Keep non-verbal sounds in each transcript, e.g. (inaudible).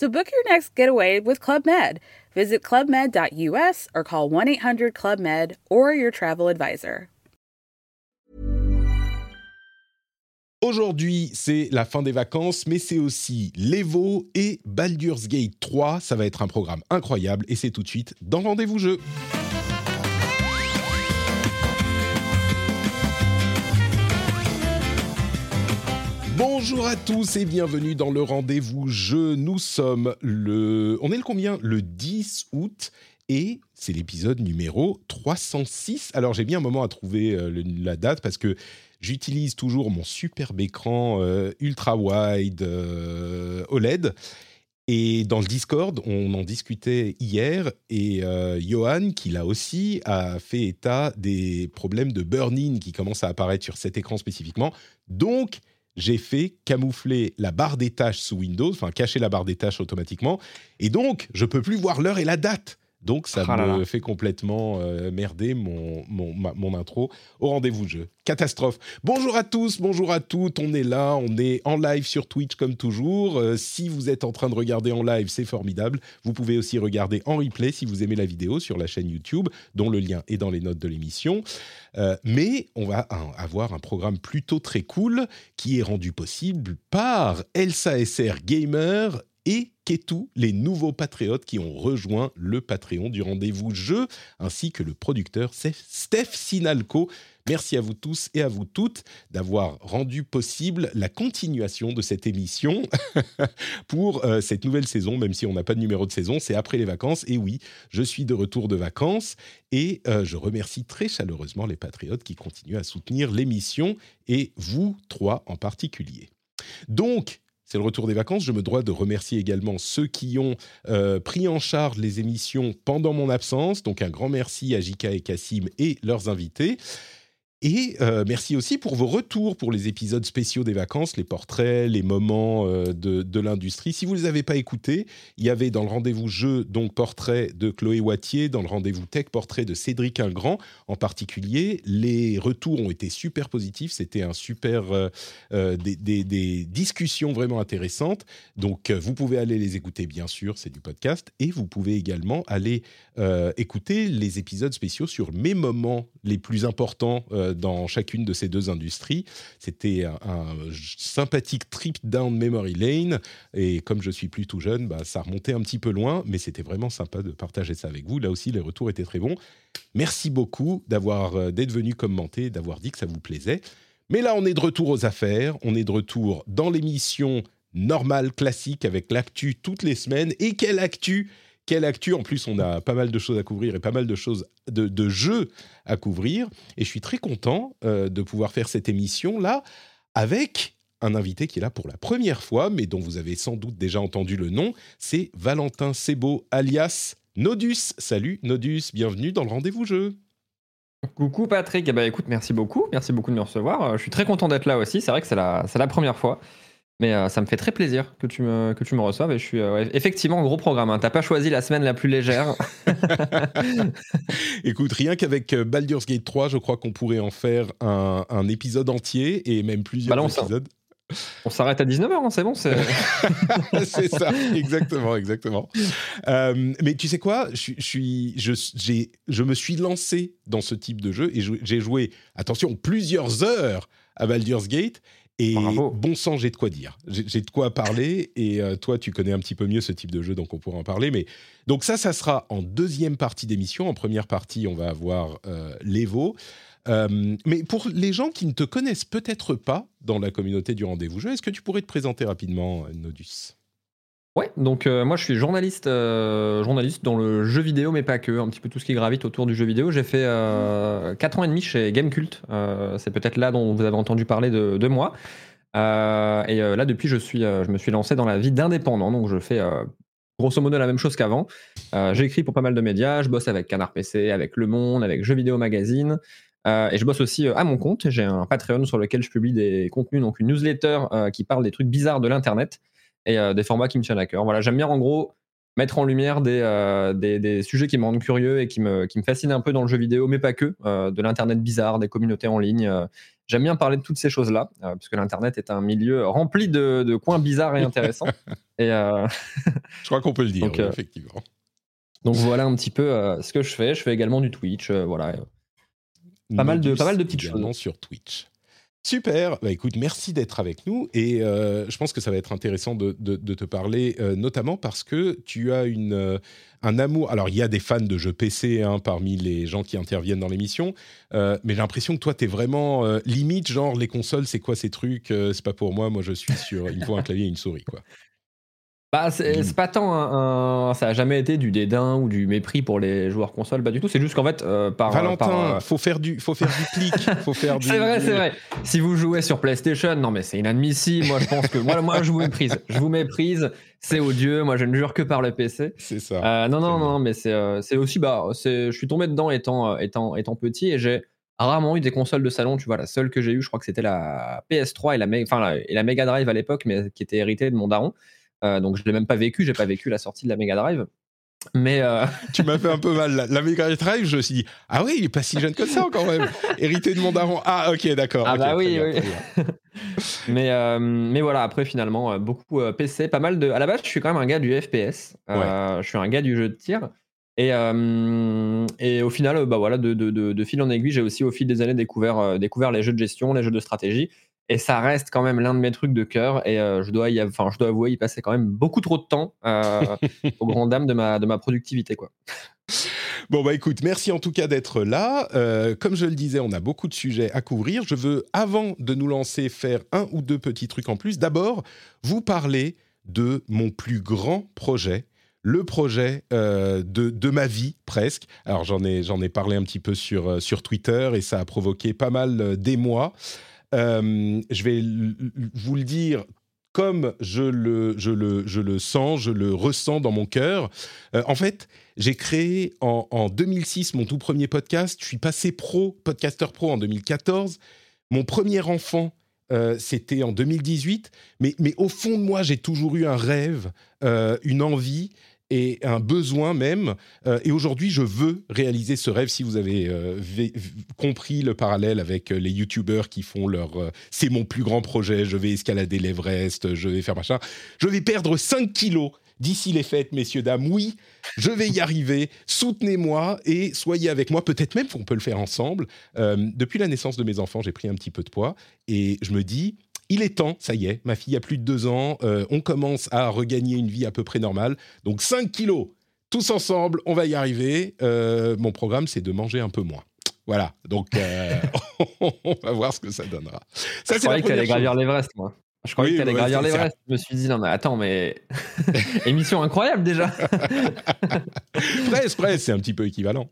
So book your next getaway with Club Med. Visit clubmed.us or call 1 800 Club Med or your travel advisor. Aujourd'hui, c'est la fin des vacances, mais c'est aussi l'Evo et Baldur's Gate 3. Ça va être un programme incroyable et c'est tout de suite dans Rendez-vous Jeu. Bonjour à tous et bienvenue dans le rendez-vous jeu. Nous sommes le... On est le combien? Le 10 août et c'est l'épisode numéro 306. Alors j'ai bien un moment à trouver euh, la date parce que j'utilise toujours mon superbe écran euh, ultra wide euh, OLED. Et dans le Discord, on en discutait hier et Johan, qui l'a aussi, a fait état des problèmes de burn-in qui commencent à apparaître sur cet écran spécifiquement. Donc, j'ai fait camoufler la barre des tâches sous Windows, enfin cacher la barre des tâches automatiquement. Et donc, je peux plus voir l'heure et la date. Donc, ça Ah me là. fait complètement euh, merder mon, mon, ma- mon intro au rendez-vous jeu. Catastrophe. Bonjour à tous, bonjour à toutes. On est là, on est en live sur Twitch comme toujours. Euh, si vous êtes en train de regarder en live, c'est formidable. Vous pouvez aussi regarder en replay si vous aimez la vidéo sur la chaîne YouTube, dont le lien est dans les notes de l'émission. Euh, mais on va avoir un programme plutôt très cool qui est rendu possible par Elsa SR Gamer et Ketou, les nouveaux patriotes qui ont rejoint le Patreon du rendez-vous jeu, ainsi que le producteur Steph Sinalco. Merci à vous tous et à vous toutes d'avoir rendu possible la continuation de cette émission (laughs) pour euh, cette nouvelle saison, même si on n'a pas de numéro de saison, c'est après les vacances. Et oui, je suis de retour de vacances et euh, je remercie très chaleureusement les patriotes qui continuent à soutenir l'émission et vous trois en particulier. Donc, c'est le retour des vacances. Je me dois de remercier également ceux qui ont euh, pris en charge les émissions pendant mon absence. Donc, un grand merci à Jika et Cassim et leurs invités. Et euh, merci aussi pour vos retours pour les épisodes spéciaux des vacances, les portraits, les moments euh, de, l'industrie. Si vous ne les avez pas écoutés, il y avait dans le rendez-vous jeu, donc portrait de Chloé Wattier, dans le rendez-vous tech, portrait de Cédric Ingrand en particulier. Les retours ont été super positifs. C'était un super, euh, des, discussions vraiment intéressantes. Donc, vous pouvez aller les écouter, bien sûr, c'est du podcast. Et vous pouvez également aller écouter les épisodes spéciaux sur mes moments les plus importants dans chacune de ces deux industries. C'était un, un sympathique trip down memory lane. Et comme je suis plus tout jeune, bah, ça remontait un petit peu loin, mais c'était vraiment sympa de partager ça avec vous. Là aussi, les retours étaient très bons. Merci beaucoup d'avoir euh, d'être venu commenter, d'avoir dit que ça vous plaisait. Mais là, on est de retour aux affaires. On est de retour dans l'émission normale, classique, avec l'actu toutes les semaines. Et quelle actu Quelle actu En plus, on a pas mal de choses à couvrir et pas mal de choses, de, de jeux à couvrir. Et je suis très content euh, de pouvoir faire cette émission-là avec un invité qui est là pour la première fois, mais dont vous avez sans doute déjà entendu le nom. C'est Valentin Sebo, alias Nodus. Salut Nodus, bienvenue dans le rendez-vous jeu. Coucou Patrick, eh ben, écoute, merci beaucoup, merci beaucoup de me recevoir. Euh, Je suis très content d'être là aussi, c'est vrai que c'est la, c'est la première fois, mais euh, ça me fait très plaisir que tu me, que tu me reçoives et je suis euh, ouais, effectivement gros programme. Hein. T'as pas choisi la semaine la plus légère. (laughs) (laughs) Écoute, rien qu'avec euh, Baldur's Gate 3, je crois qu'on pourrait en faire un, un épisode entier et même plusieurs Bah s'en- épisodes. On s'arrête à 19h, hein, c'est bon c'est... (laughs) ça, exactement, exactement. Euh, mais tu sais quoi, je, suis- je j'ai, me suis lancé dans ce type de jeu et j'ai joué, attention, plusieurs heures à Baldur's Gate. Et Bravo. bon sang, j'ai de quoi dire. J'ai, de quoi parler. Et euh, toi, tu connais un petit peu mieux ce type de jeu, donc on pourra en parler. Mais donc ça, ça sera en deuxième partie d'émission. En première partie, on va avoir euh, l'Evo. Euh, mais pour les gens qui ne te connaissent peut-être pas dans la communauté du rendez-vous jeu, est-ce que tu pourrais te présenter rapidement, Nodus? Ouais, donc euh, moi je suis journaliste, euh, journaliste dans le jeu vidéo, mais pas que, un petit peu tout ce qui gravite autour du jeu vidéo. J'ai fait 4 ans et demi chez Gamecult, euh, c'est peut-être là dont vous avez entendu parler de, moi. Euh, et euh, là depuis je, suis, euh, je me suis lancé dans la vie d'indépendant, donc je fais euh, grosso modo la même chose qu'avant. J'écris pour pas mal de médias, je bosse avec Canard PC, avec Le Monde, avec Jeux Vidéo Magazine. et je bosse aussi à mon compte. J'ai un Patreon sur lequel je publie des contenus, donc une newsletter qui parle des trucs bizarres de l'internet et des formats qui me tiennent à cœur. Voilà, j'aime bien en gros mettre en lumière des, des, sujets qui me rendent curieux et qui me, qui me fascinent un peu dans le jeu vidéo, mais pas que, de l'internet bizarre, des communautés en ligne. J'aime bien parler de toutes ces choses-là, puisque l'Internet est un milieu rempli de, de coins bizarres et intéressants. (laughs) et, Je crois qu'on peut le dire, donc, effectivement. Donc voilà un petit peu ce que je fais. Je fais également du Twitch, voilà. Pas mal, de, pas mal de petites choses. sur Twitch. Super, bah écoute, merci d'être avec nous et euh, je pense que ça va être intéressant de, te parler, euh, notamment parce que tu as une, euh, un amour. Alors, il y a des fans de jeux PC hein, parmi les gens qui interviennent dans l'émission, mais j'ai l'impression que toi, tu es vraiment limite, genre les consoles, c'est quoi ces trucs C'est pas pour moi, moi je suis sur. Il me faut un clavier et une souris, quoi. Bah, c'est pas tant un, Ça a jamais été du dédain ou du mépris pour les joueurs consoles, pas du tout. C'est juste qu'en fait, euh, par. Valentin, par, euh, faut, faire du, faut faire du clic. (laughs) faut faire C'est vrai, c'est vrai. Si vous jouez sur PlayStation, non, mais c'est inadmissible. Moi, je pense que. Moi, moi, je vous méprise. Je vous méprise. C'est odieux. Moi, je ne jure que par le PC. C'est ça. Euh, non, non, non, mais c'est aussi. Bah, je suis tombé dedans étant, étant, étant petit et j'ai rarement eu des consoles de salon. Tu vois, la seule que j'ai eue, je crois que c'était la PS3 et la, enfin, la, et la Mega Drive à l'époque, mais qui était héritée de mon daron. Euh, donc je l'ai même pas vécu, j'ai pas vécu la sortie de la Mega Drive. Mais euh, (laughs) tu m'as fait un peu mal. La, Mega Drive, je me suis dit ah oui, il est pas si jeune que ça quand même. Hérité de mon daron. Ah ok, d'accord. Ah bah oui, oui. (laughs) mais euh, mais voilà, après finalement beaucoup PC, pas mal de. À la base, je suis quand même un gars du FPS. Je suis un gars du jeu de tir. Et, et au final, bah voilà, de, de, de, fil en aiguille, j'ai aussi au fil des années découvert, découvert les jeux de gestion, les jeux de stratégie. Et ça reste quand même l'un de mes trucs de cœur. Et euh, je, dois y, enfin, je dois avouer, y passer quand même beaucoup trop de temps euh, (laughs) aux grandes dames de ma, de ma productivité. Quoi. Bon, bah écoute, merci en tout cas d'être là. Euh, comme je le disais, on a beaucoup de sujets à couvrir. Je veux, avant de nous lancer, faire un ou deux petits trucs en plus. D'abord, vous parler de mon plus grand projet le projet de, de, ma vie presque. Alors j'en ai, j'en ai parlé un petit peu sur, sur Twitter et ça a provoqué pas mal d'émoi. Euh, je vais vous le dire comme je le, je, le, je le sens, je le ressens dans mon cœur. Euh, en fait, j'ai créé en, 2006 mon tout premier podcast. Je suis passé pro, podcasteur pro en 2014. Mon premier enfant, euh, c'était en 2018. Mais, mais au fond de moi, j'ai toujours eu un rêve, une envie et un besoin même. Euh, et aujourd'hui, je veux réaliser ce rêve. Si vous avez euh, compris le parallèle avec euh, les youtubeurs qui font leur c'est mon plus grand projet, je vais escalader l'Everest, je vais faire machin, je vais perdre 5 kilos d'ici les fêtes, messieurs, dames. Oui, je vais y arriver. Soutenez-moi et soyez avec moi. Peut-être même qu'on peut le faire ensemble. depuis la naissance de mes enfants, j'ai pris un petit peu de poids et je me dis, il est temps, ça y est, ma fille a plus de deux ans, euh, on commence à regagner une vie à peu près normale. Donc 5 kilos, tous ensemble, on va y arriver. Euh, mon programme, c'est de manger un peu moins. Voilà, donc euh, (laughs) on va voir ce que ça donnera. Ça, Je croyais que tu gravir l'Everest, moi. Je croyais que tu allais gravir l'Everest. Je me suis dit, non, mais attends, mais. (laughs) (laughs) Émission incroyable déjà Presque, presque, c'est un petit peu équivalent.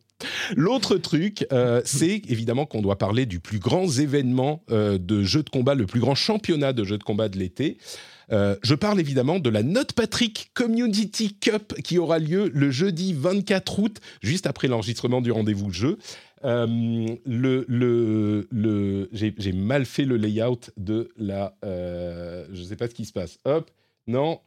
L'autre truc, euh, c'est évidemment qu'on doit parler du plus grand événement euh, de jeux de combat, le plus grand championnat de jeux de combat de l'été. Euh, je parle évidemment de la Note Patrick Community Cup qui aura lieu le jeudi 24 août, juste après l'enregistrement du rendez-vous jeu. Le, le j'ai mal fait le layout de la. Je ne sais pas ce qui se passe. Hop, non.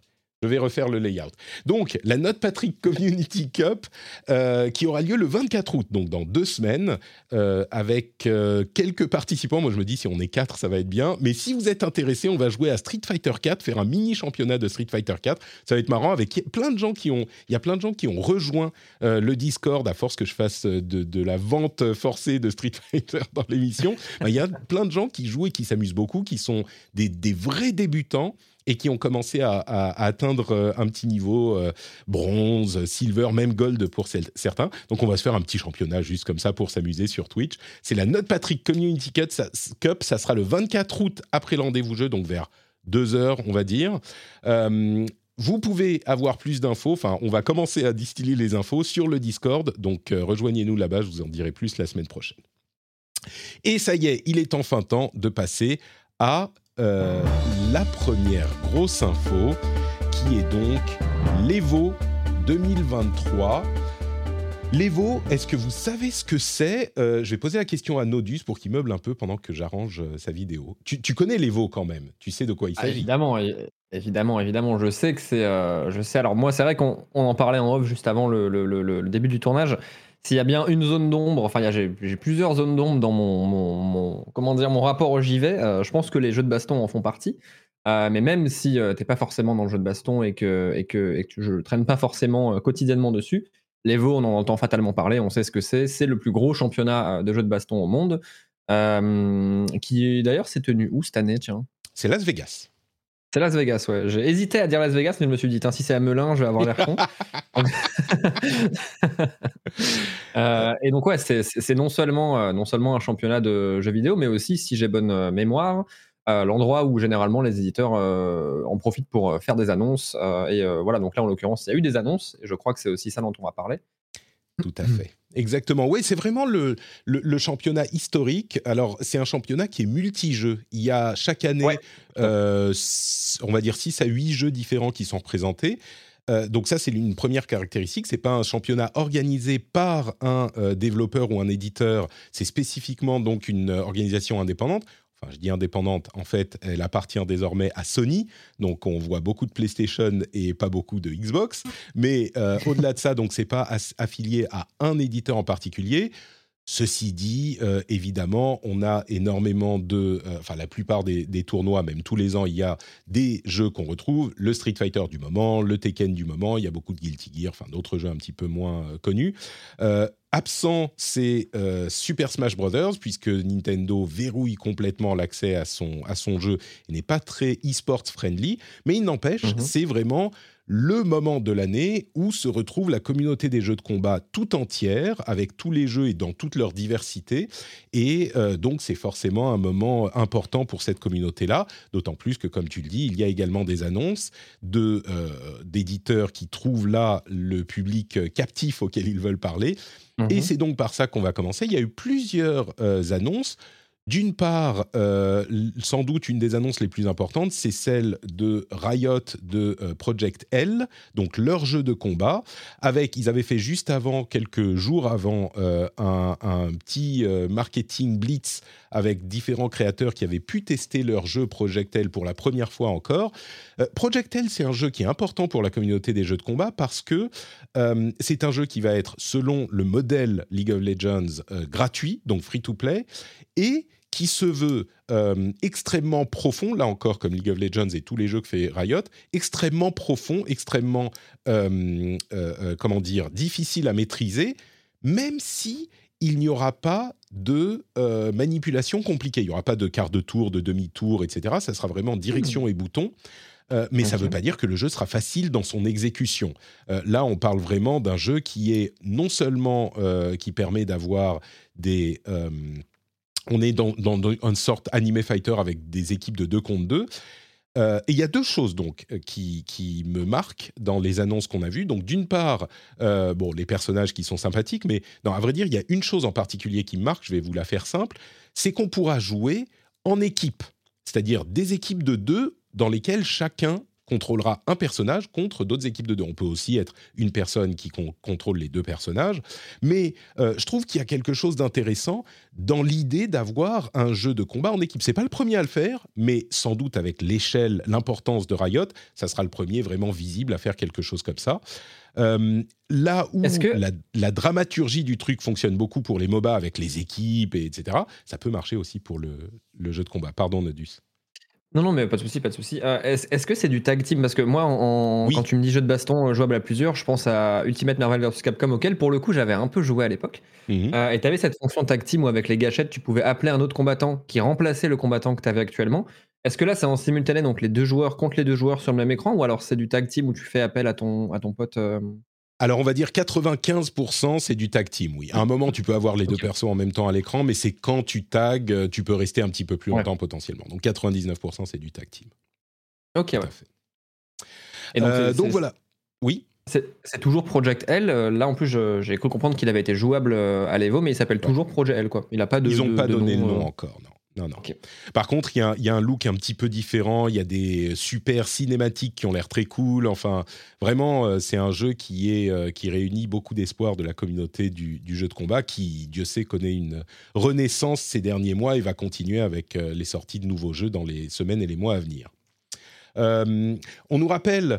Je vais refaire le layout. Donc, la Note Patrick Community Cup, euh, qui aura lieu le 24 août, donc dans deux semaines, euh, avec euh, quelques participants. Moi, je me dis, si on est quatre, ça va être bien. Mais si vous êtes intéressé, on va jouer à Street Fighter 4, faire un mini championnat de Street Fighter 4. Ça va être marrant, avec plein de gens qui ont... Il y a plein de gens qui ont rejoint le Discord, à force que je fasse de, la vente forcée de Street (laughs) Fighter dans l'émission. Ben, il y a plein de gens qui jouent et qui s'amusent beaucoup, qui sont des, des vrais débutants et qui ont commencé à, atteindre euh, un petit niveau euh, bronze, silver, même gold pour certains. Donc on va se faire un petit championnat juste comme ça pour s'amuser sur Twitch. C'est la Note Patrick Community Cup ça, sera le 24 août après le rendez-vous jeu, donc vers 2 heures on va dire. Euh, vous pouvez avoir plus d'infos, enfin on va commencer à distiller les infos sur le Discord, donc rejoignez-nous là-bas, je vous en dirai plus la semaine prochaine. Et ça y est, il est enfin temps de passer à euh, la première grosse info qui est donc l'Evo 2023. L'Evo, est-ce que vous savez ce que c'est? Euh, Je vais poser la question à Nodus pour qu'il meuble un peu pendant que j'arrange euh, sa vidéo. Tu, connais l'Evo quand même? Tu sais de quoi il ah, s'agit? Évidemment, évidemment, évidemment. Je sais que c'est. Euh, je sais. Alors moi, c'est vrai qu'on en parlait en off juste avant le, début du tournage. S'il y a bien une zone d'ombre, enfin, j'ai plusieurs zones d'ombre dans mon, comment dire, mon rapport au JV. je pense que les jeux de baston en font partie. mais même si tu t'es pas forcément dans le jeu de baston et que, et que, et que je traîne pas forcément quotidiennement dessus, L'Evo, on en entend fatalement parler, on sait ce que c'est. C'est le plus gros championnat euh, de jeux de baston au monde. Euh, qui d'ailleurs s'est tenu où cette année, tiens? C'est Las Vegas. C'est Las Vegas, ouais. J'ai hésité à dire Las Vegas, mais je me suis dit, si c'est à Melun, je vais avoir l'air con. (laughs) Euh, et donc, ouais, c'est non seulement, non seulement un championnat de jeux vidéo, mais aussi, si j'ai bonne mémoire, l'endroit où généralement les éditeurs euh, en profitent pour euh, faire des annonces. Euh, et voilà, donc là en l'occurrence, il y a eu des annonces, et je crois que c'est aussi ça dont on va parler. Tout à fait. Exactement. Oui, c'est vraiment le, le, championnat historique. Alors, c'est un championnat qui est multi-jeux. Il y a chaque année, on va dire 6 à 8 jeux différents qui sont représentés. donc ça, c'est une première caractéristique. C'est pas un championnat organisé par un développeur ou un éditeur. C'est spécifiquement donc une organisation indépendante je dis indépendante, en fait, elle appartient désormais à Sony. Donc, on voit beaucoup de PlayStation et pas beaucoup de Xbox. Mais euh, au-delà de ça, donc, c'est pas affilié à un éditeur en particulier. Ceci dit, euh, évidemment, on a énormément de, euh, enfin la plupart des, tournois, même tous les ans, il y a des jeux qu'on retrouve, le Street Fighter du moment, le Tekken du moment, il y a beaucoup de Guilty Gear, enfin d'autres jeux un petit peu moins connus. Absent, c'est euh, Super Smash Bros. puisque Nintendo verrouille complètement l'accès à son, à son jeu et n'est pas très e-sports friendly. Mais il n'empêche, mhm. c'est vraiment le moment de l'année où se retrouve la communauté des jeux de combat tout entière, avec tous les jeux et dans toute leur diversité. Et euh, donc, c'est forcément un moment important pour cette communauté-là, d'autant plus que, comme tu le dis, il y a également des annonces de, euh, d'éditeurs qui trouvent là le public captif auquel ils veulent parler et mhm. c'est donc par ça qu'on va commencer. Il y a eu plusieurs euh, annonces. D'une part, euh, sans doute une des annonces les plus importantes, c'est celle de Riot de euh, Project L, donc leur jeu de combat, avec, ils avaient fait juste avant, quelques jours avant, un, un, petit marketing blitz avec différents créateurs qui avaient pu tester leur jeu Project L pour la première fois encore. Project L, c'est un jeu qui est important pour la communauté des jeux de combat parce que euh, c'est un jeu qui va être, selon le modèle League of Legends, euh, gratuit, donc free to play, et qui se veut euh, extrêmement profond, là encore comme League of Legends et tous les jeux que fait Riot, extrêmement profond, extrêmement, comment dire, difficile à maîtriser, même si il n'y aura pas de manipulation compliquée. Il n'y aura pas de quart de tour, de demi-tour, etc. Ça sera vraiment direction et bouton. Euh, mais ça ne veut pas dire que le jeu sera facile dans son exécution. Euh, là, on parle vraiment d'un jeu qui est non seulement euh, qui permet d'avoir des on est dans, une sorte anime fighter avec des équipes de 2 contre 2. et il y a deux choses donc qui, qui, me marquent dans les annonces qu'on a vues. Donc d'une part, bon, les personnages qui sont sympathiques, mais non, à vrai dire, il y a une chose en particulier qui me marque. Je vais vous la faire simple, c'est qu'on pourra jouer en équipe, c'est-à-dire des équipes de deux dans lesquels chacun contrôlera un personnage contre d'autres équipes de deux. On peut aussi être une personne qui contrôle les deux personnages, mais euh, je trouve qu'il y a quelque chose d'intéressant dans l'idée d'avoir un jeu de combat en équipe. C'est pas le premier à le faire, mais sans doute avec l'échelle, l'importance de Riot, ça sera le premier vraiment visible à faire quelque chose comme ça. Euh, là où la, dramaturgie du truc fonctionne beaucoup pour les MOBA avec les équipes, et etc., ça peut marcher aussi pour le, le jeu de combat. Pardon, Nodus. Non, non, mais pas de souci, pas de souci. Euh, est-ce que c'est du tag team? Parce que moi, quand tu me dis jeu de baston euh, jouable à plusieurs, je pense à Ultimate Marvel vs Capcom, auquel pour le coup j'avais un peu joué à l'époque. Mhm. Euh, et tu avais cette fonction tag team où avec les gâchettes, tu pouvais appeler un autre combattant qui remplaçait le combattant que tu avais actuellement. Est-ce que là, c'est en simultané, donc les deux joueurs contre les deux joueurs sur le même écran, ou alors c'est du tag team où tu fais appel à ton, à ton pote alors on va dire 95% c'est du tag team, oui. À un moment tu peux avoir les deux persos en même temps à l'écran, mais c'est quand tu tags, euh, tu peux rester un petit peu plus longtemps potentiellement. Donc 99% c'est du tag team. Ok, ouais. Et donc, euh, voilà. Oui. C'est toujours Project L. Euh, là, en plus, j'ai cru comprendre qu'il avait été jouable à l'Evo, mais il s'appelle toujours Project L. Quoi. Il a pas de. Ils n'ont pas donné le nom encore, non. Non, non. Par contre, il y, a un look un petit peu différent. Il y a des super cinématiques qui ont l'air très cool. Enfin, vraiment, euh, c'est un jeu qui, est, euh, qui réunit beaucoup d'espoir de la communauté du, jeu de combat, qui, Dieu sait, connaît une renaissance ces derniers mois et va continuer avec euh, les sorties de nouveaux jeux dans les semaines et les mois à venir. on nous rappelle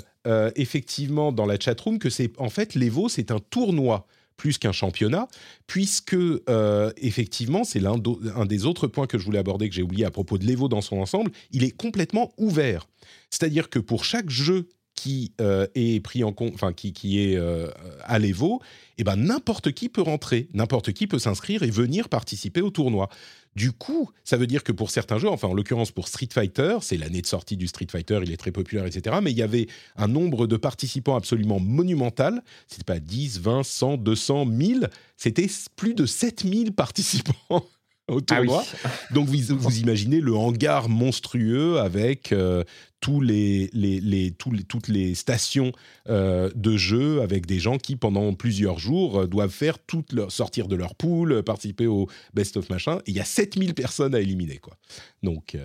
effectivement dans la chatroom que c'est en fait l'Evo, c'est un tournoi plus qu'un championnat, puisque euh, effectivement, c'est l'un un des autres points que je voulais aborder que j'ai oublié à propos de l'Evo dans son ensemble, il est complètement ouvert. C'est-à-dire que pour chaque jeu qui euh, est pris en compte, enfin qui, qui est euh, à l'Evo, eh ben n'importe qui peut rentrer, n'importe qui peut s'inscrire et venir participer au tournoi. Du coup, ça veut dire que pour certains jeux, enfin en l'occurrence pour Street Fighter, c'est l'année de sortie du Street Fighter, il est très populaire, etc. Mais il y avait un nombre de participants absolument monumental. C'était pas 10, 20, 100, 200, 1000, c'était plus de 7000 participants au ah tournoi. Donc vous, (laughs) vous, imaginez le hangar monstrueux avec euh, tous les, les, tous les, toutes les stations euh, de jeu avec des gens qui pendant plusieurs jours euh, doivent faire toutes leur, sortir de leur pool, participer au best of machin. il y a 7000 personnes à éliminer quoi. Donc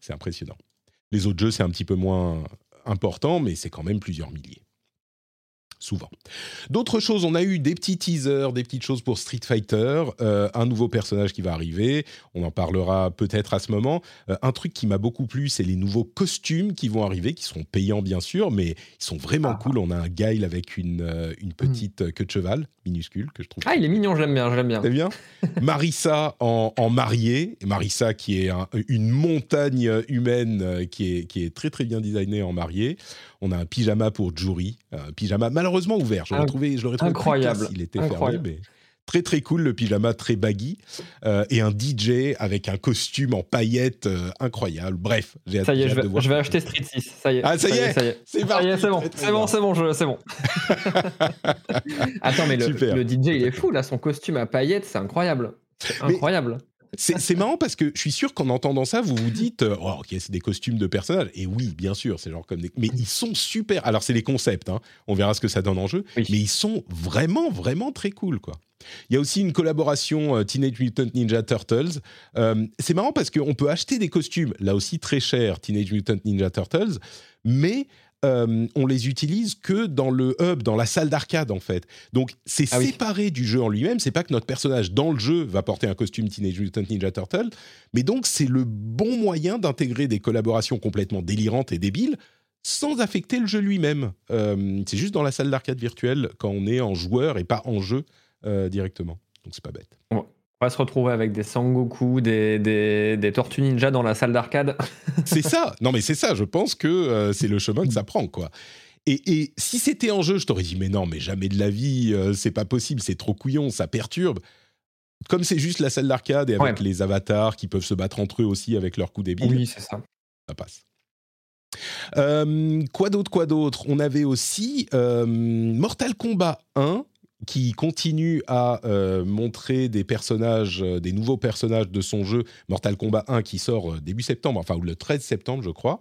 c'est impressionnant. Les autres jeux c'est un petit peu moins important mais c'est quand même plusieurs milliers souvent. D'autres choses, on a eu des petits teasers, des petites choses pour Street Fighter, euh, un nouveau personnage qui va arriver, on en parlera peut-être à ce moment. Euh, un truc qui m'a beaucoup plu, c'est les nouveaux costumes qui vont arriver, qui seront payants bien sûr, mais ils sont vraiment ah. cool. On a un Guile avec une, euh, une petite queue de cheval minuscule que je trouve. Ah, il est mignon, j'aime bien, j'aime bien. C'est bien. (laughs) Marissa en, en, mariée, Marissa qui est une montagne humaine qui est, qui est très très bien designée en mariée. On a un pyjama pour Jury, un pyjama malheureusement ouvert. Je l'aurais trouvé, je trouvé incroyable. Il était fermé, mais très très cool le pyjama, très baggy euh, et un DJ avec un costume en paillettes euh, incroyable. Bref, j'ai hâte, ça y est, je vais, je vais acheter Street 6. Ça y est. Ah ça, y, est, c'est parti. C'est bon, c'est bon, c'est bon, c'est bon. (laughs) Attends, mais le, le, DJ il est fou là, son costume à paillettes, c'est incroyable. Incroyable. C'est marrant parce que je suis sûr qu'en entendant ça, vous vous dites euh, oh, ok, c'est des costumes de personnages. Et oui, bien sûr, c'est genre comme des. Mais ils sont super. Alors, c'est les concepts, hein. on verra ce que ça donne en jeu. Mais ils sont vraiment, vraiment très cool, quoi. Il y a aussi une collaboration euh, Teenage Mutant Ninja Turtles. Euh, c'est marrant parce qu'on peut acheter des costumes, là aussi très chers, Teenage Mutant Ninja Turtles, mais euh, on les utilise que dans le hub, dans la salle d'arcade en fait. Donc c'est ah séparé du jeu en lui-même. C'est pas que notre personnage dans le jeu va porter un costume Teenage Mutant Ninja Turtle, mais donc c'est le bon moyen d'intégrer des collaborations complètement délirantes et débiles sans affecter le jeu lui-même. Euh, c'est juste dans la salle d'arcade virtuelle quand on est en joueur et pas en jeu euh, directement. Donc c'est pas bête va se retrouver avec des Sangoku, des, des, des Tortues Ninja dans la salle d'arcade. (laughs) c'est ça. Non, mais c'est ça. Je pense que euh, c'est le chemin que ça prend, quoi. Et, et si c'était en jeu, je t'aurais dit, mais non, mais jamais de la vie, euh, c'est pas possible, c'est trop couillon, ça perturbe. Comme c'est juste la salle d'arcade et avec les avatars qui peuvent se battre entre eux aussi avec leurs coups débiles. Oui, c'est ça. Ça passe. Euh, quoi d'autre, quoi d'autre? On avait aussi Mortal Kombat 1 qui continue à euh, montrer des personnages, euh, des nouveaux personnages de son jeu Mortal Kombat 1 qui sort euh, début septembre, enfin le 13 septembre je crois.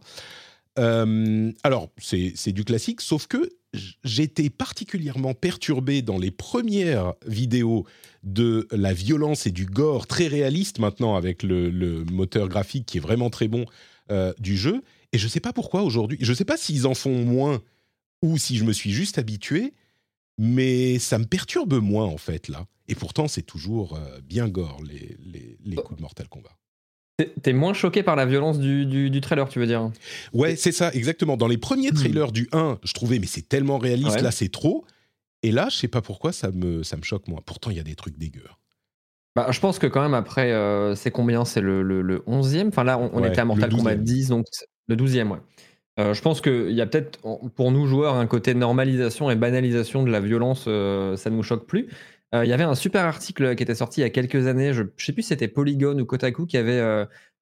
alors c'est du classique, sauf que j'étais particulièrement perturbé dans les premières vidéos de la violence et du gore très réaliste maintenant avec le, le moteur graphique qui est vraiment très bon du jeu. Et je ne sais pas pourquoi aujourd'hui, je ne sais pas s'ils en font moins ou si je me suis juste habitué, mais ça me perturbe moins en fait là. Et pourtant, c'est toujours euh, bien gore les, les, coups de Mortal Kombat. T'es moins choqué par la violence du, du, trailer, tu veux dire? Ouais, c'est ça, exactement. Dans les premiers trailers du 1, je trouvais, mais c'est tellement réaliste, là c'est trop. Et là, je sais pas pourquoi, ça me, ça me choque moins. Pourtant, il y a des trucs dégueux. Bah, je pense que quand même, après, euh, c'est combien? C'est le, le, 11e Enfin là, on, était à Mortal Kombat 10, donc le 12e, ouais. Euh, je pense qu'il y a peut-être pour nous joueurs un côté normalisation et banalisation de la violence, euh, ça ne nous choque plus. Euh, il y avait un super article qui était sorti il y a quelques années, je ne sais plus si c'était Polygon ou Kotaku, qui avait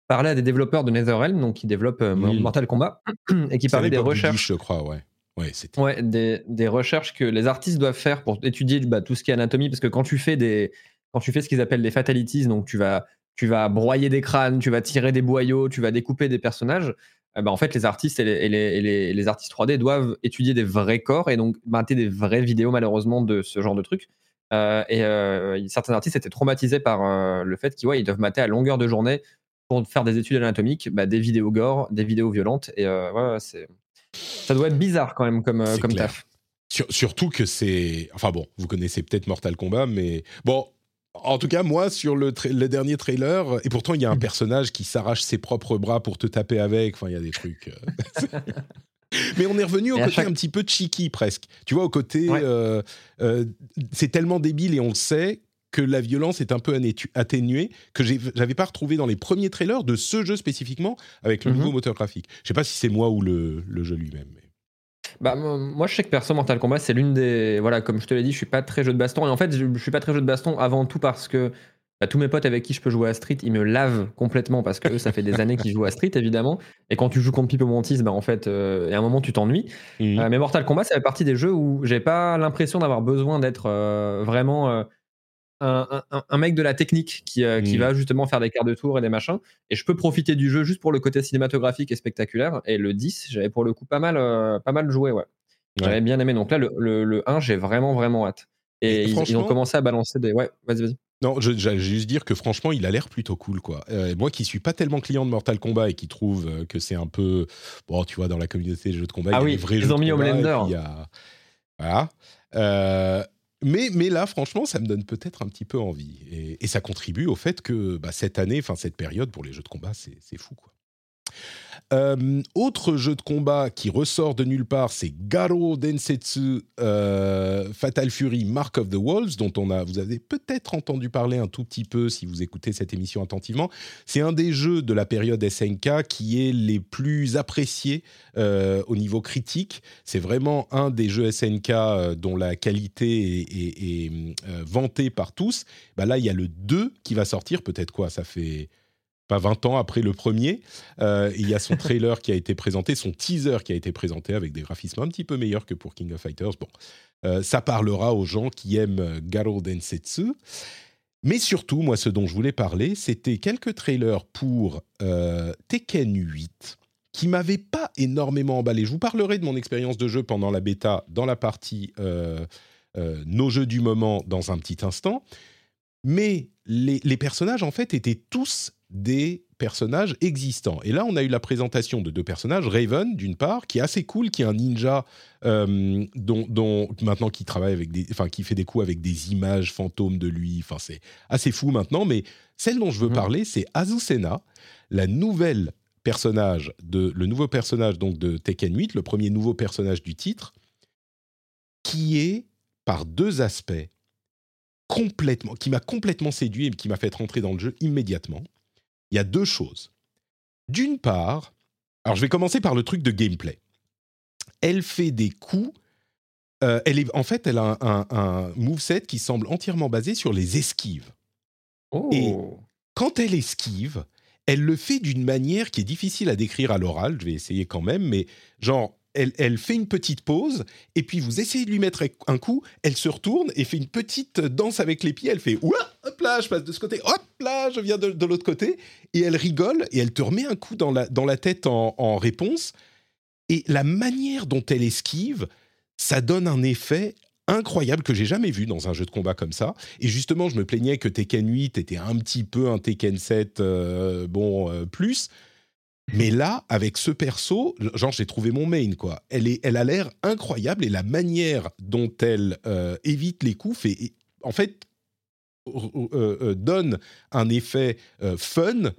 parlé à des développeurs de NetherRealm, donc qui développent Mortal Kombat, (clears throat) et qui parlait des recherches. je crois, ouais. Ouais, ouais des, des, recherches que les artistes doivent faire pour étudier bah, tout ce qui est anatomie, parce que quand tu fais des, quand tu fais ce qu'ils appellent des fatalities, donc tu vas, tu vas broyer des crânes, tu vas tirer des boyaux, tu vas découper des personnages. Eh ben, en fait, les artistes et les, artistes 3D doivent étudier des vrais corps et donc mater des vraies vidéos, malheureusement, de ce genre de trucs. Euh, et euh, certains artistes étaient traumatisés par euh, le fait qu'ils ouais, ils doivent mater à longueur de journée pour faire des études anatomiques, bah, des vidéos gore, des vidéos violentes. Et ouais, c'est ça doit être bizarre quand même comme, comme taf. surtout que c'est. Enfin bon, vous connaissez peut-être Mortal Kombat, mais bon, en tout cas, moi, sur le, dernier trailer, et pourtant, il y a un mm. personnage qui s'arrache ses propres bras pour te taper avec. Enfin, il y a des trucs. Euh. (laughs) Mais on est revenu au côté un petit peu cheeky presque. Tu vois, au côté, euh, euh, c'est tellement débile et on le sait que la violence est un peu atténuée que j'avais pas retrouvé dans les premiers trailers de ce jeu spécifiquement avec le mm-hmm. nouveau moteur graphique. Je sais pas si c'est moi ou le, jeu lui-même. Bah, moi, je sais que perso, Mortal Kombat, c'est l'une des. Voilà, comme je te l'ai dit, je suis pas très jeu de baston. Et en fait, je, je suis pas très jeu de baston avant tout parce que bah, tous mes potes avec qui je peux jouer à Street, ils me lavent complètement parce que ça fait des années qu'ils jouent à Street, évidemment. Et quand tu joues contre Pipo Montis, bah, en fait, euh, à un moment, tu t'ennuies. Mmh. Euh, mais Mortal Kombat, ça fait partie des jeux où j'ai pas l'impression d'avoir besoin d'être euh, vraiment un, mec de la technique qui, qui mmh. va justement faire des quarts de tour et des machins. Et je peux profiter du jeu juste pour le côté cinématographique et spectaculaire. Et le 10, j'avais pour le coup pas mal, pas mal joué, ouais. J'avais bien aimé. Donc là, le, le, 1, j'ai vraiment, vraiment hâte. Et, ils, ont commencé à balancer des. Ouais, vas-y, vas-y. Non, j'allais juste dire que franchement, il a l'air plutôt cool, quoi. Euh, moi qui suis pas tellement client de Mortal Kombat et qui trouve euh, que c'est un peu, bon, tu vois, dans la communauté des jeux de combat, ah il y a des vrais ils jeux ont mis a... Voilà. Mais, mais là, franchement, ça me donne peut-être un petit peu envie. Et, et, ça contribue au fait que bah, cette année, enfin cette période pour les jeux de combat, c'est fou, quoi. Euh, autre jeu de combat qui ressort de nulle part, c'est Garo Densetsu euh, Fatal Fury Mark of the Wolves, dont on a, vous avez peut-être entendu parler un tout petit peu si vous écoutez cette émission attentivement. C'est un des jeux de la période SNK qui est les plus appréciés euh, au niveau critique. C'est vraiment un des jeux SNK dont la qualité est, vantée par tous. Bah là, il y a le 2 qui va sortir, peut-être quoi, ça fait pas 20 ans après le premier. Euh, il y a son (laughs) trailer qui a été présenté, son teaser qui a été présenté avec des graphismes un petit peu meilleurs que pour King of Fighters. Bon, euh, ça parlera aux gens qui aiment Garo Densetsu. Mais surtout, moi, ce dont je voulais parler, c'était quelques trailers pour euh, Tekken 8 qui m'avaient pas énormément emballé. Je vous parlerai de mon expérience de jeu pendant la bêta dans la partie nos jeux du moment dans un petit instant. Mais les, les personnages, en fait, étaient tous des personnages existants. Et là, on a eu la présentation de deux personnages, Raven d'une part, qui est assez cool, qui est un ninja euh, dont, maintenant qui travaille avec des, enfin qui fait des coups avec des images fantômes de lui. Enfin, c'est assez fou maintenant. Mais celle dont je veux mmh. parler, c'est Azucena, la nouvelle personnage de le nouveau personnage donc de Tekken 8, le premier nouveau personnage du titre, qui est par deux aspects complètement, qui m'a complètement séduit et qui m'a fait rentrer dans le jeu immédiatement il y a deux choses. D'une part, alors je vais commencer par le truc de gameplay. Elle fait des coups. Euh, elle est, en fait, elle a un, un, moveset qui semble entièrement basé sur les esquives. Et oh. quand elle esquive, elle le fait d'une manière qui est difficile à décrire à l'oral. Je vais essayer quand même, mais genre, elle, fait une petite pause, et puis vous essayez de lui mettre un coup, elle se retourne et fait une petite danse avec les pieds, elle fait Ouah, hop là, je passe de ce côté, hop là, je viens de, l'autre côté, et elle rigole, et elle te remet un coup dans la, tête en, réponse, et la manière dont elle esquive, ça donne un effet incroyable que j'ai jamais vu dans un jeu de combat comme ça. Et justement, je me plaignais que Tekken 8 était un petit peu un Tekken 7, euh, bon, euh, plus. Mais là, avec ce perso, genre j'ai trouvé mon main quoi. Elle est, elle a l'air incroyable et la manière dont elle euh, évite les coups fait, en fait, euh, euh, donne un effet fun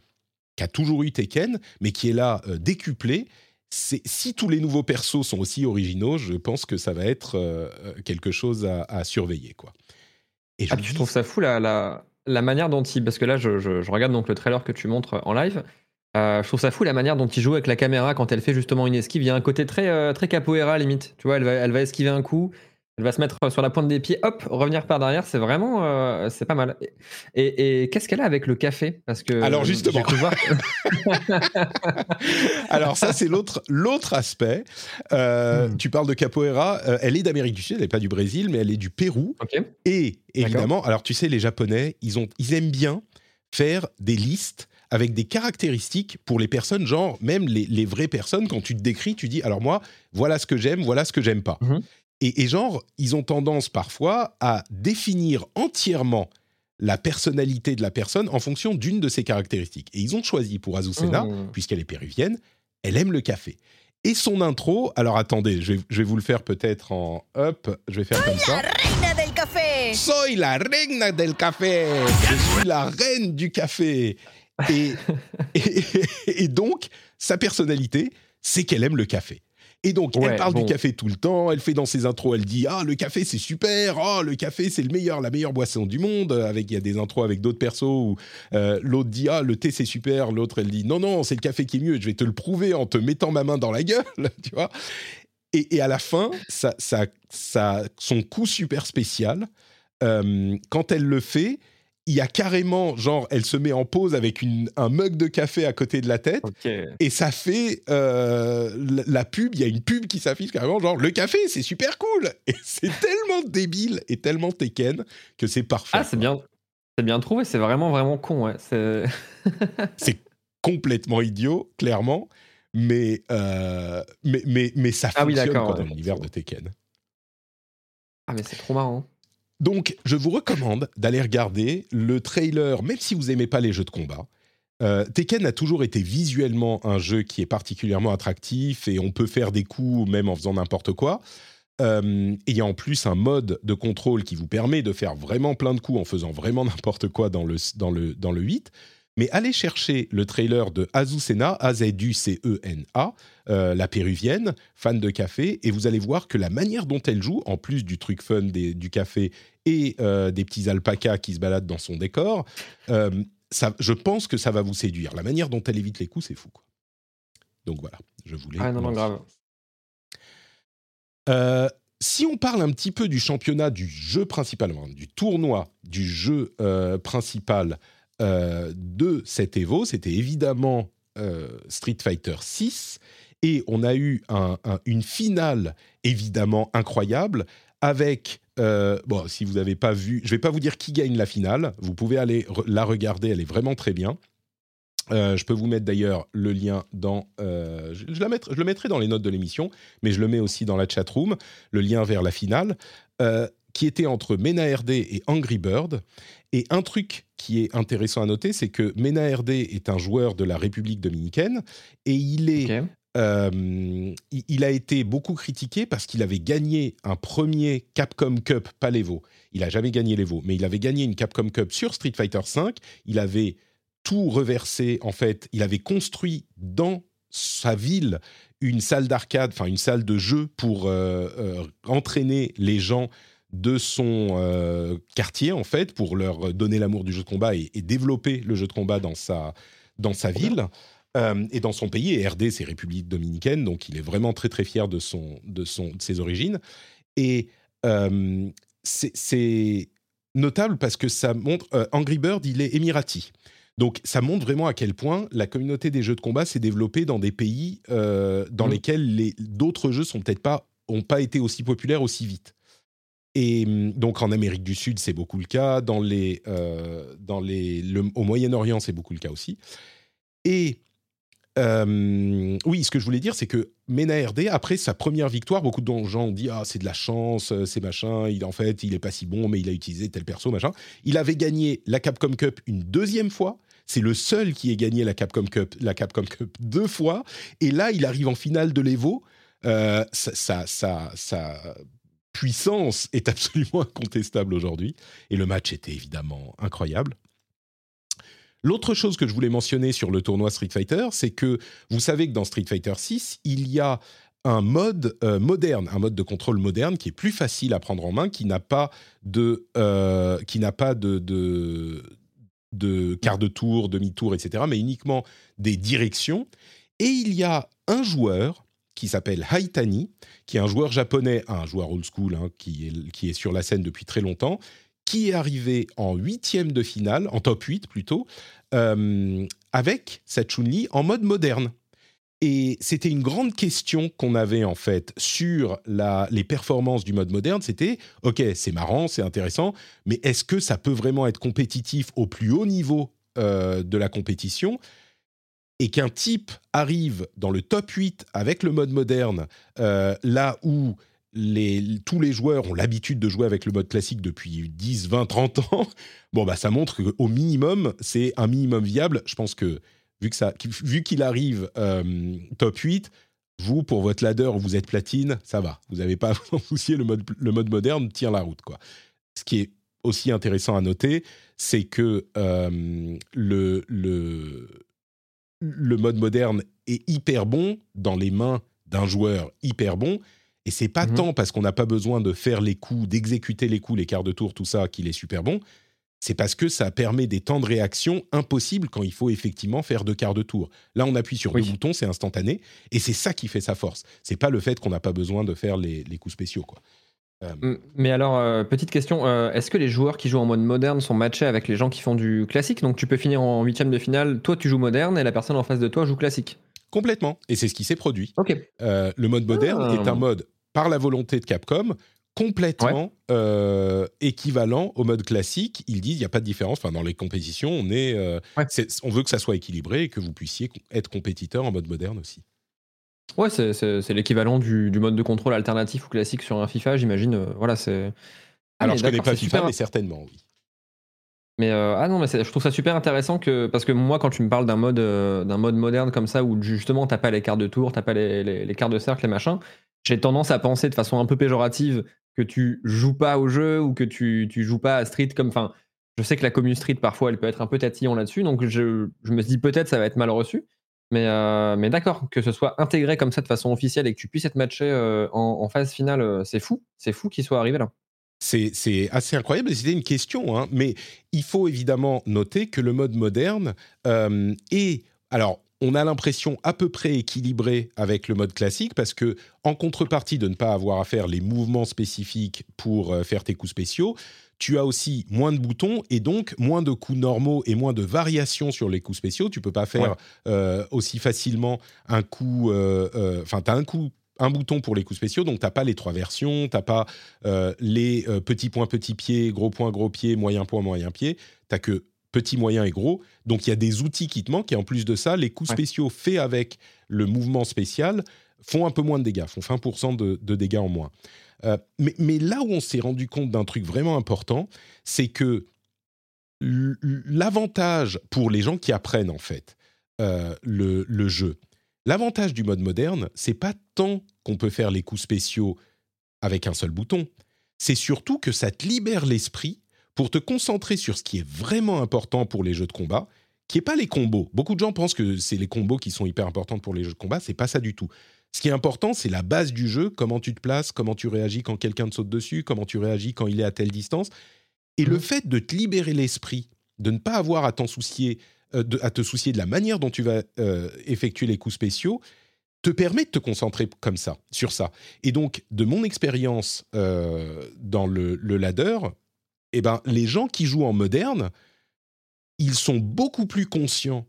qu'a toujours eu Tekken, mais qui est là décuplé. Si tous les nouveaux persos sont aussi originaux, je pense que ça va être quelque chose à, surveiller quoi. Et je ah, tu trouves ça fou la, la, la, manière dont il, parce que là je, je regarde donc le trailer que tu montres en live. Euh, je trouve ça fou la manière dont il joue avec la caméra quand elle fait justement une esquive. Il y a un côté très, euh, très capoeira limite. Tu vois, elle va, elle va esquiver un coup, elle va se mettre sur la pointe des pieds, hop, revenir par derrière. C'est vraiment, euh, c'est pas mal. Et, qu'est-ce qu'elle a avec le café? Parce que alors justement, (laughs) alors ça c'est l'autre l'autre aspect. Hmm. Tu parles de capoeira. elle est d'Amérique du Sud, elle n'est pas du Brésil, mais elle est du Pérou. Et évidemment, alors tu sais, les Japonais, ils ont, ils aiment bien faire des listes avec des caractéristiques pour les personnes, genre même les, vraies personnes, quand tu te décris, tu dis, alors moi, voilà ce que j'aime, voilà ce que j'aime pas. Mhm. Et, genre, ils ont tendance parfois à définir entièrement la personnalité de la personne en fonction d'une de ses caractéristiques. Et ils ont choisi pour Azucena, Mmh. puisqu'elle est péruvienne, elle aime le café. Et son intro, alors attendez, je vais, je vais vous le faire peut-être en up, je vais faire comme ça. reina del café. Soy la reina del café. Je suis la reine du café. Et, et, et donc, sa personnalité, c'est qu'elle aime le café. Et donc, elle parle bon. du café tout le temps. Elle fait dans ses intros, elle dit Ah, le café, c'est super. Ah, le café, c'est le meilleur, la meilleure boisson du monde. Avec, il y a des intros avec d'autres persos où euh, l'autre dit Ah, le thé, c'est super. L'autre, elle dit Non, non, c'est le café qui est mieux. Je vais te le prouver en te mettant ma main dans la gueule. (laughs) Tu vois et, et à la fin, ça, ça, ça, son coup super spécial, euh, quand elle le fait, il y a carrément, genre, elle se met en pause avec une, un mug de café à côté de la tête, et ça fait euh, la, la pub, il y a une pub qui s'affiche carrément, genre, le café, c'est super cool Et (laughs) c'est tellement débile et tellement Tekken que c'est parfait. Ah, c'est bien. C'est bien trouvé, c'est vraiment, vraiment con. Ouais. C'est... (laughs) C'est complètement idiot, clairement, mais, euh, mais, mais, mais ça Ah oui, fonctionne quoi, dans ouais. l'univers de Tekken. Ah, mais c'est trop marrant. Donc, je vous recommande d'aller regarder le trailer, même si vous aimez pas les jeux de combat. Euh, Tekken a toujours été visuellement un jeu qui est particulièrement attractif et on peut faire des coups même en faisant n'importe quoi. Euh, et il y a en plus un mode de contrôle qui vous permet de faire vraiment plein de coups en faisant vraiment (laughs) n'importe quoi dans le, dans, le, dans le 8. Mais allez chercher le trailer de Azucena, A-Z-U-C-E-N-A, euh, la péruvienne, fan de café, et vous allez voir que la manière dont elle joue, en plus du truc fun des- du café et euh, des petits alpacas qui se baladent dans son décor, euh, ça, je pense que ça va vous séduire. La manière dont elle évite les coups, c'est fou. quoi. Donc voilà, je voulais. Ah, non, non, grave. Si on parle un petit peu du championnat du jeu principal, du tournoi du jeu principal euh, de cet Evo, c'était évidemment euh, Street Fighter 6 et on a eu un- un- une finale évidemment incroyable avec euh, bon si vous n'avez pas vu, je vais pas vous dire qui gagne la finale, vous pouvez aller la regarder, elle est vraiment très bien. Je peux vous mettre d'ailleurs le lien dans. je, je le mettrai dans les notes de l'émission, mais je le mets aussi dans la chat room, le lien vers la finale, qui était entre Mena RD et Angry Bird. Et un truc qui est intéressant à noter, c'est que Mena RD est un joueur de la République dominicaine et il est euh, il a été beaucoup critiqué parce qu'il avait gagné un premier Capcom Cup, pas l'Evo. Il a jamais gagné l'Evo, mais il avait gagné une Capcom Cup sur Street Fighter V. Il avait tout reversé, en fait. Il avait construit dans sa ville une salle d'arcade, enfin une salle de jeu pour euh, euh, entraîner les gens de son euh, quartier, en fait, pour leur donner l'amour du jeu de combat et, et développer le jeu de combat dans sa, dans sa ville. Euh, et dans son pays, et RD, c'est République dominicaine, donc il est vraiment très très fier de, son, de, son, de ses origines. Et euh, c'est- notable parce que ça montre. Angry Bird, il est émirati. Donc ça montre vraiment à quel point la communauté des jeux de combat s'est développée dans des pays dans Mhm. lesquels les- d'autres jeux sont peut-être pas ont pas été aussi populaires aussi vite. Et hum, donc en Amérique du Sud, c'est beaucoup le cas. Dans les, euh, dans les, le- au Moyen-Orient, c'est beaucoup le cas aussi. Et euh, oui, ce que je voulais dire, c'est que Mena RD, après sa première victoire, beaucoup de gens ont dit ah c'est de la chance, euh, c'est machin. Il en fait, il est pas si bon, mais il a utilisé tel perso machin. Il avait gagné la Capcom Cup une deuxième fois. C'est le seul qui ait gagné la Capcom Cup, la Capcom Cup deux fois. Et là, il arrive en finale de l'Evo. Euh, sa, sa- sa puissance est absolument (laughs) incontestable aujourd'hui. Et le match était évidemment incroyable. L'autre chose que je voulais mentionner sur le tournoi Street Fighter, c'est que vous savez que dans Street Fighter 6, il y a un mode euh, moderne, un mode de contrôle moderne qui est plus facile à prendre en main, qui n'a pas de, euh, qui n'a pas de, de, de quart de tour, demi-tour, etc., mais uniquement des directions. Et il y a un joueur qui s'appelle Haitani, qui est un joueur japonais, un joueur old school, hein, qui, est, qui est sur la scène depuis très longtemps, qui est arrivé en huitième de finale, en top 8 plutôt, euh, avec Chun-Li en mode moderne. Et c'était une grande question qu'on avait en fait sur la, les performances du mode moderne. C'était, ok, c'est marrant, c'est intéressant, mais est-ce que ça peut vraiment être compétitif au plus haut niveau euh, de la compétition? Et qu'un type arrive dans le top 8 avec le mode moderne, euh, là où tous les joueurs ont l'habitude de jouer avec le mode classique depuis 10, 20, 30 ans, (laughs) bon, bah, ça montre qu'au minimum, c'est un minimum viable. Je pense que vu, ça, vu qu'il arrive euh, top 8, vous, pour votre ladder, vous êtes platine, ça va. Vous n'avez pas (laughs) à vous soucier, le mode, moderne tient la route. Quoi. Ce qui est aussi intéressant à noter, c'est que euh, le, le, le mode moderne est hyper bon dans les mains d'un joueur hyper bon, et c'est pas mhm. tant parce qu'on n'a pas besoin de faire les coups, d'exécuter les coups, les quarts de tour, tout ça, qu'il est super bon. C'est parce que ça permet des temps de réaction impossibles quand il faut effectivement faire deux quarts de tour. Là, on appuie sur le deux boutons, c'est instantané, et c'est ça qui fait sa force. C'est pas le fait qu'on n'a pas besoin de faire les, coups spéciaux, quoi. Euh, mais alors, euh, petite question, euh, est-ce que les joueurs qui jouent en mode moderne sont matchés avec les gens qui font du classique Donc tu peux finir en huitième de finale, toi tu joues moderne et la personne en face de toi joue classique Complètement. Et c'est ce qui s'est produit. Euh, le mode moderne ah. est un mode, par la volonté de Capcom, complètement équivalent au mode classique. Ils disent il n'y a pas de différence. Enfin, dans les compétitions, on, est, on veut que ça soit équilibré et que vous puissiez être compétiteur en mode moderne aussi. Ouais, c'est l'équivalent du, mode de contrôle alternatif ou classique sur un FIFA, j'imagine. voilà, c'est. Alors, je connais pas FIFA, mais certainement, oui. Mais euh, ah non, mais je trouve ça super intéressant que parce que moi, quand tu me parles d'un mode euh, d'un mode moderne comme ça où justement t'as pas les cartes de tour, t'as pas les, les, cartes de cercle, les machins, j'ai tendance à penser de façon un peu péjorative que tu joues pas au jeu ou que tu, tu joues pas à Street comme. Enfin, je sais que la commune Street parfois elle peut être un peu tatillon là-dessus, donc je, je me dis peut-être ça va être mal reçu. Mais, euh, mais d'accord, que ce soit intégré comme ça de façon officielle et que tu puisses être matché en, en, phase finale, c'est fou. C'est fou qu'il soit arrivé là. C'est assez incroyable. C'était une question, hein. mais il faut évidemment noter que le mode moderne euh, est. Alors, on a l'impression à peu près équilibré avec le mode classique parce que, en contrepartie de ne pas avoir à faire les mouvements spécifiques pour euh, faire tes coups spéciaux, tu as aussi moins de boutons et donc moins de coups normaux et moins de variations sur les coups spéciaux. Tu peux pas faire euh, aussi facilement un coup. Enfin, tu as un coup un bouton pour les coups spéciaux, donc t'as pas les trois versions, t'as pas euh, les euh, petits points, petits pieds, gros points, gros pieds, moyen point, moyen pied, t'as que petit, moyen et gros. Donc il y a des outils qui te manquent et en plus de ça, les coups spéciaux faits avec le mouvement spécial font un peu moins de dégâts, font 20% de, de, dégâts en moins. Euh, mais, là où on s'est rendu compte d'un truc vraiment important, c'est que l'avantage pour les gens qui apprennent en fait le, le jeu, L'avantage du mode moderne, c'est pas tant qu'on peut faire les coups spéciaux avec un seul bouton, c'est surtout que ça te libère l'esprit pour te concentrer sur ce qui est vraiment important pour les jeux de combat, qui est pas les combos. Beaucoup de gens pensent que c'est les combos qui sont hyper importants pour les jeux de combat, c'est pas ça du tout. Ce qui est important, c'est la base du jeu, comment tu te places, comment tu réagis quand quelqu'un te saute dessus, comment tu réagis quand il est à telle distance. Et le mmh. fait de te libérer l'esprit, de ne pas avoir à t'en soucier euh, à te soucier de la manière dont tu vas euh, effectuer les coups spéciaux, te permet de te concentrer comme ça, sur ça. Et donc, de mon expérience euh, dans le, ladder, eh ben, les gens qui jouent en moderne, ils sont beaucoup plus conscients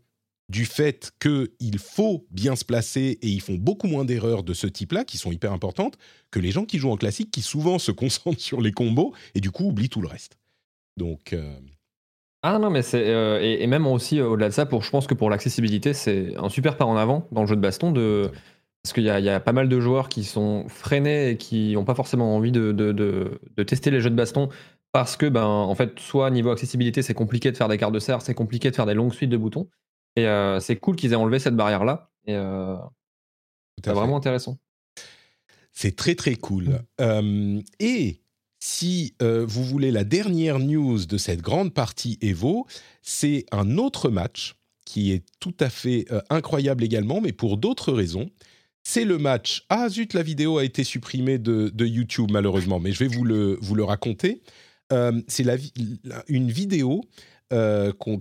du fait qu'il faut bien se placer et ils font beaucoup moins d'erreurs de ce type-là, qui sont hyper importantes, que les gens qui jouent en classique, qui souvent se (laughs) concentrent sur les combos et du coup oublient tout le reste. Donc, ah non, mais c'est. Euh, et, même aussi, euh, au-delà de ça, pour, je pense que pour l'accessibilité, c'est un super pas en avant dans le jeu de baston. De, parce qu'il y, y, a pas mal de joueurs qui sont freinés et qui n'ont pas forcément envie de, de, de, tester les jeux de baston parce que, ben, en fait, soit niveau accessibilité, c'est compliqué de faire des quarts de serre, c'est compliqué de faire des longues suites de boutons. Et euh, c'est cool qu'ils aient enlevé cette barrière-là. Et c'est vraiment intéressant. C'est très très cool. Mmh. et si euh, vous voulez la dernière news de cette grande partie Evo, c'est un autre match qui est tout à fait euh, incroyable également, mais pour d'autres raisons. C'est le match. Ah zut, la vidéo a été supprimée de, YouTube malheureusement, mais je vais vous le, vous le raconter. Euh, c'est une vidéo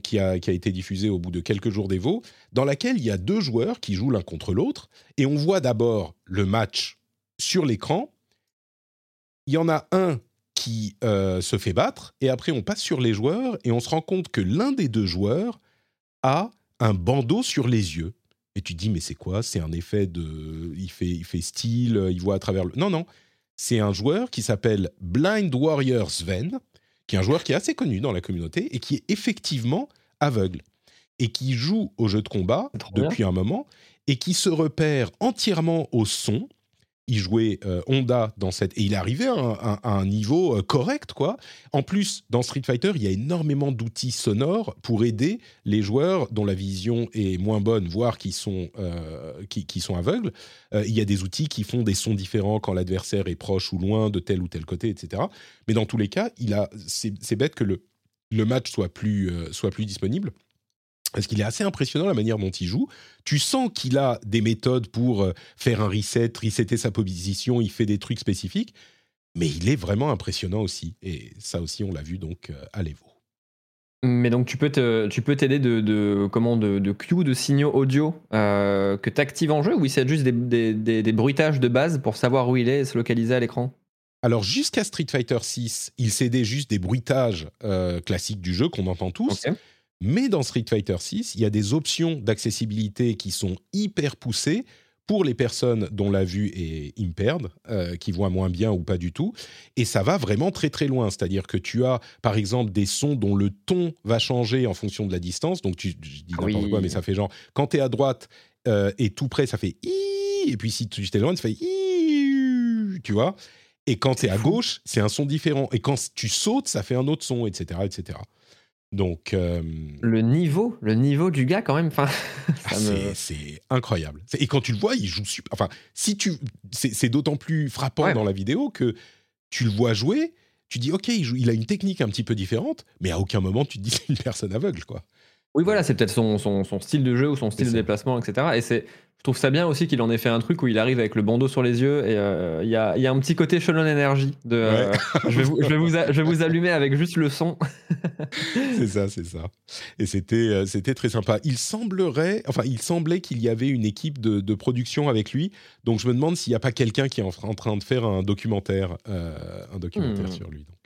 qui, a, qui, a, été diffusée au bout de quelques jours d'Evo, dans laquelle il y a deux joueurs qui jouent l'un contre l'autre, et on voit d'abord le match sur l'écran. Il y en a un qui euh, se fait battre, et après on passe sur les joueurs, et on se rend compte que l'un des deux joueurs a un bandeau sur les yeux. Et tu te dis, mais c'est quoi? C'est un effet de... Il fait, il fait style, il voit à travers le... Non, non. C'est un joueur qui s'appelle Blind Warrior Sven, qui est un joueur qui est assez connu dans la communauté, et qui est effectivement aveugle, et qui joue au jeu de combat depuis un moment, et qui se repère entièrement au son, il jouait euh, Honda dans cette et il est arrivé à un, niveau euh, correct quoi. En plus, dans Street Fighter, il y a énormément d'outils sonores pour aider les joueurs dont la vision est moins bonne, voire qui sont euh, qui, sont aveugles. il y a des outils qui font des sons différents quand l'adversaire est proche ou loin de tel ou tel côté, etc. Mais dans tous les cas, il a c'est bête que le le match soit plus soit plus disponible parce qu'il est assez impressionnant la manière dont il joue. Tu sens qu'il a des méthodes pour euh, faire un reset, resetter sa position, il fait des trucs spécifiques, mais il est vraiment impressionnant aussi. Et ça aussi, on l'a vu donc euh, à l'Evo. Mais donc tu peux te, tu peux t'aider de, de comment de, de cues de signaux audio euh, que tu actives en jeu ou c'est juste des, des, des, bruitages de base pour savoir où il est et se localiser à l'écran? Alors jusqu'à Street Fighter 6, il s'aidait juste des bruitages classiques du jeu qu'on entend tous. Mais dans Street Fighter 6, il y a des options d'accessibilité qui sont hyper poussées pour les personnes dont la vue est impaired, euh, qui voient moins bien ou pas du tout. Et ça va vraiment très très loin. C'est-à-dire que tu as, par exemple, des sons dont le ton va changer en fonction de la distance. Donc, tu, je dis n'importe quoi, mais ça fait genre, quand tu es à droite euh, et tout près, ça fait et puis si tu es loin, ça fait tu vois. Et quand tu es à gauche, c'est un son différent. Et quand tu sautes, ça fait un autre son, etc. etc. Donc euh, le niveau, le niveau du gars quand même, enfin, (laughs) ah, c'est incroyable. Et quand tu le vois, il joue super. Enfin, si tu, c'est d'autant plus frappant dans la vidéo que tu le vois jouer, tu dis ok, il, joue, il a une technique un petit peu différente, mais à aucun moment tu te dis (laughs) c'est une personne aveugle quoi. Oui, voilà, c'est peut-être son, son, son, style de jeu ou son style de déplacement, etc. Et c'est je trouve ça bien aussi qu'il en ait fait un truc où il arrive avec le bandeau sur les yeux et euh, il y, a, y, a, un petit côté Shalom Energy de euh, (laughs) je, vais vous, je, vais vous je, vais vous allumer avec juste le son. (laughs) c'est ça, c'est ça. Et c'était euh, c'était très sympa. Il semblerait, enfin il semblait qu'il y avait une équipe de, de, production avec lui. Donc je me demande s'il n'y a pas quelqu'un qui est en, train de faire un documentaire, un documentaire hmm. sur lui. Donc.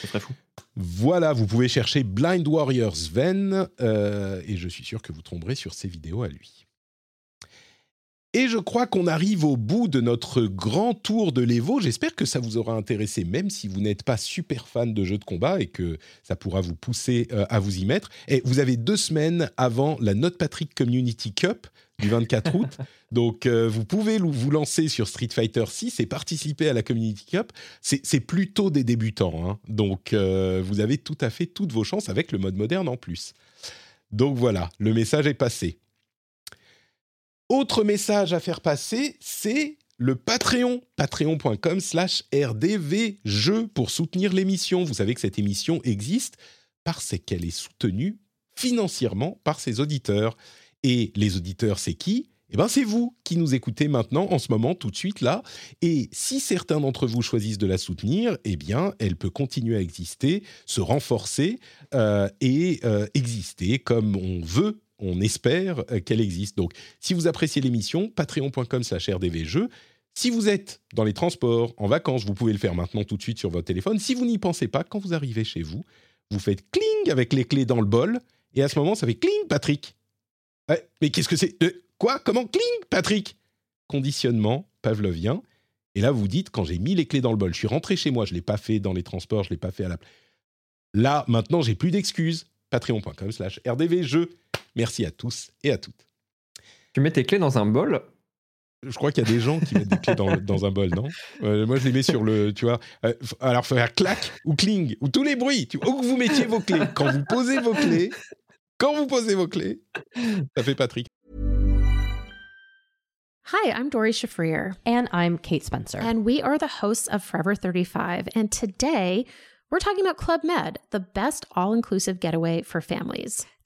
C'est très fou. Voilà, vous pouvez chercher Blind Warriors Ven et je suis sûr que vous tomberez sur ses vidéos à lui. Et je crois qu'on arrive au bout de notre grand tour de l'Evo. J'espère que ça vous aura intéressé, même si vous n'êtes pas super fan de jeux de combat et que ça pourra vous pousser euh, à vous y mettre. Et vous avez deux semaines avant la Note Patrick Community Cup du 24 août. (laughs) Donc, euh, vous pouvez vous lancer sur Street Fighter 6 et participer à la Community Cup. C'est plutôt des débutants. Hein. Donc, euh, vous avez tout à fait toutes vos chances avec le mode moderne en plus. Donc voilà, le message est passé. Autre message à faire passer, c'est le Patreon, patreon.com slash rdvjeux pour soutenir l'émission. Vous savez que cette émission existe parce qu'elle est soutenue financièrement par ses auditeurs. Et les auditeurs, c'est qui? Eh ben, c'est vous qui nous écoutez maintenant, en ce moment, tout de suite là. Et si certains d'entre vous choisissent de la soutenir, eh bien, elle peut continuer à exister, se renforcer euh, et euh, exister comme on veut on espère euh, qu'elle existe. Donc, si vous appréciez l'émission, patreon.com slash rdvjeux. Si vous êtes dans les transports, en vacances, vous pouvez le faire maintenant tout de suite sur votre téléphone. Si vous n'y pensez pas, quand vous arrivez chez vous, vous faites cling avec les clés dans le bol. Et à ce moment, ça fait cling, Patrick. mais qu'est-ce que c'est Quoi? Comment cling, Patrick? Conditionnement pavlovien. Et là, vous dites, quand j'ai mis les clés dans le bol, je suis rentré chez moi, je ne l'ai pas fait dans les transports, je ne l'ai pas fait à la... Là, maintenant, j'ai plus d'excuses. Patreon.com slash rdvjeux. Merci à tous et à toutes. Tu mets tes clés dans un bol? Je crois qu'il y a des gens qui mettent des clés dans, (laughs) un bol, non? Euh, Moi, je les mets sur le, tu vois. Euh, alors, faut faire clac ou cling ou tous les bruits. Tu, où que vous mettiez vos clés. Quand vous posez vos clés, quand vous posez vos clés, ça fait Patrick. Hi, I'm Dory Shafrir. And I'm Kate Spencer. And we are the hosts of Forever 35. And today, we're talking about Club Med, the best all inclusive getaway for families.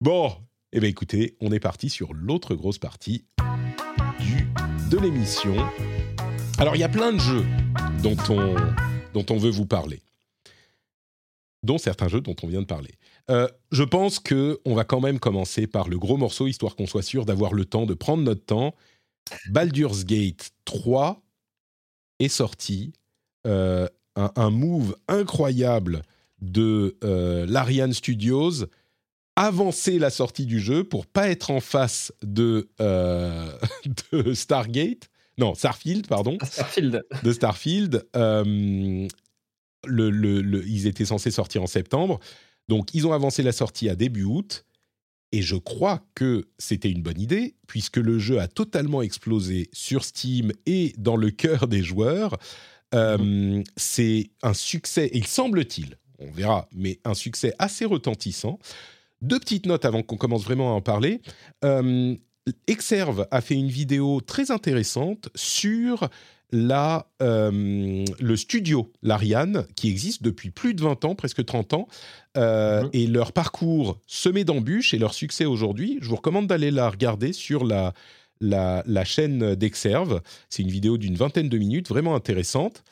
Bon, eh bien écoutez, on est parti sur l'autre grosse partie de l'émission. Alors il y a plein de jeux dont on, veut vous parler, dont certains jeux dont on vient de parler. Euh, je pense que on va quand même commencer par le gros morceau, histoire qu'on soit sûr d'avoir le temps de prendre notre temps. Baldur's Gate 3 est sorti, euh, un, un move incroyable de euh, l'Ariane Studios avancer la sortie du jeu pour pas être en face de, euh, (laughs) de Stargate, non Starfield pardon, Starfield. de Starfield. Euh, le, le- le- ils étaient censés sortir en septembre, donc ils ont avancé la sortie à début août. Et je crois que c'était une bonne idée, puisque le jeu a totalement explosé sur Steam et dans le cœur des joueurs. Euh, C'est un succès, il semble-t-il, on verra, mais un succès assez retentissant. Deux petites notes avant qu'on commence vraiment à en parler. Euh, Exerve a fait une vidéo très intéressante sur la, euh, le studio Lariane, qui existe depuis plus de 20 ans, presque 30 ans, euh, Mhm. et leur parcours semé d'embûches et leur succès aujourd'hui. Je vous recommande d'aller la regarder sur la, la, la chaîne d'Exerve. C'est une vidéo d'une vingtaine de minutes, vraiment intéressante.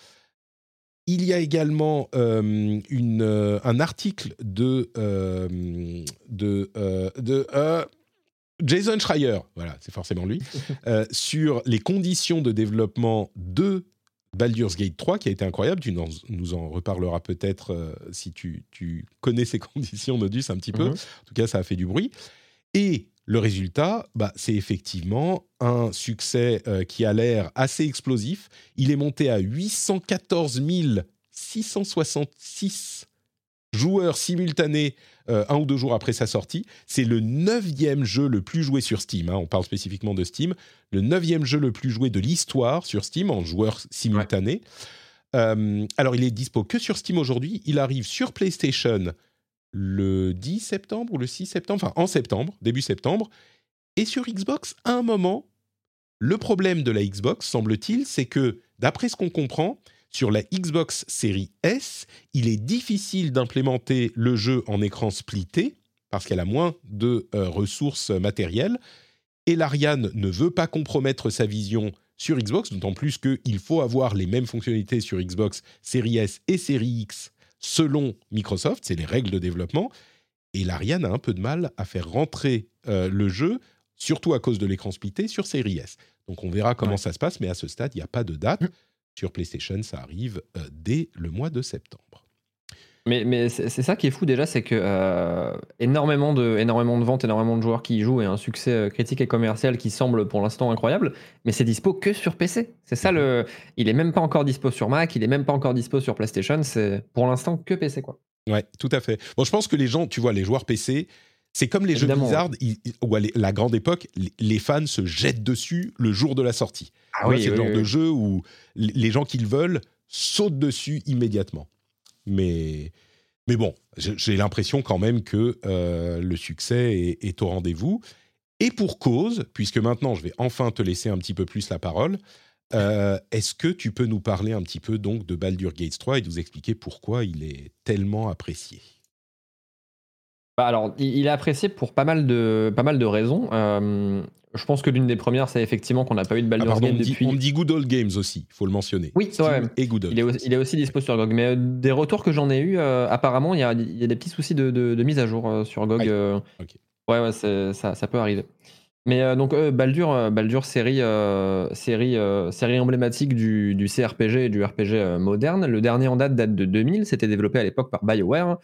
Il y a également euh, une, euh, un article de, euh, de, de Jason Schreier, voilà, c'est forcément lui, (laughs) sur les conditions de développement de Baldur's Gate 3, qui a été incroyable. Tu nous en reparleras peut-être si tu, tu connais ces (laughs) conditions, Nodus, un petit peu. Mhm. En tout cas, ça a fait du bruit. Et le résultat, bah, c'est effectivement un succès euh, qui a l'air assez explosif. Il est monté à 814 666 joueurs simultanés euh, un ou deux jours après sa sortie. C'est le neuvième jeu le plus joué sur Steam. hein, on parle spécifiquement de Steam. Le neuvième jeu le plus joué de l'histoire sur Steam en joueurs simultanés. Euh, alors, il est dispo que sur Steam aujourd'hui. Il arrive sur PlayStation le 10 septembre ou le 6 septembre, enfin en septembre, début septembre. Et sur Xbox, à un moment, le problème de la Xbox, semble-t-il, c'est que, d'après ce qu'on comprend, sur la Xbox série S, il est difficile d'implémenter le jeu en écran splitté, parce qu'elle a moins de euh, ressources matérielles. Et l'Ariane ne veut pas compromettre sa vision sur Xbox, d'autant plus qu'il faut avoir les mêmes fonctionnalités sur Xbox série S et série X selon Microsoft, c'est les règles de développement. Et l'Ariane a un peu de mal à faire rentrer euh, le jeu, surtout à cause de l'écran splitté, sur série S. Donc on verra comment Ouais. ça se passe, mais à ce stade, il n'y a pas de date. Sur PlayStation, ça arrive euh, dès le mois de septembre. Mais, mais c'est ça qui est fou déjà, c'est que euh, énormément, de, énormément de ventes, énormément de joueurs qui y jouent et un succès euh, critique et commercial qui semble pour l'instant incroyable, mais c'est dispo que sur PC. C'est ça le. Il est même pas encore dispo sur Mac, il est même pas encore dispo sur PlayStation, c'est pour l'instant que PC quoi. Ouais, tout à fait. Bon, je pense que les gens, tu vois, les joueurs PC, c'est comme les Évidemment, jeux Blizzard, ils- ou à la grande époque, les- les fans se jettent dessus le jour de la sortie. Ah vois, c'est le genre de jeu où les gens qui le veulent sautent dessus immédiatement. Mais, mais bon, j'ai l'impression quand même que euh, le succès est, au rendez-vous. Et pour cause, puisque maintenant je vais enfin te laisser un petit peu plus la parole, euh, est-ce que tu peux nous parler un petit peu donc de Baldur Gates 3 et nous expliquer pourquoi il est tellement apprécié? Bah alors, il est apprécié pour pas mal de, pas raisons. Euh, je pense que l'une des premières, c'est effectivement qu'on n'a pas eu de Ah, Baldur's pardon, on Gate dit, depuis. on dit Good Old Games aussi, il faut le mentionner. Oui, c'est vrai. Et Good Old. Il est, aussi, il est aussi dispo sur GOG. Mais euh, des retours que j'en ai eu, euh, apparemment, il y a, il y a des petits soucis de, de- de mise à jour euh, sur GOG. Ok. Ouais, ça, ça peut arriver. Mais donc, Baldur, Baldur série, série, série emblématique du, du CRPG et du RPG moderne. Le dernier en date date de 2000. C'était développé à l'époque par BioWare,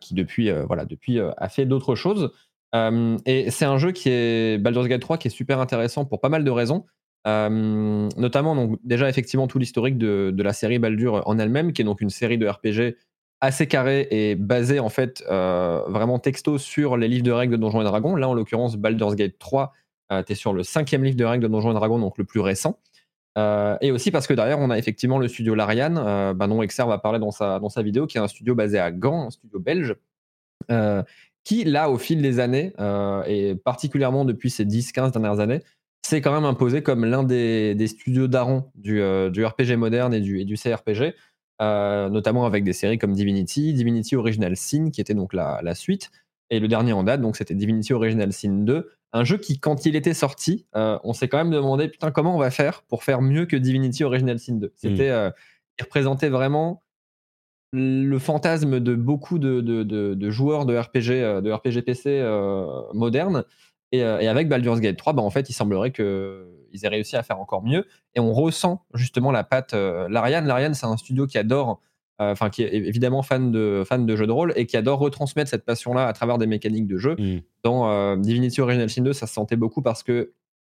qui depuis, voilà, depuis a fait d'autres choses. Et c'est un jeu qui est Baldur's Gate 3 qui est super intéressant pour pas mal de raisons. Notamment, donc, déjà, effectivement, tout l'historique de, la série Baldur en elle-même, qui est donc une série de RPG assez carrée et basée, en fait, euh, vraiment texto sur les livres de règles de Donjons et Dragons. Là, en l'occurrence, Baldur's Gate 3, euh, tu es sur le cinquième livre de règles de Donjons et Dragons, donc le plus récent. Euh, et aussi parce que derrière, on a effectivement le studio Larian, bah, dont Exer va parler dans sa, dans sa vidéo, qui est un studio basé à Gand, un studio belge, qui, là, au fil des années, euh, et particulièrement depuis ces 10-15 dernières années, s'est quand même imposé comme l'un des, des studios d'Aron du, euh, du RPG moderne et du, et du CRPG, euh, notamment avec des séries comme Divinity, Divinity Original Sin, qui était donc la, la suite, et le dernier en date, donc c'était Divinity Original Sin 2, un jeu qui, quand il était sorti, on s'est quand même demandé, putain, comment on va faire pour faire mieux que Divinity Original Sin 2 C'était, euh, il représentait vraiment le fantasme de beaucoup de, de- de- de joueurs de RPG, euh, de RPG PC euh, modernes. Et, euh, et avec Baldur's Gate 3, bah, en fait, il semblerait qu'ils aient réussi à faire encore mieux. Et on ressent justement la patte euh, Larian. Larian, c'est un studio qui adore, euh, enfin, qui est évidemment fan de, fan de jeux de rôle et qui adore retransmettre cette passion-là à travers des mécaniques de jeu. Mm. Dans euh, Divinity Original Sin 2, ça se sentait beaucoup parce que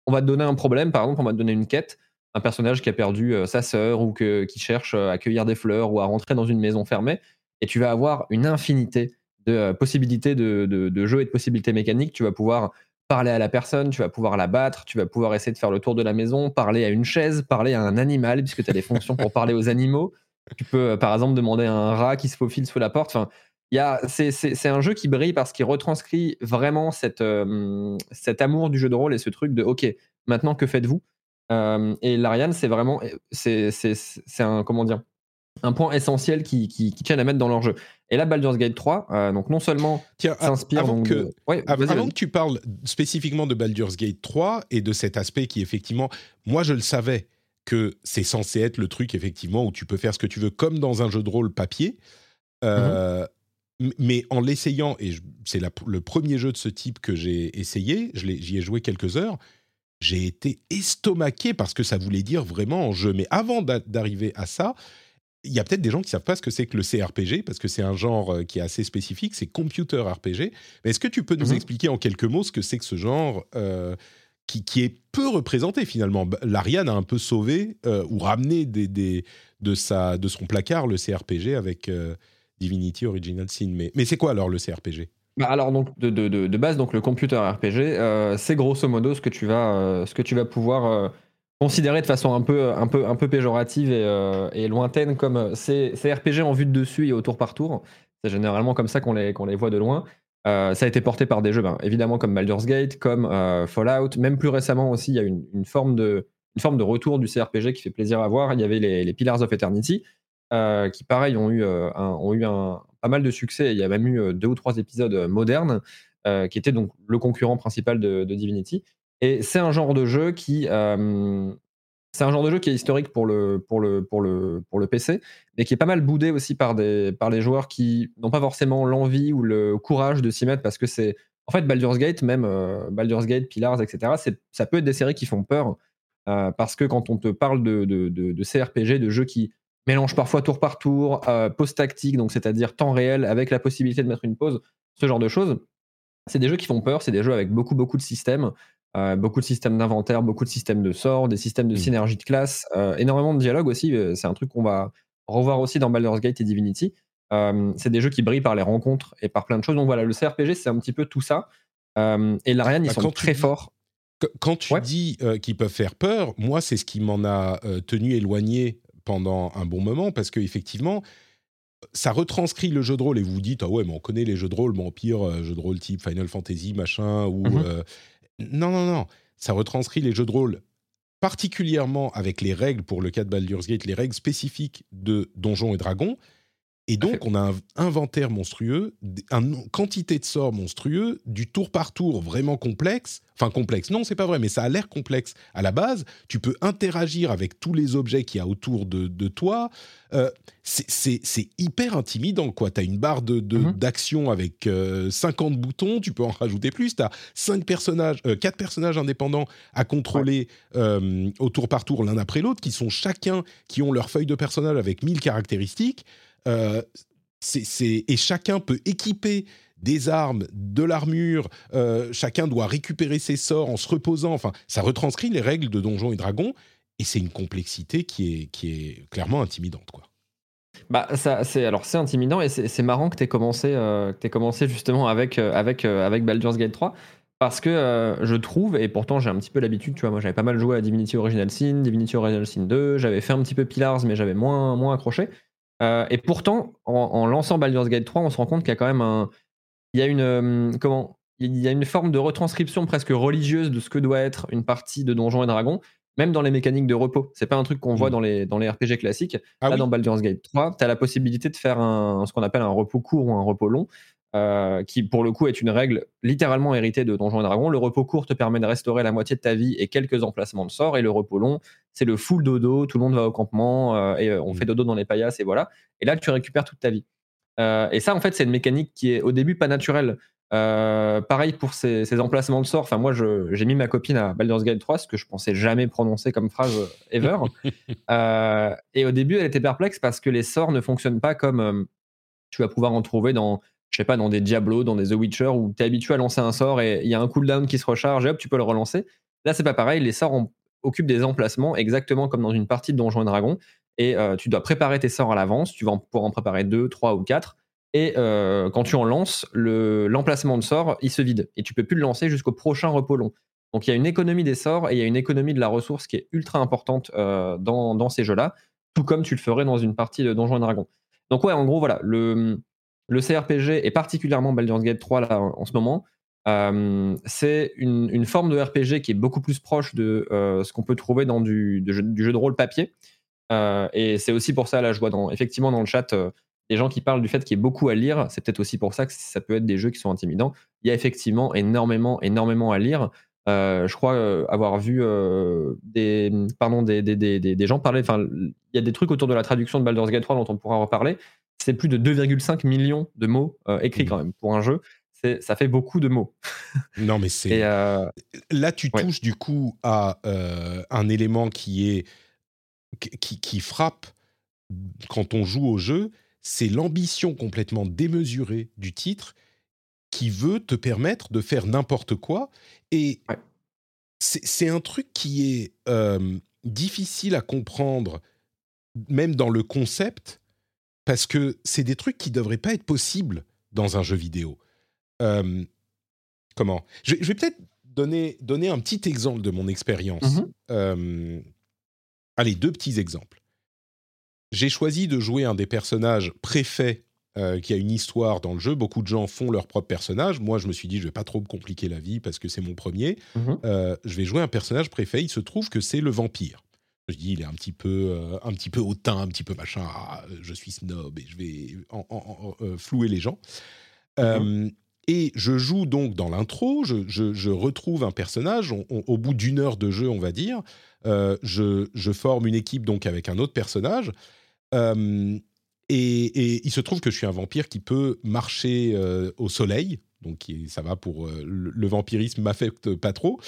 on va te donner un problème, par exemple, on va te donner une quête, un personnage qui a perdu euh, sa sœur ou que- qui cherche euh, à cueillir des fleurs ou à rentrer dans une maison fermée, et tu vas avoir une infinité de euh, possibilités de, de, et de possibilités mécaniques. Tu vas pouvoir parler à la personne, tu vas pouvoir la battre, tu vas pouvoir essayer de faire le tour de la maison, parler à une chaise, parler à un animal, puisque tu as des fonctions pour parler aux animaux. Tu peux, par exemple, demander à un rat qui se faufile sous la porte. Enfin, c'est, un jeu qui brille parce qu'il retranscrit vraiment cette, cet amour du jeu de rôle et ce truc de OK, maintenant que faites-vous? Euh, Et l'Ariane, c'est vraiment, c'est, c'est, c'est un, comment dire, un point essentiel qui, qui, qui tiennent à mettre dans leur jeu. Et là, Baldur's Gate 3, euh, donc non seulement s'inspire avant donc que, de- Ouais, Av- vas-y, Avant que tu parles spécifiquement de Baldur's Gate 3 et de cet aspect qui effectivement, moi je le savais que c'est censé être le truc effectivement où tu peux faire ce que tu veux comme dans un jeu de rôle papier. Euh, m- Mais en l'essayant, et c'est la- le premier jeu de ce type que j'ai essayé, je l'ai- j'y ai joué quelques heures, j'ai été estomaqué parce que ça voulait dire vraiment en jeu. Mais avant d'a- d'arriver à ça, il y a peut-être des gens qui savent pas ce que c'est que le CRPG parce que c'est un genre euh, qui est assez spécifique, c'est computer RPG. Mais est-ce que tu peux nous Mhm. expliquer en quelques mots ce que c'est que ce genre euh, qui, qui est peu représenté finalement? Bah, L'Ariane a un peu sauvé euh, ou ramené des, des- de, sa, de son placard le CRPG avec euh, Divinity Original Sin. Mais, mais c'est quoi alors le CRPG Bah alors donc de, de, de, base donc le computer RPG euh, c'est grosso modo ce que tu vas euh, ce que tu vas pouvoir euh, considérer de façon un peu un peu un peu péjorative et, et lointaine comme c'est RPG en vue de dessus et au tour par tour. C'est généralement comme ça qu'on les qu'on les voit de loin. Ça a été porté par des jeux ben, évidemment comme Baldur's Gate comme Fallout. Même plus récemment aussi il y a une, forme de une forme de retour du CRPG qui fait plaisir à voir. Il y avait les, Pillars of Eternity qui pareil ont eu, ont eu un, pas mal de succès. Il y a même eu euh, deux ou trois épisodes euh, modernes euh, qui étaient donc le concurrent principal de, Divinity. Et c'est un genre de jeu qui c'est un genre de jeu qui est historique pour le, pour le, pour le, pour le PC, mais qui est pas mal boudé aussi par des, par les joueurs qui n'ont pas forcément l'envie ou le courage de s'y mettre parce que c'est en fait Baldur's Gate, même Baldur's Gate, Pillars, etc. Ça peut être des séries qui font peur parce que quand on te parle de, de, de, de CRPG, de jeux qui mélange parfois tour par tour, euh, pause tactique, donc c'est-à-dire temps réel avec la possibilité de mettre une pause, ce genre de choses. C'est des jeux qui font peur, c'est des jeux avec beaucoup beaucoup de systèmes, euh, beaucoup de systèmes d'inventaire, beaucoup de systèmes de sorts, des systèmes de Mm. synergie de classe, euh, énormément de dialogue aussi. euh, C'est un truc qu'on va revoir aussi dans Baldur's Gate et Divinity. C'est des jeux qui brillent par les rencontres et par plein de choses. Donc voilà, le CRPG c'est un petit peu tout ça. Et l'Ariane ils Bah, sont très forts. Qu- Quand tu Ouais. dis euh, qu'ils peuvent faire peur, moi, c'est ce qui m'en a euh, tenu éloigné pendant un bon moment, parce qu'effectivement, ça retranscrit le jeu de rôle, et vous vous dites, ah ouais, mais on connaît les jeux de rôle, mais en pire, euh, jeux de rôle type Final Fantasy, machin, ou... Mhm. euh, Non, non, non, ça retranscrit les jeux de rôle particulièrement avec les règles, pour le cas de Baldur's Gate, les règles spécifiques de Donjons et Dragons. Et donc, on a un inventaire monstrueux, une quantité de sorts monstrueux, du tour par tour vraiment complexe. Enfin, complexe, non, c'est pas vrai, mais ça a l'air complexe à la base. Tu peux interagir avec tous les objets qu'il y a autour de, de toi. Euh, c'est- hyper intimidant, quoi. Tu as une barre de- de- Mhm. d'action avec euh, 50 boutons, tu peux en (laughs) rajouter plus. Tu as 5 personnages, 4 personnages indépendants à contrôler euh, au tour par tour l'un après l'autre, qui sont chacun, qui ont leur feuille de personnage avec 1000 caractéristiques. Euh, et chacun peut équiper des armes, de l'armure, euh, chacun doit récupérer ses sorts en se reposant, enfin, ça retranscrit les règles de Donjons et Dragons, et c'est une complexité qui est, clairement intimidante, quoi. Bah, c'est alors c'est intimidant et c'est marrant que tu aies commencé, euh, commencé justement avec euh, avec Baldur's Gate 3 parce que je trouve et pourtant j'ai un petit peu l'habitude, tu vois, moi j'avais pas mal joué à Divinity Original Sin, Divinity Original Sin 2, j'avais fait un petit peu Pillars mais j'avais moins moins accroché. Euh, et pourtant en, en lançant Baldur's Gate 3, on se rend compte qu'il y a quand même un il y a une euh, comment il y a une forme de retranscription presque religieuse de ce que doit être une partie de Donjons et Dragons, même dans les mécaniques de repos. C'est pas un truc qu'on voit Mm. dans les, dans les RPG classiques. Ah Là, oui. dans Baldur's Gate 3, tu as la possibilité de faire un, ce qu'on appelle un repos court ou un repos long, euh, qui pour le coup est une règle littéralement héritée de Donjons et Dragons. Le repos court te permet de restaurer la moitié de ta vie et quelques emplacements de sort, et le repos long, c'est le full dodo, tout le monde va au campement, euh, et euh, on Mm. fait dodo dans les paillasses, et voilà. Et là, tu récupères toute ta vie. Euh, et ça, en fait, c'est une mécanique qui est au début pas naturelle. Pareil pour ces, ces emplacements de sort. Enfin, moi, j'ai mis ma copine à Baldur's Gate 3, ce que je pensais jamais prononcer comme phrase ever. (laughs) Et au début, elle était perplexe parce que les sorts ne fonctionnent pas comme tu vas pouvoir en trouver dans, je sais pas, dans des Diablo, dans des The Witcher, où tu es habitué à lancer un sort et il y a un cooldown qui se recharge et hop, tu peux le relancer. Là, c'est pas pareil. Les sorts occupent des emplacements exactement comme dans une partie de Donjons et Dragons. Et euh, tu dois préparer tes sorts à l'avance. Tu vas pouvoir en préparer deux, trois ou quatre. Et euh, quand tu en lances, le- l'emplacement de sort, il se vide. Et tu peux plus le lancer jusqu'au prochain repos long. Donc il y a une économie des sorts et il y a une économie de la ressource qui est ultra importante euh, dans, dans ces jeux-là, tout comme tu le ferais dans une partie de Donjons et Dragons. Donc ouais, en gros, voilà, le, le CRPG et particulièrement Baldur's Gate 3 là, en ce moment, euh, c'est une, forme de RPG qui est beaucoup plus proche de euh, ce qu'on peut trouver dans du, jeu, de rôle papier. Euh, et c'est aussi pour ça, là, je vois dans, effectivement dans le chat des gens qui parlent du fait qu'il y ait beaucoup à lire. C'est peut-être aussi pour ça que ça peut être des jeux qui sont intimidants. Il y a effectivement énormément, énormément à lire. Je crois avoir vu des, pardon, des, des, des, des- gens parler. Il y a des trucs autour de la traduction de Baldur's Gate 3 dont on pourra reparler. C'est plus de 2,5 millions de mots euh, écrits Mhm. quand même pour un jeu. Ça fait beaucoup de mots. (laughs) Non, mais c'est. Euh, Là, tu Ouais. touches du coup à euh, un élément qui est qui, qui frappe quand on joue au jeu, c'est l'ambition complètement démesurée du titre qui veut te permettre de faire n'importe quoi. Et Ouais. c'est un truc qui est difficile à comprendre, même dans le concept, parce que c'est des trucs qui devraient pas être possibles dans un jeu vidéo. Euh, comment? Je, je vais peut-être donner, donner un petit exemple de mon expérience. Mhm. Euh, allez, deux petits exemples. J'ai choisi de jouer un des personnages préfets euh, qui a une histoire dans le jeu. Beaucoup de gens font leur propre personnage. Moi, je me suis dit, je vais pas trop me compliquer la vie parce que c'est mon premier. Mhm. Je vais jouer un personnage préfet. Il se trouve que c'est le vampire. Je dis, il est un petit peu, euh, un petit peu hautain, un petit peu machin. Ah, je suis snob et je vais en- en- en- euh, flouer les gens. Euh, et je joue donc dans l'intro, je, je- je retrouve un personnage, on- on- au bout d'une heure de jeu, on va dire, euh, je, je forme une équipe donc avec un autre personnage, euh, et, et il se trouve que je suis un vampire qui peut marcher euh, au soleil, donc ça va pour euh, le, le vampirisme m'affecte pas trop.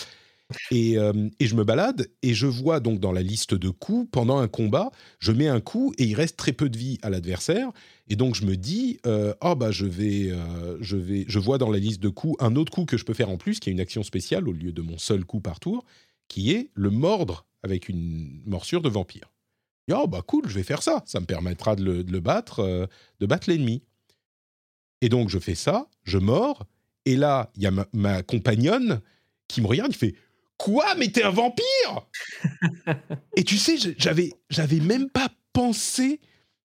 Et, euh, et je me balade et je vois donc dans la liste de coups, pendant un combat, je mets un coup et il reste très peu de vie à l'adversaire. Et donc je me dis, euh, ah bah je vais, euh, je vais, je vois dans la liste de coups un autre coup que je peux faire en plus, qui est une action spéciale au lieu de mon seul coup par tour, qui est le mordre avec une morsure de vampire. Et, Oh bah cool, je vais faire ça, ça me permettra de le, battre, de battre l'ennemi. Et donc je fais ça, je mords, et là il y a ma, ma compagnonne qui me regarde, il fait quoi? Mais t'es un vampire (laughs) Et tu sais, je- j'avais, j'avais même pas pensé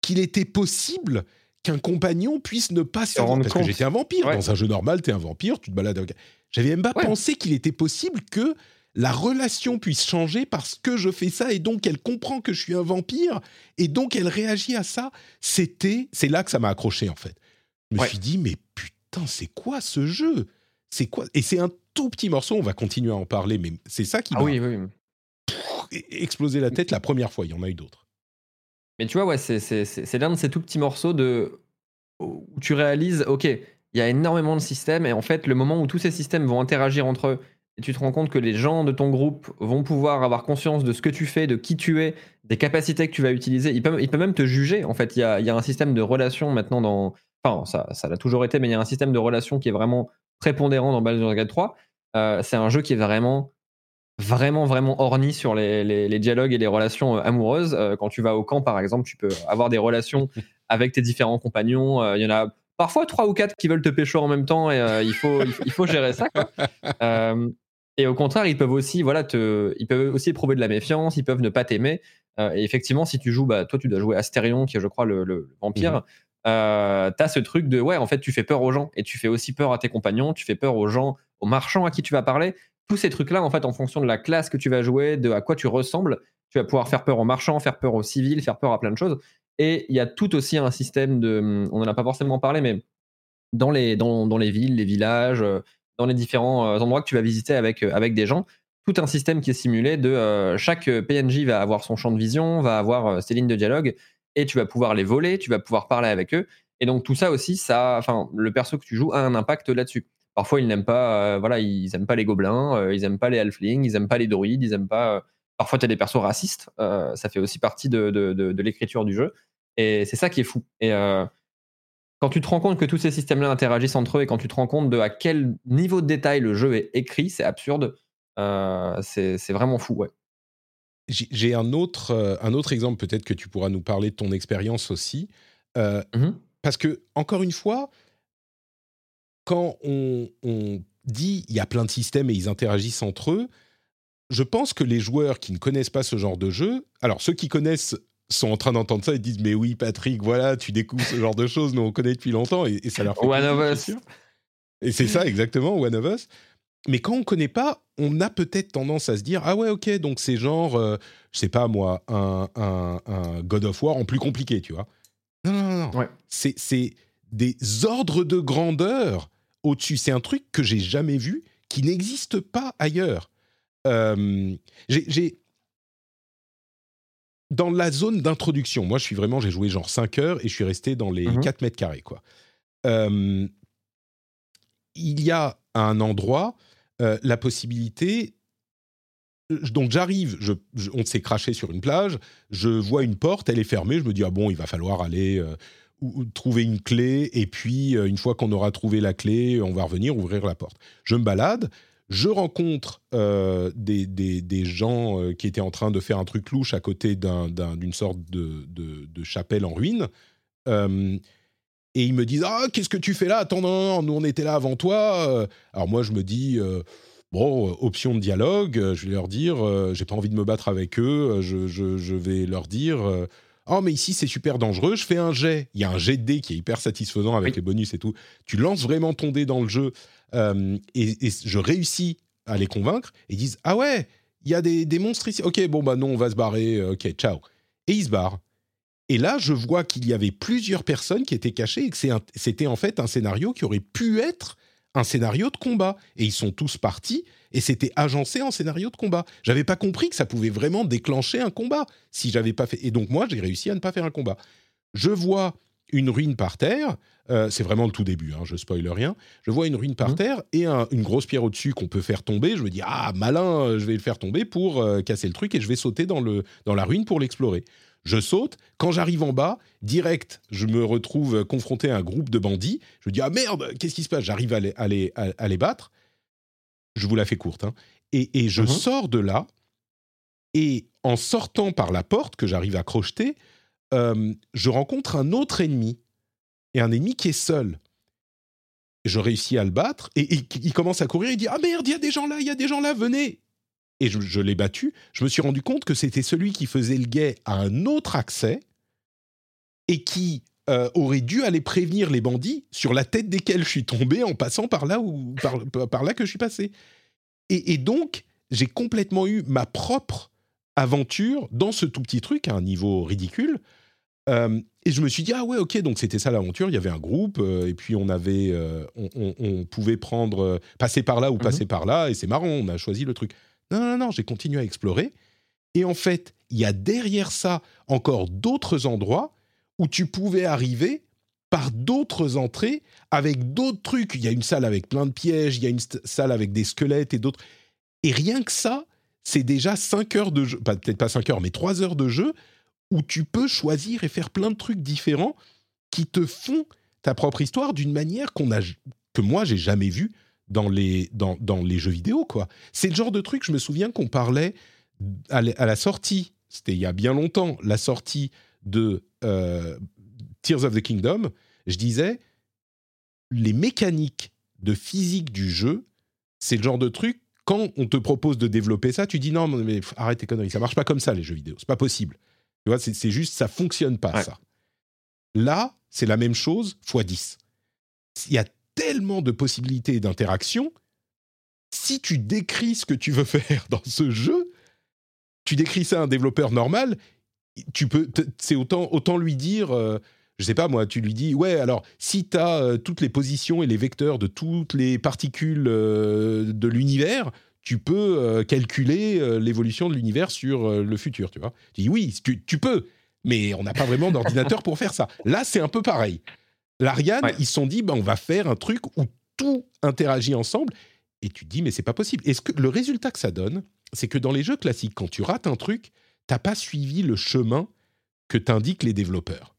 qu'il était possible qu'un compagnon puisse ne pas se rendre parce que compte. j'étais un vampire. Ouais. Dans un jeu normal, t'es un vampire, tu te balades avec... J'avais même pas Ouais. pensé qu'il était possible que la relation puisse changer parce que je fais ça et donc elle comprend que je suis un vampire et donc elle réagit à ça. C'était, c'est là que ça m'a accroché en fait. Je me Ouais. suis dit mais putain c'est quoi ce jeu? C'est quoi? Et c'est un tout petit morceau. On va continuer à en parler, mais c'est ça qui Ah m'a oui, oui. explosé la tête la première fois. Il y en a eu d'autres. Mais tu vois, ouais, c'est- c'est c'est- c'est l'un de ces tout petits morceaux de, où tu réalises, ok, il y a énormément de systèmes, et en fait, le moment où tous ces systèmes vont interagir entre eux, et tu te rends compte que les gens de ton groupe vont pouvoir avoir conscience de ce que tu fais, de qui tu es, des capacités que tu vas utiliser. Ils peuvent, ils peuvent même te juger. En fait, il y a, il y a un système de relations maintenant dans. Enfin, ça ça l'a toujours été, mais il y a un système de relations qui est vraiment prépondérant dans Baldur's Gate 3. Euh, c'est un jeu qui est vraiment vraiment vraiment orni sur les, les- les dialogues et les relations euh, amoureuses. Euh, quand tu vas au camp, par exemple, tu peux avoir des relations (laughs) avec tes différents compagnons. Euh, Il y en a parfois trois ou quatre qui veulent te pécho en même temps et il, faut, il, faut, il faut gérer ça. quoi. (laughs) Et au contraire, ils peuvent aussi, voilà, te, ils peuvent aussi éprouver de la méfiance, ils peuvent ne pas t'aimer. Et effectivement, si tu joues, bah, toi, tu dois jouer Astérion, qui est, je crois, le, le vampire. Euh, t'as ce truc de ouais, en fait, tu fais peur aux gens et tu fais aussi peur à tes compagnons, tu fais peur aux gens, aux marchands à qui tu vas parler. Tous ces trucs-là, en fait, en fonction de la classe que tu vas jouer, de à quoi tu ressembles, tu vas pouvoir faire peur aux marchands, faire peur aux civils, faire peur à plein de choses. Et il y a tout aussi un système de, on n'en a pas forcément parlé, mais dans les, dans, dans les villes, les villages, euh, dans les différents euh, endroits que tu vas visiter avec, euh, avec des gens, tout un système qui est simulé de chaque PNJ va avoir son champ de vision, va avoir ses lignes de dialogue, et tu vas pouvoir les voler, tu vas pouvoir parler avec eux. Et donc tout ça aussi, ça, enfin, le perso que tu joues a un impact là-dessus. Parfois, ils n'aiment pas, euh, voilà, ils aiment pas les gobelins, euh, ils aiment pas les halflings, ils aiment pas les druides, ils aiment pas. euh, parfois, tu as des persos racistes. ça fait aussi partie de, de, de- l'écriture du jeu. Et c'est ça qui est fou. Et quand tu te rends compte que tous ces systèmes-là interagissent entre eux et quand tu te rends compte de à quel niveau de détail le jeu est écrit, c'est absurde. C'est c'est vraiment fou, ouais. J'ai un autre, euh, un autre exemple, peut-être que tu pourras nous parler de ton expérience aussi. Euh, Mhm. Parce que, encore une fois, quand on, on dit il y a plein de systèmes et ils interagissent entre eux, je pense que les joueurs qui ne connaissent pas ce genre de jeu, alors ceux qui connaissent sont en train d'entendre ça et disent mais oui Patrick, voilà, tu découvres ce genre de choses, nous on connaît depuis longtemps et, et ça leur fait One of Us. Et c'est ça exactement, One of Us. Mais quand on connaît pas, on a peut-être tendance à se dire ah ouais ok donc c'est genre euh, je sais pas moi un, un, un God of War en plus compliqué tu vois. Non non non. non. Ouais. C'est c'est des ordres de grandeur au-dessus. C'est un truc que j'ai jamais vu qui n'existe pas ailleurs. Euh, j'ai- dans la zone d'introduction, moi je suis vraiment, j'ai joué genre 5 heures et je suis resté dans les Mhm. 4 mètres carrés quoi. Euh, il y a un endroit euh, la possibilité. Donc j'arrive, je, on s'est craché sur une plage, je vois une porte, elle est fermée, je me dis ah bon, il va falloir aller euh, ou- ou trouver une clé et puis euh, une fois qu'on aura trouvé la clé, on va revenir ouvrir la porte. Je me balade, je rencontre des, des- des gens qui étaient en train de faire un truc louche à côté d'un- d'un- d'une sorte de- de chapelle en ruine. Et ils me disent Ah, qu'est-ce que tu fais là? Attends, non, non, nous on était là avant toi. Euh, Alors moi je me dis euh, Bon, euh, option de dialogue, je vais leur dire euh, J'ai pas envie de me battre avec eux, je, je- je vais leur dire euh, Oh, mais ici c'est super dangereux, je fais un jet. Il y a un jet de dés qui est hyper satisfaisant avec Oui. les bonus et tout. Tu lances vraiment ton dé dans le jeu et, et je réussis à les convaincre. Et ils disent Ah ouais, il y a des, des monstres ici. Ok, bon, bah non, on va se barrer. Ok, ciao. Et ils se barrent. Et là, je vois qu'il y avait plusieurs personnes qui étaient cachées et que c'était en fait un scénario qui aurait pu être un scénario de combat. Et ils sont tous partis et c'était agencé en scénario de combat. J'avais pas compris que ça pouvait vraiment déclencher un combat si j'avais pas fait. Et donc moi, j'ai réussi à ne pas faire un combat. Je vois une ruine par terre. euh, c'est vraiment le tout début, hein, je spoil rien. Je vois une ruine par Mhm. terre et un- une grosse pierre au-dessus qu'on peut faire tomber. Je me dis ah malin, euh, je vais le faire tomber pour euh, casser le truc et je vais sauter dans le dans la ruine pour l'explorer. Je saute. Quand j'arrive en bas, direct, je me retrouve confronté à un groupe de bandits. Je me dis ah merde, qu'est-ce qui se passe? J'arrive à les, à, les, à- à les battre. Je vous la fais courte. hein. Et, et je Mhm. sors de là. Et en sortant par la porte que j'arrive à crocheter, euh, je rencontre un autre ennemi. Et un ennemi qui est seul. Je réussis à le battre. Et, et il commence à courir. Il dit ah merde, il y a des gens là, il y a des gens là, venez. Et je, je l'ai battu. Je me suis rendu compte que c'était celui qui faisait le guet à un autre accès et qui euh, aurait dû aller prévenir les bandits sur la tête desquels je suis tombé en passant par là ou par, par là que je suis passé. Et, et donc, j'ai complètement eu ma propre aventure dans ce tout petit truc à un niveau ridicule. Euh, et je me suis dit ah ouais ok donc c'était ça l'aventure il y avait un groupe euh, et puis on avait euh, on, on- on pouvait prendre passer par là ou passer par là et c'est marrant on a choisi le truc non non non j'ai continué à explorer et en fait il y a derrière ça encore d'autres endroits où tu pouvais arriver par d'autres entrées avec d'autres trucs. Il y a une salle avec plein de pièges, il y a une salle avec des squelettes et d'autres. Et rien que ça, c'est déjà 5 heures de jeu, peut-être pas 5 heures, mais 3 heures de jeu où tu peux choisir et faire plein de trucs différents qui te font ta propre histoire d'une manière qu'on a, que moi j'ai jamais vu dans les, dans, dans les jeux vidéo. quoi. C'est le genre de truc, je me souviens qu'on parlait à la sortie, c'était il y a bien longtemps, la sortie de euh, Tears of the Kingdom, je disais, les mécaniques de physique du jeu, c'est le genre de truc, quand on te propose de développer ça, tu dis non, mais arrête tes conneries, ça marche pas comme ça les jeux vidéo, c'est pas possible. Tu vois, c'est c'est juste, ça fonctionne pas Ouais. ça. Là, c'est la même chose x 10. Il y a tellement de possibilités d'interaction. Si tu décris ce que tu veux (laughs) faire dans ce jeu, tu décris ça à un développeur normal, tu peux, c'est autant, autant lui dire, euh, je sais pas moi, tu lui dis, ouais, alors si tu as euh, toutes les positions et les vecteurs de toutes les particules euh, de l'univers, tu peux calculer l'évolution de l'univers sur le futur, tu vois. Tu dis oui, tu, peux, mais on n'a pas vraiment d'ordinateur pour faire ça. Là, c'est un peu pareil. L'Ariane, ils se sont dit, bah, on va faire un truc où tout interagit ensemble. Et tu te dis, mais c'est pas possible. Et ce que, le résultat que ça donne, c'est que dans les jeux classiques, quand tu rates un truc, t'as pas suivi le chemin que t'indiquent les développeurs?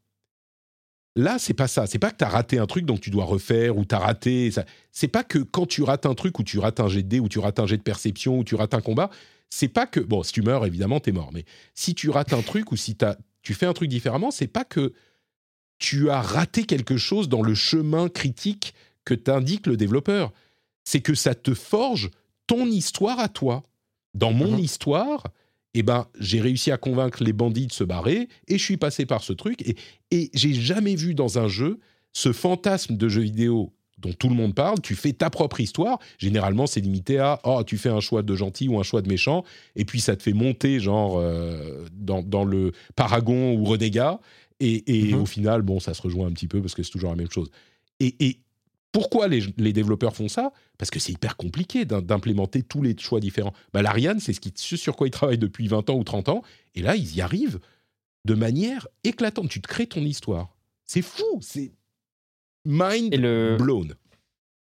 Là, c'est pas ça. C'est pas que tu as raté un truc donc tu dois refaire ou tu as raté. Ça. C'est pas que quand tu rates un truc ou tu rates un jet de dé ou tu rates un jet de perception ou tu rates un combat, c'est pas que bon, si tu meurs évidemment t'es mort. Mais si tu rates un truc ou si as, tu fais un truc différemment, c'est pas que tu as raté quelque chose dans le chemin critique que t'indique le développeur. C'est que ça te forge ton histoire à toi. Dans mon mhm. histoire, eh ben, j'ai réussi à convaincre les bandits de se barrer et je suis passé par ce truc. Et, et j'ai jamais vu dans un jeu ce fantasme de jeu vidéo dont tout le monde parle. Tu fais ta propre histoire. Généralement, c'est limité à oh, tu fais un choix de gentil ou un choix de méchant, et puis ça te fait monter genre euh, dans, dans, le Paragon ou Renégat. Et, et mhm. au final, bon, ça se rejoint un petit peu parce que c'est toujours la même chose. Et, et pourquoi les, développeurs font ça? Parce que c'est hyper compliqué d'implémenter tous les choix différents. Bah, L'Ariane, c'est ce, sur quoi ils travaillent depuis 20 ans ou 30 ans, et là, ils y arrivent de manière éclatante. Tu te crées ton histoire. C'est fou, c'est mind blown.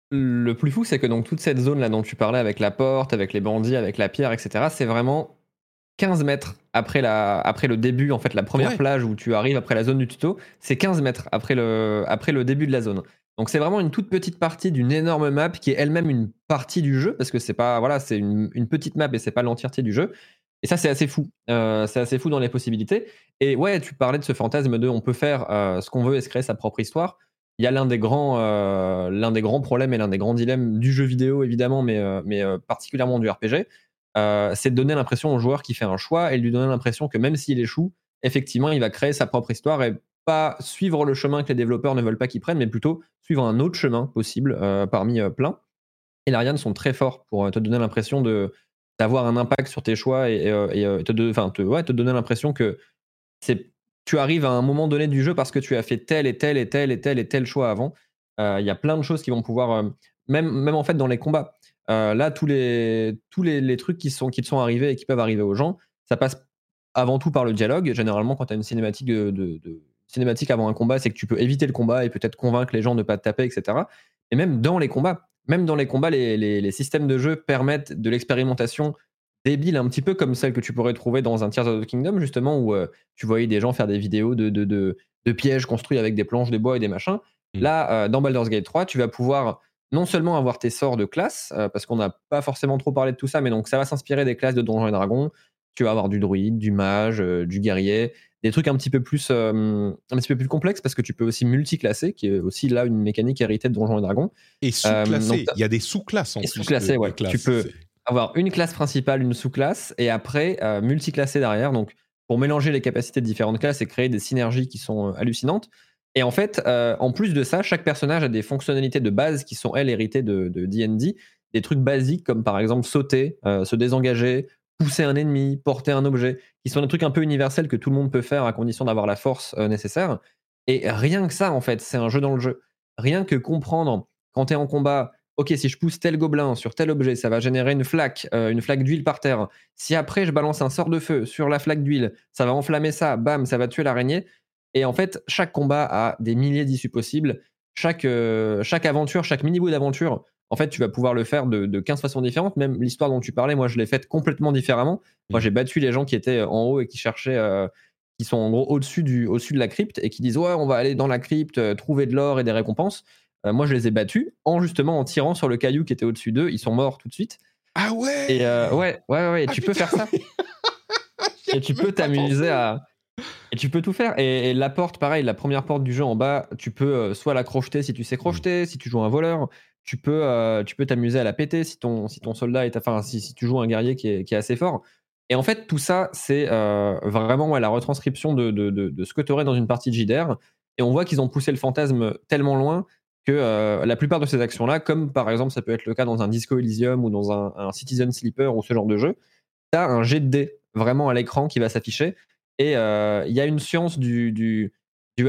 Le plus fou, c'est que donc toute cette zone là dont tu parlais avec la porte, avec les bandits, avec la pierre, etc., c'est vraiment 15 mètres après, la, après le début, en fait, la première plage où tu arrives après la zone du tuto, c'est 15 mètres après le, après le début de la zone. Donc c'est vraiment une toute petite partie d'une énorme map qui est elle-même une partie du jeu parce que c'est pas voilà c'est une, petite map et c'est pas l'entièreté du jeu. Et ça c'est assez fou, euh, c'est assez fou dans les possibilités. Et ouais, tu parlais de ce fantasme de on peut faire euh, ce qu'on veut et se créer sa propre histoire. Il y a l'un des grands euh, l'un des grands problèmes et l'un des grands dilemmes du jeu vidéo évidemment, mais mais particulièrement du RPG, c'est de donner l'impression au joueur qui fait un choix et de lui donner l'impression que même s'il échoue, effectivement il va créer sa propre histoire et pas suivre le chemin que les développeurs ne veulent pas qu'ils prennent, mais plutôt suivre un autre chemin possible euh, parmi euh, plein. Et les Ariane sont très forts pour euh, te donner l'impression de d'avoir un impact sur tes choix et, te, te, ouais, te donner l'impression que c'est tu arrives à un moment donné du jeu parce que tu as fait tel et tel et tel et tel et tel choix avant. Il y a plein de choses qui vont pouvoir, même, même en fait dans les combats, là tous les, tous les, les, trucs qui, sont, qui te sont arrivés et qui peuvent arriver aux gens, ça passe avant tout par le dialogue. Généralement, quand tu as une cinématique de, de cinématique avant un combat, c'est que tu peux éviter le combat et peut-être convaincre les gens de ne pas te taper, etc. Et même dans les combats, même dans les combats, les, systèmes de jeu permettent de l'expérimentation débile, un petit peu comme celle que tu pourrais trouver dans un Tears of the Kingdom, justement, où euh, tu voyais des gens faire des vidéos de, de, pièges construits avec des planches de bois et des machins. Mmh. Là, euh, dans Baldur's Gate 3, tu vas pouvoir non seulement avoir tes sorts de classe, euh, parce qu'on n'a pas forcément trop parlé de tout ça, mais donc ça va s'inspirer des classes de Donjons et Dragons. Tu vas avoir du druide, du mage, du guerrier, des trucs un petit peu plus euh, un petit peu plus complexes parce que tu peux aussi multiclasser qui est aussi là une mécanique héritée de Donjons et Dragons. Et sous-classer il y a des sous-classes en et sous-classer ouais. Tu peux avoir une classe principale une sous-classe et après euh, multiclasser derrière. Donc pour mélanger les capacités de différentes classes et créer des synergies qui sont euh, hallucinantes et en fait en plus de ça chaque personnage a des fonctionnalités de base qui sont elles héritées de D&D des trucs basiques comme par exemple sauter se désengager pousser un ennemi, porter un objet, qui sont des trucs un peu universels que tout le monde peut faire à condition d'avoir la force euh, nécessaire. Et rien que ça, en fait, c'est un jeu dans le jeu. Rien que comprendre quand tu es en combat, ok, si je pousse tel gobelin sur tel objet, ça va générer une flaque, euh, une flaque d'huile par terre. Si après je balance un sort de feu sur la flaque d'huile, ça va enflammer ça, bam, ça va tuer l'araignée. Et en fait, chaque combat a des milliers d'issues possibles. Chaque, euh, chaque aventure, chaque mini-bout d'aventure en fait, tu vas pouvoir le faire de, 15 façons différentes. Même l'histoire dont tu parlais, moi, je l'ai faite complètement différemment. Moi, mm. j'ai battu les gens qui étaient en haut et qui cherchaient, euh, qui sont en gros au-dessus au de la crypte et qui disent Ouais, on va aller dans la crypte, euh, trouver de l'or et des récompenses. Euh, moi, je les ai battus en justement en tirant sur le caillou qui était au-dessus d'eux. Ils sont morts tout de suite. Ah ouais Et ouais, ouais, ouais, tu peux faire ça. (laughs) et tu peux t'amuser à. Et tu peux tout faire. Et, la porte, pareil, la première porte du jeu en bas, tu peux soit la crocheter si tu sais crocheter, si tu joues un voleur tu peux euh, tu peux t'amuser à la péter si ton, si ton soldat est enfin si, si tu joues un guerrier qui est, qui est, assez fort et en fait tout ça c'est euh, vraiment la retranscription de, de, de, ce que tu aurais dans une partie de JDR Et on voit qu'ils ont poussé le fantasme tellement loin que euh, la plupart de ces actions-là, comme par exemple ça peut être le cas dans un Disco Elysium ou dans un, Citizen Sleeper ou ce genre de jeu, tu as un jet de dés vraiment à l'écran qui va s'afficher. Et euh, il y a une science du, du,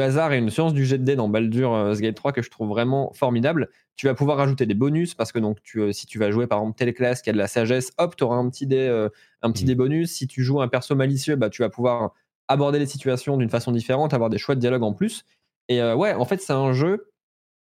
hasard et une science du jet de dés dans Baldur's Gate 3 que je trouve vraiment formidable. Tu vas pouvoir rajouter des bonus parce que donc tu, si tu vas jouer par exemple telle classe qui a de la sagesse, hop, tu auras un petit dé, un petit mmh. dé bonus. Si tu joues un perso malicieux, bah, tu vas pouvoir aborder les situations d'une façon différente, avoir des choix de dialogue en plus. Et euh, ouais, en fait, c'est un jeu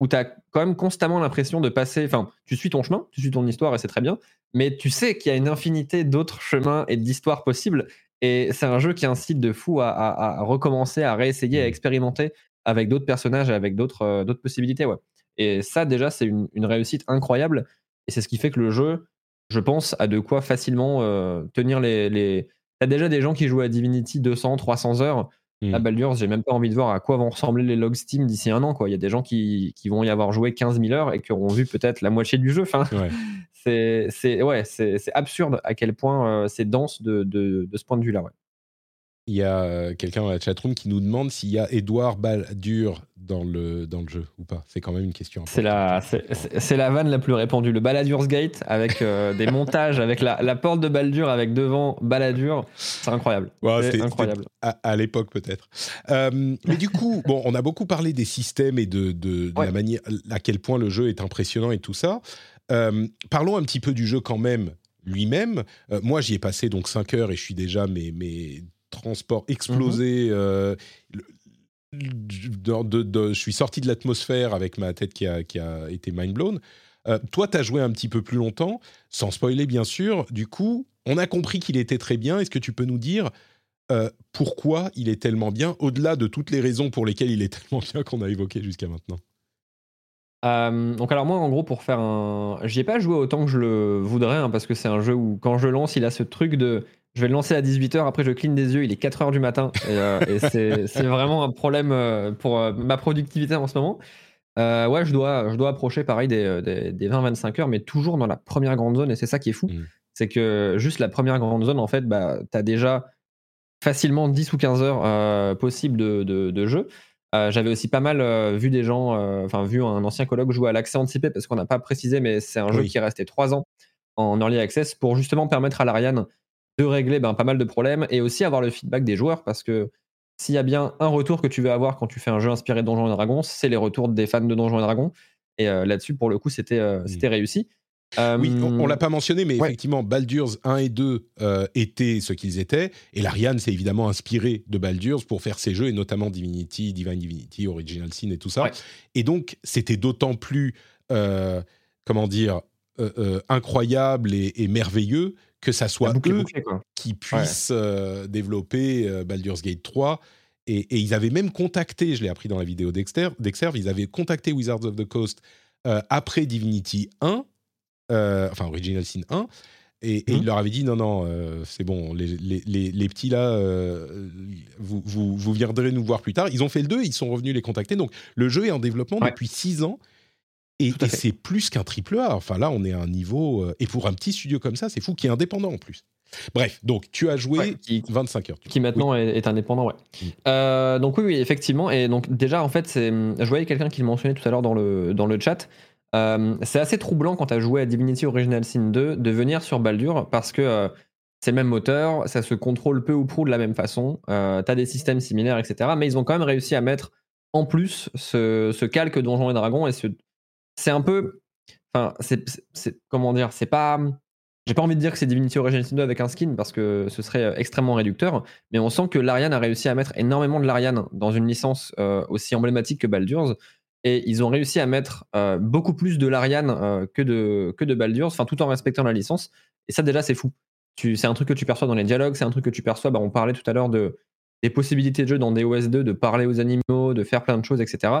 où tu as quand même constamment l'impression de passer. Enfin, tu suis ton chemin, tu suis ton histoire et c'est très bien, mais tu sais qu'il y a une infinité d'autres chemins et d'histoires possibles. Et c'est un jeu qui incite de fou à, recommencer, à réessayer, à mmh. expérimenter avec d'autres personnages et avec d'autres euh, d'autres possibilités. Ouais. Et ça, déjà, c'est une, réussite incroyable. Et c'est ce qui fait que le jeu, je pense, a de quoi facilement euh, tenir les, les... T'as déjà des gens qui jouent à Divinity 200, 300 heures. À mmh. Baldur's, j'ai même pas envie de voir à quoi vont ressembler les logs Steam d'ici un an. Quoi. Il y a des gens qui, qui, vont y avoir joué 15 000 heures et qui auront vu peut-être la moitié du jeu. Enfin, (laughs) c'est ouais, absurde à quel point euh, c'est dense de, de, de, ce point de vue-là. Ouais. Il y a euh, quelqu'un dans la chatroom qui nous demande s'il y a Edouard Baldur dans le, dans le jeu ou pas. C'est quand même une question. C'est la, c'est, la vanne la plus répandue. Le Baladur's Gate avec euh, des montages, avec la, la, porte de Baldur, avec devant Baladur. C'est incroyable. c'est incroyable. À, l'époque peut-être. Euh, mais du coup, bon, on a beaucoup parlé des systèmes et de, de, la manière à quel point le jeu est impressionnant et tout ça. Parlons un petit peu du jeu quand même lui-même. moi, j'y ai passé donc 5 heures et je suis déjà mais, mais transport explosé. Mhm. Euh, de, je suis sorti de l'atmosphère avec ma tête qui a, qui a été mind blown. Euh, toi, tu as joué un petit peu plus longtemps, sans spoiler bien sûr. Du coup, on a compris qu'il était très bien. Est-ce que tu peux nous dire euh, pourquoi il est tellement bien, au-delà de toutes les raisons pour lesquelles il est tellement (laughs) bien qu'on a évoqué jusqu'à maintenant? Donc alors moi en gros pour faire un... J'y ai pas joué autant que je le voudrais hein, parce que c'est un jeu où quand je lance il a ce truc de je vais le lancer à 18h, après je cligne des yeux, il est 4h du matin. Et, euh, (laughs) c'est vraiment un problème euh, pour euh, ma productivité en ce moment. ouais, je dois, je dois approcher pareil des, des, 20-25 heures, mais toujours dans la première grande zone. Et c'est ça qui est fou. Mmh. C'est que juste la première grande zone, en fait, bah, tu as déjà facilement 10 ou 15 heures possibles de, de, jeu. J'avais aussi pas mal vu des gens, enfin vu un ancien colloque jouer à l'accès anticipé, parce qu'on n'a pas précisé, mais c'est un jeu qui est resté 3 ans en early access pour justement permettre à l'Ariane de régler ben, pas mal de problèmes et aussi avoir le feedback des joueurs parce que s'il y a bien un retour que tu veux avoir quand tu fais un jeu inspiré de Donjons et Dragons, c'est les retours des fans de Donjons et Dragons. Et euh, là-dessus, pour le coup, c'était euh, mmh. Oui, on, l'a pas mentionné, mais effectivement, Baldur's 1 et 2 euh, étaient ce qu'ils étaient, et l'Ariane s'est évidemment inspiré de Baldur's pour faire ses jeux, et notamment Divinity, Divine Divinity, Original Sin et tout ça. Et donc, c'était d'autant plus, comment dire, incroyable et merveilleux que ça soit eux qui puissent euh, développer euh, Baldur's Gate 3. Et, ils avaient même contacté, je l'ai appris dans la vidéo d'Exerve, ils avaient contacté Wizards of the Coast euh, après Divinity 1, enfin Original Sin 1, et, et, il mmh. leur avait dit non, non, c'est bon, les, les, les, petits là, vous, vous, vous, viendrez nous voir plus tard. Ils ont fait le 2, ils sont revenus les contacter. Donc le jeu est en développement depuis 6 ans et, c'est plus qu'un triple A. Enfin là, on est à un niveau. Euh, et pour un petit studio comme ça, c'est fou, qui est indépendant en plus. Bref, donc tu as joué 25 heures. Qui maintenant est, indépendant, ouais. Mm. Euh, donc oui, oui, effectivement. Et donc déjà, en fait, je voyais quelqu'un qui le mentionnait tout à l'heure dans le, dans le chat. Euh, c'est assez troublant quand tu as joué à Divinity Original Sin 2 de venir sur Baldur parce que c'est le même moteur, ça se contrôle peu ou prou de la même façon, tu as des systèmes similaires, etc. Mais ils ont quand même réussi à mettre en plus ce, calque Donjons et Dragons et ce, c'est un peu. Enfin, c'est. Comment dire C'est pas. J'ai pas envie de dire que c'est Divinity Original Sin 2 avec un skin parce que ce serait euh, extrêmement réducteur, mais on sent que l'Ariane a réussi à mettre énormément de l'Ariane dans une licence euh, aussi emblématique que Baldur's, et ils ont réussi à mettre euh, beaucoup plus de l'Ariane que, de, que de Baldur's, tout en respectant la licence, et ça déjà c'est fou. C'est un truc que tu perçois dans les dialogues, c'est un truc que tu perçois, bah, on parlait tout à l'heure de, des possibilités de jeu dans DOS 2, de parler aux animaux, de faire plein de choses, etc.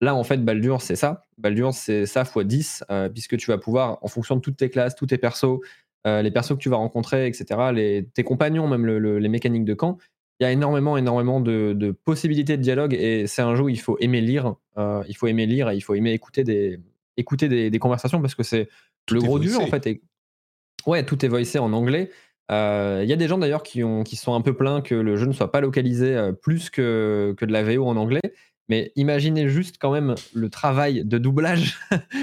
Là, en fait, Baldur, c'est ça. Baldur, c'est ça x 10, euh, puisque tu vas pouvoir, en fonction de toutes tes classes, tous tes persos, euh, les persos que tu vas rencontrer, etc., tes compagnons, même les mécaniques de camp, il y a énormément, énormément de, possibilités de dialogue et c'est un jeu où il faut aimer lire. Euh, il faut aimer lire et il faut aimer écouter des, écouter des, conversations parce que c'est le gros du jeu, en fait. Et... Ouais, tout est voicé en anglais. Il y a des gens d'ailleurs qui, ont, qui sont un peu plaints que le jeu ne soit pas localisé plus que, que de la VO en anglais. Mais imaginez juste quand même le travail de doublage.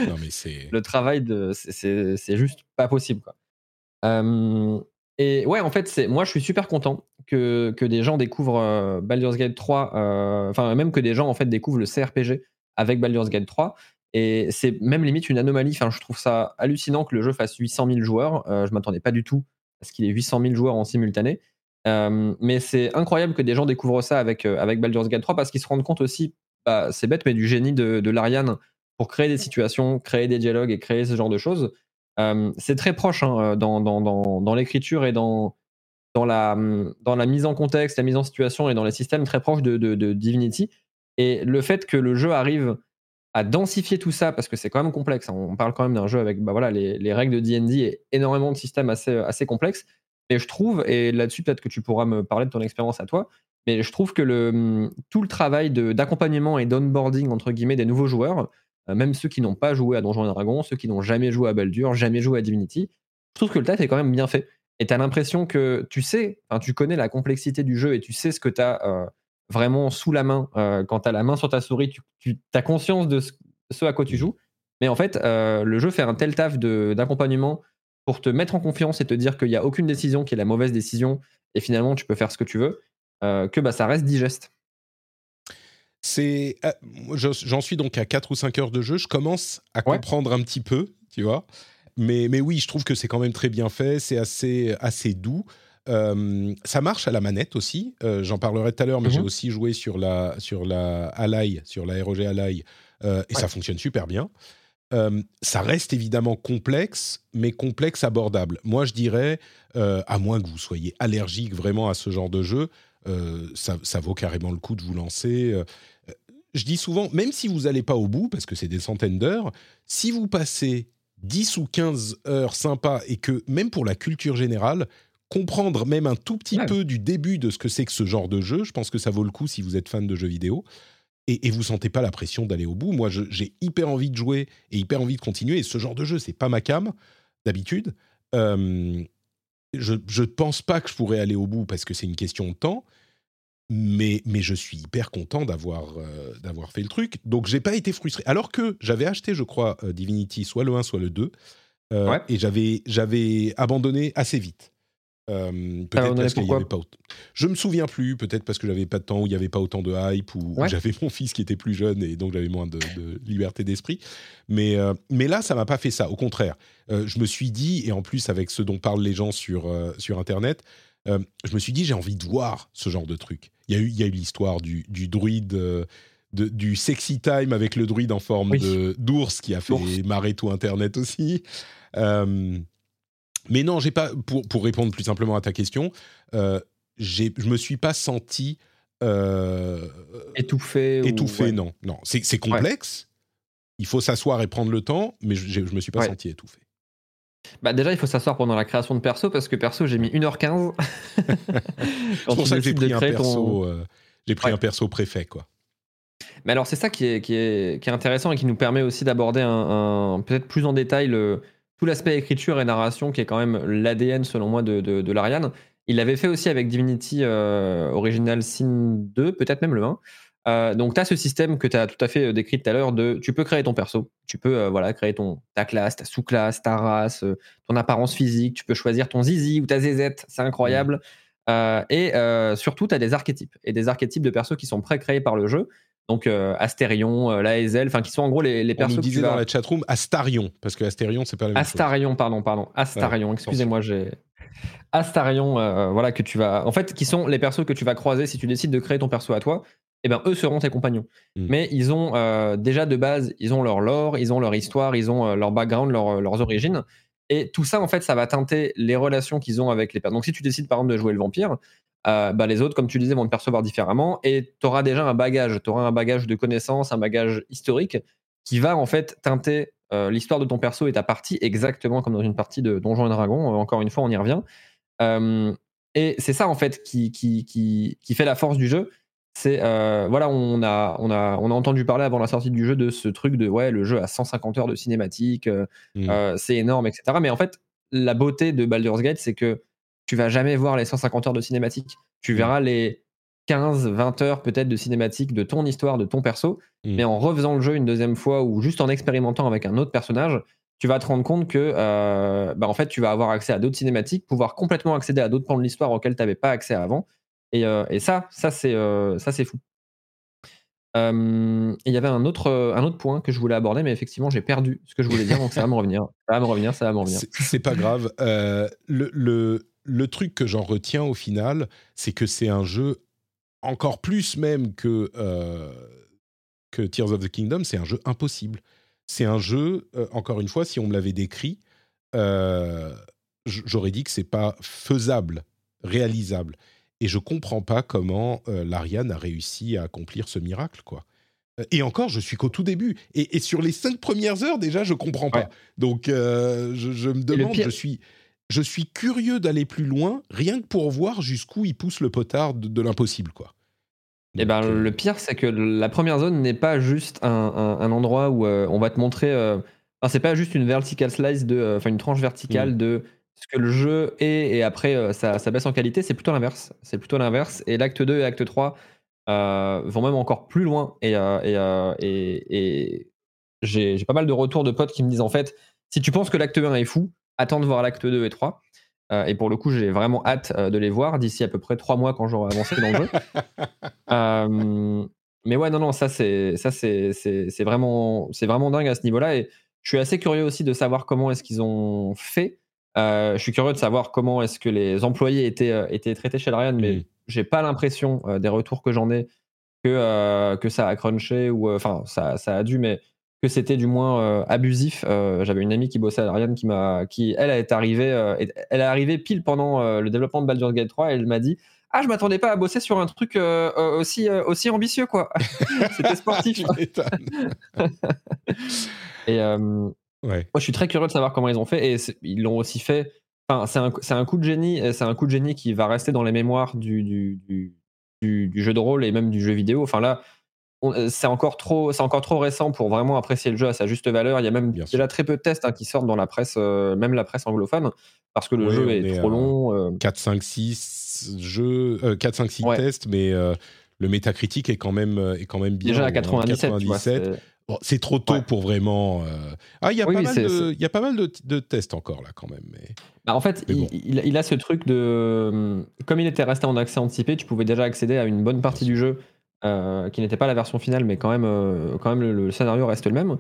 Non, mais c'est. (laughs) le travail de. c'est- juste pas possible, quoi. Euh, et ouais, en fait, c'est moi, je suis super content que, que des gens découvrent euh, Baldur's Gate 3, euh, enfin, même que des gens, en fait, découvrent le CRPG avec Baldur's Gate 3. Et c'est même limite une anomalie. Enfin, je trouve ça hallucinant que le jeu fasse 800 000 joueurs. Euh, je m'attendais pas du tout à ce qu'il ait 800 000 joueurs en simultané. Euh, mais c'est incroyable que des gens découvrent ça avec, avec Baldur's Gate 3 parce qu'ils se rendent compte aussi, bah, c'est bête, mais du génie de, de l'Ariane pour créer des situations, créer des dialogues et créer ce genre de choses. C'est très proche hein, dans, l'écriture et dans, la, mise en contexte, la mise en situation et dans les systèmes très proches de, Divinity. Et le fait que le jeu arrive à densifier tout ça, parce que c'est quand même complexe, hein, on parle quand même d'un jeu avec bah, voilà, les, les règles de D&D et énormément de systèmes assez, complexes. Et je trouve, et là-dessus peut-être que tu pourras me parler de ton expérience à toi, mais je trouve que le, tout le travail d'accompagnement et d'onboarding entre guillemets des nouveaux joueurs, même ceux qui n'ont pas joué à Donjons et Dragons, ceux qui n'ont jamais joué à Baldur, jamais joué à Divinity, je trouve que le taf est quand même bien fait. Et tu as l'impression que tu sais, tu connais la complexité du jeu et tu sais ce que tu as vraiment sous la main. euh, quand tu as la main sur ta souris, tu, as conscience de ce, à quoi tu joues. Mais en fait, euh, le jeu fait un tel taf d'accompagnement pour te mettre en confiance et te dire qu'il n'y a aucune décision qui est la mauvaise décision et finalement tu peux faire ce que tu veux, euh, que bah, ça reste digeste. C'est, euh, j'en suis donc à 4 ou 5 heures de jeu. Je commence à Ouais. comprendre un petit peu, tu vois. Mais, mais oui, je trouve que c'est quand même très bien fait. C'est assez, assez doux. Euh, ça marche à la manette aussi. Euh, J'en parlerai tout à l'heure, mais Mhm. j'ai aussi joué sur la, sur la Ally, sur la ROG Ally, euh, et Ouais. ça fonctionne super bien. Ça reste évidemment complexe, mais complexe abordable. Moi, je dirais, à moins que vous soyez allergique vraiment à ce genre de jeu, ça, ça vaut carrément le coup de vous lancer. Je dis souvent, même si vous n'allez pas au bout, parce que c'est des centaines d'heures, si vous passez 10 ou 15 heures sympas et que même pour la culture générale, comprendre même un tout petit Ouais. peu du début de ce que c'est que ce genre de jeu, je pense que ça vaut le coup si vous êtes fan de jeux vidéo. Et, et vous sentez pas la pression d'aller au bout. Moi, j'ai hyper envie de jouer et hyper envie de continuer. Et ce genre de jeu, c'est pas ma cam d'habitude. Euh, je ne pense pas que je pourrais aller au bout parce que c'est une question de temps. Mais, mais je suis hyper content d'avoir euh, d'avoir fait le truc. Donc, j'ai pas été frustré. Alors que j'avais acheté, je crois, euh, Divinity, soit le 1, soit le 2. euh, Ouais. Et j'avais j'avais abandonné assez vite. Peut-être parce qu'il y avait pas autant. Je me souviens plus, peut-être parce que j'avais pas de temps, ou il y avait pas autant de hype, ou, Ouais. j'avais (laughs) mon fils qui était plus jeune et donc j'avais moins de, de liberté d'esprit. Mais, mais là, ça m'a pas fait ça. Au contraire, je me suis dit, et en plus avec ce dont parlent les gens sur, sur Internet, je me suis dit, j'ai envie de voir ce genre de truc. Il y a eu, il y a eu l'histoire du, du druide, euh, de- du sexy time avec le druide en forme Oui. d'ours qui a fait D'ours. marrer tout Internet aussi. Euh, mais non, j'ai pas. Pour, pour répondre plus simplement à ta question, euh, je me suis pas senti euh, Étouffé. ou- étouffé. ouais. Non, non, c'est complexe. Il faut s'asseoir et prendre le temps, mais je, je me suis pas Ouais. senti étouffé. Bah déjà, il faut s'asseoir pendant la création de perso parce que perso, j'ai mis 1h15. (laughs) (laughs) C'est pour ça que j'ai pris un perso. euh, j'ai pris Ouais. un perso préfet, quoi. Mais alors, c'est ça qui est, qui, est, qui est intéressant et qui nous permet aussi d'aborder un, un- peut-être plus en détail le, tout l'aspect écriture et narration qui est quand même l'ADN, selon moi, de, de, de l'Ariane. Il l'avait fait aussi avec Divinity euh, Original Sin 2, peut-être même le 1. Euh, donc, tu as ce système que tu as tout à fait euh, décrit tout à l'heure de tu peux créer ton perso, tu peux euh, voilà, créer ton, ta classe, ta sous-classe, ta race, euh, ton apparence physique, tu peux choisir ton zizi ou ta zézette, c'est incroyable. Euh, et surtout, tu as des archétypes et des archétypes de persos qui sont pré-créés par le jeu. Donc Astérion, Laezel, enfin qui sont en gros les, les On persos nous que tu disait vas- dans la chatroom Astarion, parce que Astérion, c'est pas la même chose. Astarion, pardon, pardon. Astarion, excusez-moi, j'ai. Astarion, euh, voilà, que tu vas. En fait, qui sont les persos que tu vas croiser si tu décides de créer ton perso à toi. Eh ben, eux seront tes compagnons. Mm. Mais ils ont euh, déjà de base, ils ont leur lore, ils ont leur histoire, ils ont euh, leur background, leur- leurs origines. Et tout ça, en fait, ça va teinter les relations qu'ils ont avec les personnes. Donc, si tu décides, par exemple, de jouer le vampire, euh, bah, les autres, comme tu disais, vont te percevoir différemment. Et tu auras déjà un bagage. Tu auras un bagage de connaissances, un bagage historique qui va, en fait, teinter euh, l'histoire de ton perso et ta partie, exactement comme dans une partie de Donjons et Dragons. Euh, encore une fois, on y revient. Euh, et c'est ça, en fait, qui, qui, qui, qui fait la force du jeu. C'est euh, voilà, on a, on, a, on a entendu parler avant la sortie du jeu de ce truc de ouais, le jeu a 150 heures de cinématique, euh, Mm. euh, c'est énorme, etc. Mais en fait, la beauté de Baldur's Gate, c'est que tu vas jamais voir les 150 heures de cinématique. Tu verras les 15, 20 heures peut-être de cinématique de ton histoire, de ton perso, Mm. mais en refaisant le jeu une deuxième fois ou juste en expérimentant avec un autre personnage, tu vas te rendre compte que euh, bah, en fait, tu vas avoir accès à d'autres cinématiques, pouvoir complètement accéder à d'autres pans de l'histoire auxquels tu n'avais pas accès avant. Et, et ça, ça c'est fou. Il y avait un autre, un autre point que je voulais aborder, mais effectivement, j'ai perdu ce que je voulais dire, donc ça va me revenir. Ça va me revenir, ça va me revenir. C'est- pas grave. Le, le, le truc que j'en retiens au final, c'est que c'est un jeu encore plus même que, que Tears of the Kingdom, c'est un jeu impossible. C'est un jeu, encore une fois, si on me l'avait décrit, j'aurais dit que c'est pas faisable, réalisable. Et je comprends pas comment euh, l'Ariane a réussi à accomplir ce miracle, quoi. Euh, Et encore, je suis qu'au tout début. Et, et sur les cinq premières heures, déjà, je comprends pas. Ouais. Donc, euh, je, je me demande, pire- je suis, je suis curieux d'aller plus loin, rien que pour voir jusqu'où il pousse le potard de, de l'impossible, quoi. Et ben, Donc, euh, le pire, c'est que la première zone n'est pas juste un, un- un endroit où euh, on va te montrer. enfin, c'est pas juste une vertical slice de, enfin une tranche verticale Mm. de ce que le jeu est et après euh, ça, ça baisse en qualité. C'est plutôt l'inverse. C'est plutôt l'inverse. Et l'acte 2 et acte 3 euh, vont même encore plus loin. Et, euh, et, et- et j'ai j'ai pas mal de retours de potes qui me disent en fait, si tu penses que l'acte 1 est fou, attends de voir l'acte 2 et 3. Euh, et pour le coup, j'ai vraiment hâte de les voir d'ici à peu près trois mois quand j'aurai avancé dans le jeu. (laughs) Mais ouais, non, non, ça c'est ça c'est c'est c'est vraiment c'est vraiment dingue à ce niveau-là et je suis assez curieux aussi de savoir comment est-ce qu'ils ont fait. Euh, je suis curieux de savoir comment est-ce que les employés étaient euh, étaient traités chez Larian, mais Mm. j'ai pas l'impression euh, des retours que j'en ai que que ça a crunché ou enfin ça ça a dû, mais que c'était du moins euh, abusif. Euh, J'avais une amie qui bossait à Larian qui m'a qui elle est arrivée euh, elle est arrivée pile pendant le développement de Baldur's Gate 3 et elle m'a dit ah, je m'attendais pas à bosser sur un truc aussi, aussi ambitieux, quoi. (laughs) C'était sportif. (laughs) (laughs) Et euh, moi, je suis très curieux de savoir comment ils ont fait. Et ils l'ont aussi fait. Enfin, c'est un, un coup de génie. et C'est un coup de génie qui va rester dans les mémoires du, du, du, du- du jeu de rôle et même du jeu vidéo. Enfin là, euh, c'est encore trop, c'est encore trop récent pour vraiment apprécier le jeu à sa juste valeur. Il y a même Bien déjà très peu de tests hein, qui sortent dans la presse, euh, même la presse anglophone, parce que le Ouais, jeu est, est trop long. euh, 4, 5, 6 jeux, euh, 4, 5, 6 Ouais. tests, mais euh, le métacritique est quand même, euh, est quand même bien. déjà à hein, 97. tu vois, 97. c'est- Bon, c'est trop tôt Ouais. pour vraiment. euh, Ah, il y a Oui, pas mal de, c'est- il y a pas mal de, de tests encore là quand même. Mais... Bah, en fait, Mais il, bon. il- il a ce truc de. hum, Comme il était resté en accès anticipé, tu pouvais déjà accéder à une bonne partie du jeu euh, qui n'était pas la version finale, mais quand même, euh, quand même le, le scénario reste le même.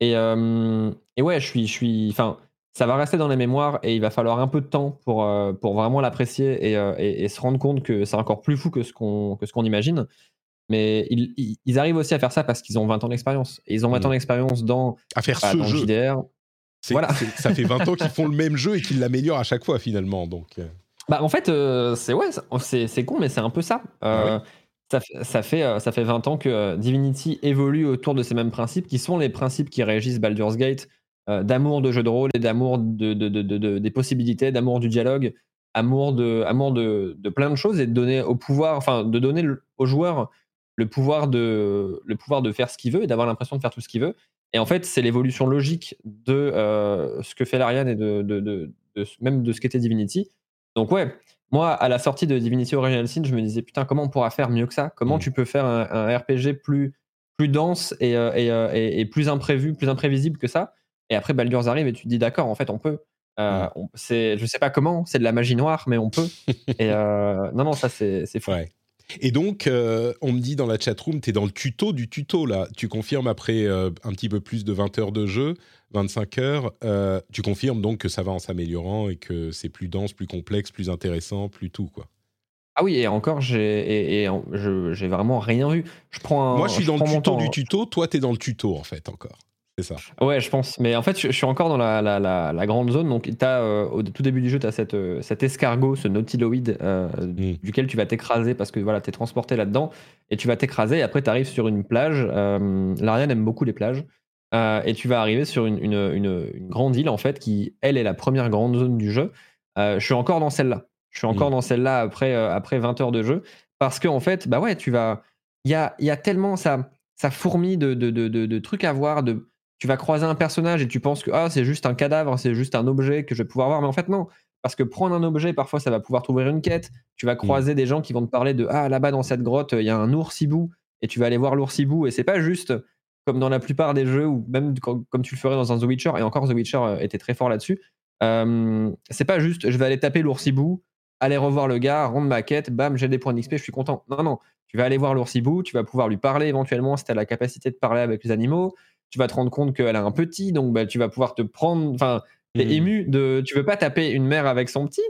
Et, euh, et ouais, je suis. Je suis enfin, ça va rester dans les mémoires et il va falloir un peu de temps pour, euh, pour vraiment l'apprécier et, euh, et- et se rendre compte que c'est encore plus fou que ce qu'on que ce qu'on imagine. Mais ils, ils- ils arrivent aussi à faire ça parce qu'ils ont 20 ans d'expérience. Et ils ont 20 Mhm. ans d'expérience dans, À faire bah, ce dans jeu. JDR, Voilà. ça fait 20 ans qu'ils font le même jeu et qu'ils l'améliorent à chaque fois finalement. Donc, euh, Bah, en fait, euh, c'est ouais, c'est con, mais c'est un peu ça. Euh, ça, fait- ça, fait, ça fait 20 ans que Divinity évolue autour de ces mêmes principes, qui sont les principes qui régissent Baldur's Gate, euh, d'amour de jeu de rôle et d'amour de, de- de- de- de- des possibilités, d'amour du dialogue, amour de, amour de, de plein de choses et de donner au pouvoir, enfin, de donner le- au joueur le pouvoir de, le pouvoir de faire ce qu'il veut et d'avoir l'impression de faire tout ce qu'il veut. Et en fait, c'est l'évolution logique de euh, ce que fait l'Ariane et de, de- de- de- même de ce qu'était Divinity. Donc ouais, moi, à la sortie de Divinity Original Sin, je me disais, putain, comment on pourra faire mieux que ça? Comment Mm. tu peux faire un, un RPG plus, plus dense et, euh, et, euh, et- et plus imprévu, plus imprévisible que ça? Et après, Baldur's arrive et tu te dis, d'accord, en fait, on peut. Euh, Mm. on- je sais pas comment, c'est de la magie noire, mais on peut. (laughs) et non, non, ça, c'est, c'est fou. ouais. Et donc, euh, on me dit dans la chatroom, tu es dans le tuto du tuto là. Tu confirmes après euh, un petit peu plus de 20 heures de jeu, 25 heures, euh, tu confirmes donc que ça va en s'améliorant et que c'est plus dense, plus complexe, plus intéressant, plus tout quoi. Ah oui, et encore, j'ai, et, et en- je- j'ai vraiment rien vu. Je prends un- Moi, je suis dans le tuto du hein. tuto, toi, tu es dans le tuto en fait encore. C'est ça. Ouais, je pense. Mais en fait, je, je suis encore dans la, la- la- la grande zone. Donc, t'as, euh, au tout début du jeu, tu as cette, euh, cet escargot, ce nautiloïde, euh, Mm. duquel tu vas t'écraser parce que voilà, tu es transporté là-dedans. Et tu vas t'écraser. Et après, tu arrives sur une plage. L'Ariane aime beaucoup les plages. Et tu vas arriver sur une, une- une- une grande île, en fait, qui, elle, est la première grande zone du jeu. Je suis encore dans celle-là. Je suis encore Mm. dans celle-là après, après 20 heures de jeu. Parce que, en fait, bah ouais, tu vas. Il y a, y a tellement. Ça, ça fourmille de, de, de, de- de trucs à voir, de tu vas croiser un personnage et tu penses que ah, c'est juste un cadavre, c'est juste un objet que je vais pouvoir voir. Mais en fait, non. parce que prendre un objet, parfois, ça va pouvoir t'ouvrir une quête. Tu vas croiser des gens qui vont te parler de Ah, là-bas, dans cette grotte, il y a un oursibou. Et tu vas aller voir l'oursibou. Et c'est pas juste comme dans la plupart des jeux, ou même comme tu le ferais dans un The Witcher. Et encore, The Witcher euh, était très fort là-dessus. Euh, c'est pas juste je vais aller taper l'oursibou, aller revoir le gars, rendre ma quête, bam, j'ai des points d'XP, je suis content. Non, non. Tu vas aller voir l'oursibou, tu vas pouvoir lui parler éventuellement si tu as la capacité de parler avec les animaux. Tu vas te rendre compte qu'elle a un petit, donc bah, tu vas pouvoir te prendre. Enfin, T'es Mhm. ému de. Tu veux pas taper une mère avec son petit.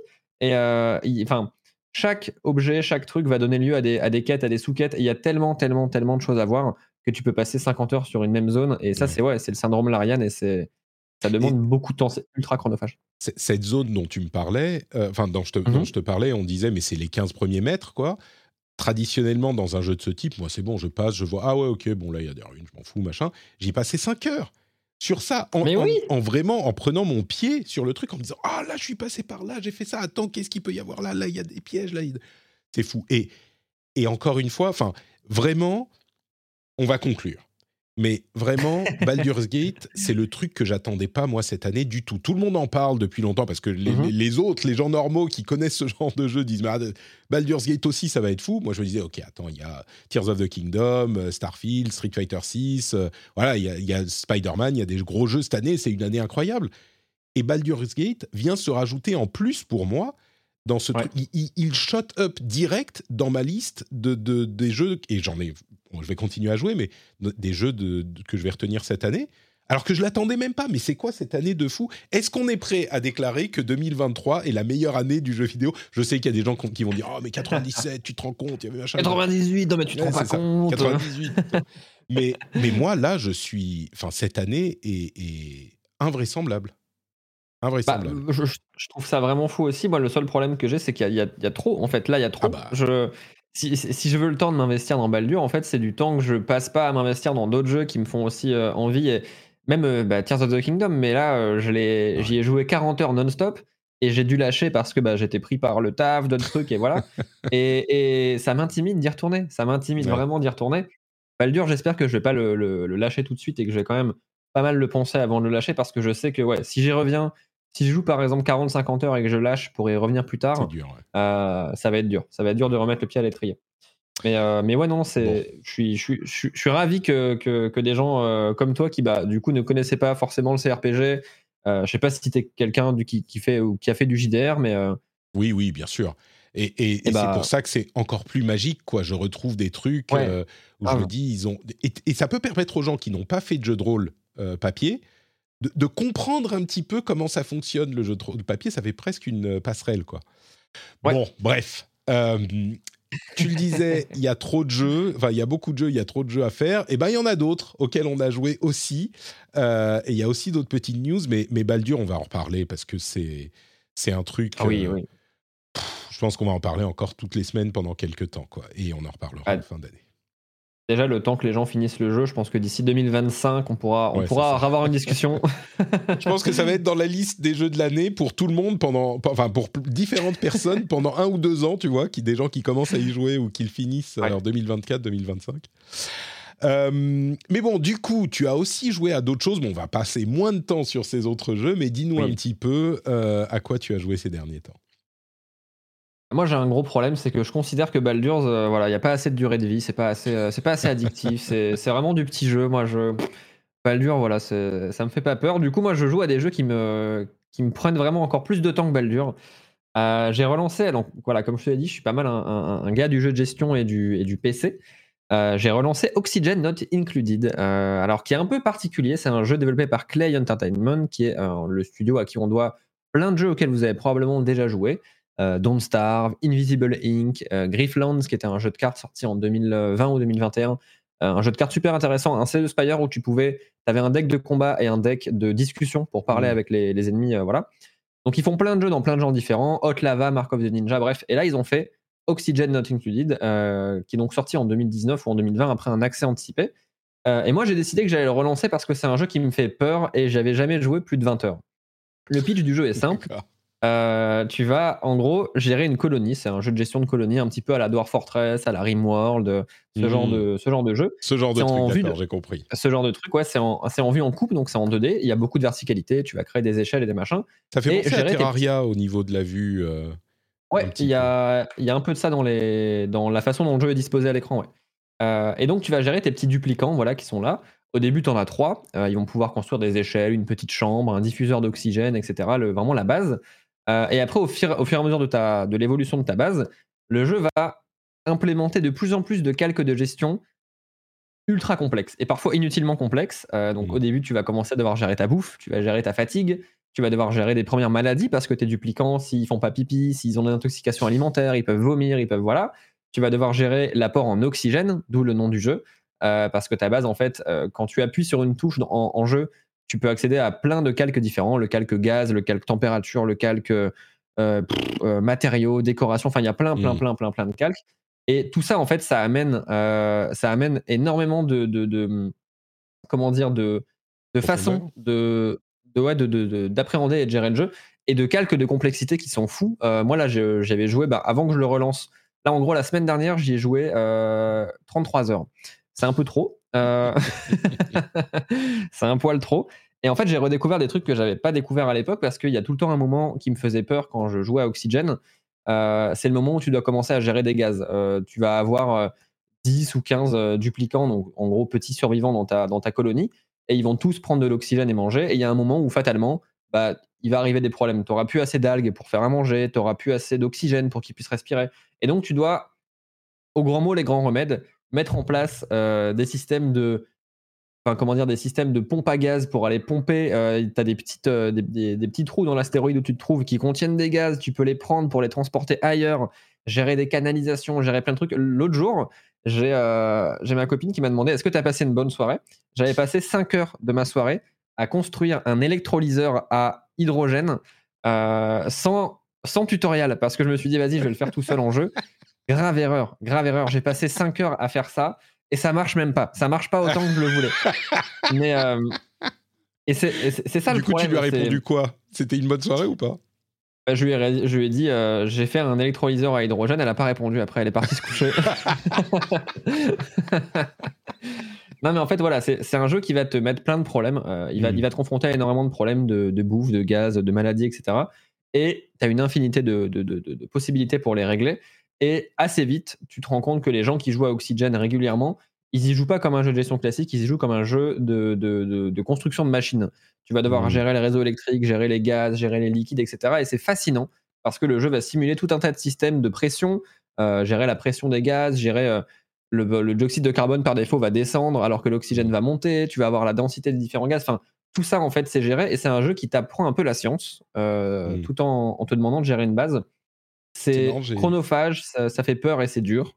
Et euh, enfin, chaque objet, chaque truc va donner lieu à des, à des quêtes, à des sous-quêtes. Il y a tellement, tellement, tellement de choses à voir que tu peux passer 50 heures sur une même zone. Et ça, Ouais. c'est ouais, c'est le syndrome Larian et c'est. Ça demande beaucoup de temps, c'est ultra chronophage. Cette zone dont tu me parlais, euh, enfin, dont, je te- dont Mhm. je te parlais, on disait, mais c'est les 15 premiers mètres, quoi. Traditionnellement, dans un jeu de ce type, moi, c'est bon, je passe, je vois, ah ouais, ok, bon, là, il y a des ruines, je m'en fous, machin. J'y ai passé 5 heures sur ça, en, Mais en- oui. en vraiment, en prenant mon pied sur le truc, en me disant, ah là, je suis passé par là, j'ai fait ça, attends, qu'est-ce qu'il peut y avoir là? Là, il y a des pièges, là. il- C'est fou. Et, et encore une fois, enfin, vraiment, on va conclure. Mais vraiment, (laughs) Baldur's Gate, c'est le truc que j'attendais pas moi cette année du tout. Tout le monde en parle depuis longtemps parce que les, Mhm. les autres, les gens normaux qui connaissent ce (laughs) genre de jeu disent mais, ah, Baldur's Gate aussi, ça va être fou. Moi, je me disais ok, attends, il y a Tears of the Kingdom, euh, Starfield, Street Fighter 6, voilà, il y a, Spider-Man, il y a des gros jeux cette année. C'est une année incroyable. Et Baldur's Gate vient se rajouter en plus pour moi dans ce Ouais. truc. Il, il- il shot up direct dans ma liste de, de- des jeux et j'en ai. Bon, je vais continuer à jouer, mais des jeux de, de- que je vais retenir cette année. Alors que je l'attendais même pas. Mais c'est quoi cette année de fou? Est-ce qu'on est prêt à déclarer que 2023 est la meilleure année du jeu vidéo? Je sais qu'il y a des gens qui vont dire Oh, mais 97, tu te rends compte, il y avait machin. 98, non mais tu te Ouais, rends pas ça. compte. 98. mais, mais moi, là, je suis. Enfin, cette année est, est invraisemblable. Bah, Invraisemblable. je, je- je trouve ça vraiment fou aussi. Moi, le seul problème que j'ai, c'est qu'il y, a- y trop. En fait, là, il y a trop. Ah bah. Je, si, je veux le temps de m'investir dans Baldur, en fait, c'est du temps que je passe pas à m'investir dans d'autres jeux qui me font aussi euh, envie. Et même euh, bah, Tears of the Kingdom, mais là, euh, je l'ai- j'y ai joué 40 heures non-stop et j'ai dû lâcher parce que bah, j'étais pris par le taf, d'autres trucs, et voilà. (laughs) et, et ça m'intimide d'y retourner. Ça m'intimide Ouais. vraiment d'y retourner. Baldur, j'espère que je vais pas le, le- le lâcher tout de suite et que je vais quand même pas mal le penser avant de le lâcher parce que je sais que ouais, si j'y reviens, si je joue par exemple 40-50 heures et que je lâche pour y revenir plus tard, dur. ouais. euh, ça va être dur. Ça va être dur de remettre le pied à l'étrier. Mais, euh, mais ouais, non, c'est, je, suis, je, suis, je, suis, je suis ravi que, que, que des gens euh, comme toi qui, bah, du coup, ne connaissaient pas forcément le CRPG, je sais pas si tu es quelqu'un du- qui, qui, fait, ou qui a fait du JDR, mais Oui, oui, bien sûr. Et, et- et bah- c'est pour ça que c'est encore plus magique, quoi. Je retrouve des trucs Ouais. où je me dis, ils ont. Et, et ça peut permettre aux gens qui n'ont pas fait de jeu de rôle papier de, de comprendre un petit peu comment ça fonctionne le jeu de papier. Ça fait presque une euh, passerelle, quoi. Ouais. Bon, bref. Euh, tu le disais, il y a trop de jeux, enfin il y a beaucoup de jeux, il y a trop de jeux à faire. Et ben il y en a d'autres auxquels on a joué aussi. Euh, et il y a aussi d'autres petites news, mais, mais Baldur, on va en reparler parce que c'est c'est un truc. ah oui, euh, oui. je pense qu'on va en parler encore toutes les semaines pendant quelques temps, quoi. Et on en reparlera Ouais. en fin d'année. Déjà, le temps que les gens finissent le jeu, je pense que d'ici 2025, on pourra, on Ouais, pourra avoir une discussion. (laughs) Je pense que ça va être dans la liste des jeux de l'année pour tout le monde pendant, enfin pour différentes personnes pendant un ou deux ans, tu vois, qui des gens qui commencent à y jouer ou qui le finissent Ouais. en 2024, 2025. Euh, mais bon, du coup, tu as aussi joué à d'autres choses. Bon, on va passer moins de temps sur ces autres jeux, mais dis-nous Oui. un petit peu euh, à quoi tu as joué ces derniers temps. Moi, j'ai un gros problème, c'est que je considère que Baldur's, euh, voilà, il n'y a pas assez de durée de vie, c'est pas assez, euh, c'est pas assez addictif, (laughs) c'est c'est vraiment du petit jeu. Moi, je Baldur, voilà, c'est- ça me fait pas peur. Du coup, moi, je joue à des jeux qui me, qui me prennent vraiment encore plus de temps que Baldur. Euh, j'ai relancé, donc voilà, comme je te l'ai dit, je suis pas mal un, un- un gars du jeu de gestion et du, et du PC. J'ai relancé Oxygen Not Included, alors qui est un peu particulier. C'est un jeu développé par Clay Entertainment, qui est le studio à qui on doit plein de jeux auxquels vous avez probablement déjà joué. Euh, Don't Starve, Invisible Inc., euh, Grifflands, qui était un jeu de cartes sorti en 2020 ou 2021. Euh, un jeu de cartes super intéressant, un CD Spire où tu pouvais, tu avais un deck de combat et un deck de discussion pour parler Mhm. avec les, les ennemis, euh, voilà. Donc ils font plein de jeux dans plein de genres différents, Hot Lava, Mark of the Ninja, bref. Et là ils ont fait Oxygen Not Included, qui est donc sorti en 2019 ou en 2020 après un accès anticipé. Et moi j'ai décidé que j'allais le relancer parce que c'est un jeu qui me fait peur et j'avais jamais joué plus de 20 heures. Le pitch du jeu est simple. Euh, tu vas en gros gérer une colonie. C'est un jeu de gestion de colonie, un petit peu à la Dwarf Fortress, à la Rimworld, ce, Mhm. genre, de, ce genre de jeu. Ce genre de truc, d'accord, j'ai compris. Ce genre de truc, ouais, c'est en, c'est en vue en coupe, donc c'est en 2D. Il y a beaucoup de verticalité. Tu vas créer des échelles et des machins. Ça fait penser à gérer tes Terraria au niveau de la vue. euh, Ouais, il y a, y a un peu de ça dans, les, dans la façon dont le jeu est disposé à l'écran. Ouais. Euh, et donc, tu vas gérer tes petits duplicants voilà, qui sont là. Au début, tu en as trois. Euh, ils vont pouvoir construire des échelles, une petite chambre, un diffuseur d'oxygène, etc. Le, vraiment la base. Euh, et après, au fur, au fur et à mesure de, ta, de l'évolution de ta base, le jeu va implémenter de plus en plus de calques de gestion ultra complexes et parfois inutilement complexes. Euh, donc, Mhm. au début, tu vas commencer à devoir gérer ta bouffe, tu vas gérer ta fatigue, tu vas devoir gérer des premières maladies parce que tes duplicants, s'ils font pas pipi, s'ils ont une intoxication alimentaire, ils peuvent vomir, ils peuvent voilà. Tu vas devoir gérer l'apport en oxygène, d'où le nom du jeu, euh, parce que ta base, en fait, quand tu appuies sur une touche en jeu, tu peux accéder à plein de calques différents, le calque gaz, le calque température, le calque euh, pff, euh, matériaux, décoration. Enfin, il y a plein, plein, Mhm. plein, plein, plein de calques. Et tout ça, en fait, ça amène, euh, ça amène énormément de, de, de- comment dire, de, de Profondeur. façon de, de, ouais, de, de- de- d'appréhender et de gérer le jeu et de calques de complexité qui sont fous. Moi, là, j'avais joué, bah, avant que je le relance, là, en gros, la semaine dernière, j'y ai joué euh, 33 heures. C'est un peu trop. Euh, (laughs) c'est un poil trop. Et en fait, j'ai redécouvert des trucs que j'avais pas découvert à l'époque parce qu'il y a tout le temps un moment qui me faisait peur quand je jouais à Oxygène. Euh, c'est le moment où tu dois commencer à gérer des gaz. Euh, tu vas avoir euh, 10 ou 15 euh, duplicants, donc en gros petits survivants dans ta, dans ta colonie, et ils vont tous prendre de l'oxygène et manger. Et il y a un moment où fatalement, bah, il va arriver des problèmes. Tu n'auras plus assez d'algues pour faire à manger, tu n'auras plus assez d'oxygène pour qu'ils puissent respirer. Et donc, tu dois, au grand mot, les grands remèdes, mettre en place euh, des systèmes de. Enfin, comment dire, des systèmes de pompe à gaz pour aller pomper. tu as des, petites, euh, des, des- petits trous dans l'astéroïde où tu te trouves qui contiennent des gaz. Tu peux les prendre pour les transporter ailleurs, gérer des canalisations, gérer plein de trucs. L'autre jour, j'ai euh, ma copine qui m'a demandé Est-ce que tu as passé une bonne soirée? J'avais passé 5 heures de ma soirée à construire un électrolyseur à hydrogène euh, sans, sans tutoriel parce que je me suis dit Vas-y, je vais le faire tout seul en jeu. (laughs) Grave erreur, grave erreur. J'ai passé 5 heures à faire ça et ça marche même pas. Ça marche pas autant que je le voulais. (laughs) Mais. euh, et c'est et c'est- c'est ça du le coup, problème. tu lui as répondu quoi? C'était une bonne soirée ou pas? Bah, je lui ai, je lui ai dit, euh, j'ai fait un électrolyseur à hydrogène, elle n'a pas répondu, après elle est partie se coucher. (laughs) non mais en fait voilà, c'est un jeu qui va te mettre plein de problèmes, euh, il, va, Mhm. il va te confronter à énormément de problèmes de, de bouffe, de gaz, de maladies, etc. Et tu as une infinité de- de- de possibilités pour les régler. Et assez vite, tu te rends compte que les gens qui jouent à Oxygène régulièrement, ils y jouent pas comme un jeu de gestion classique, ils y jouent comme un jeu de, de- de- de construction de machines. Tu vas devoir Mhm. gérer les réseaux électriques, gérer les gaz, gérer les liquides, etc. Et c'est fascinant parce que le jeu va simuler tout un tas de systèmes de pression, euh, gérer la pression des gaz, gérer euh, le, le dioxyde de carbone par défaut va descendre alors que l'oxygène va monter, tu vas avoir la densité des différents gaz. Enfin, tout ça en fait c'est géré et c'est un jeu qui t'apprend un peu la science euh, Mhm. tout en, en te demandant de gérer une base. C'est chronophage, ça, ça fait peur et c'est dur.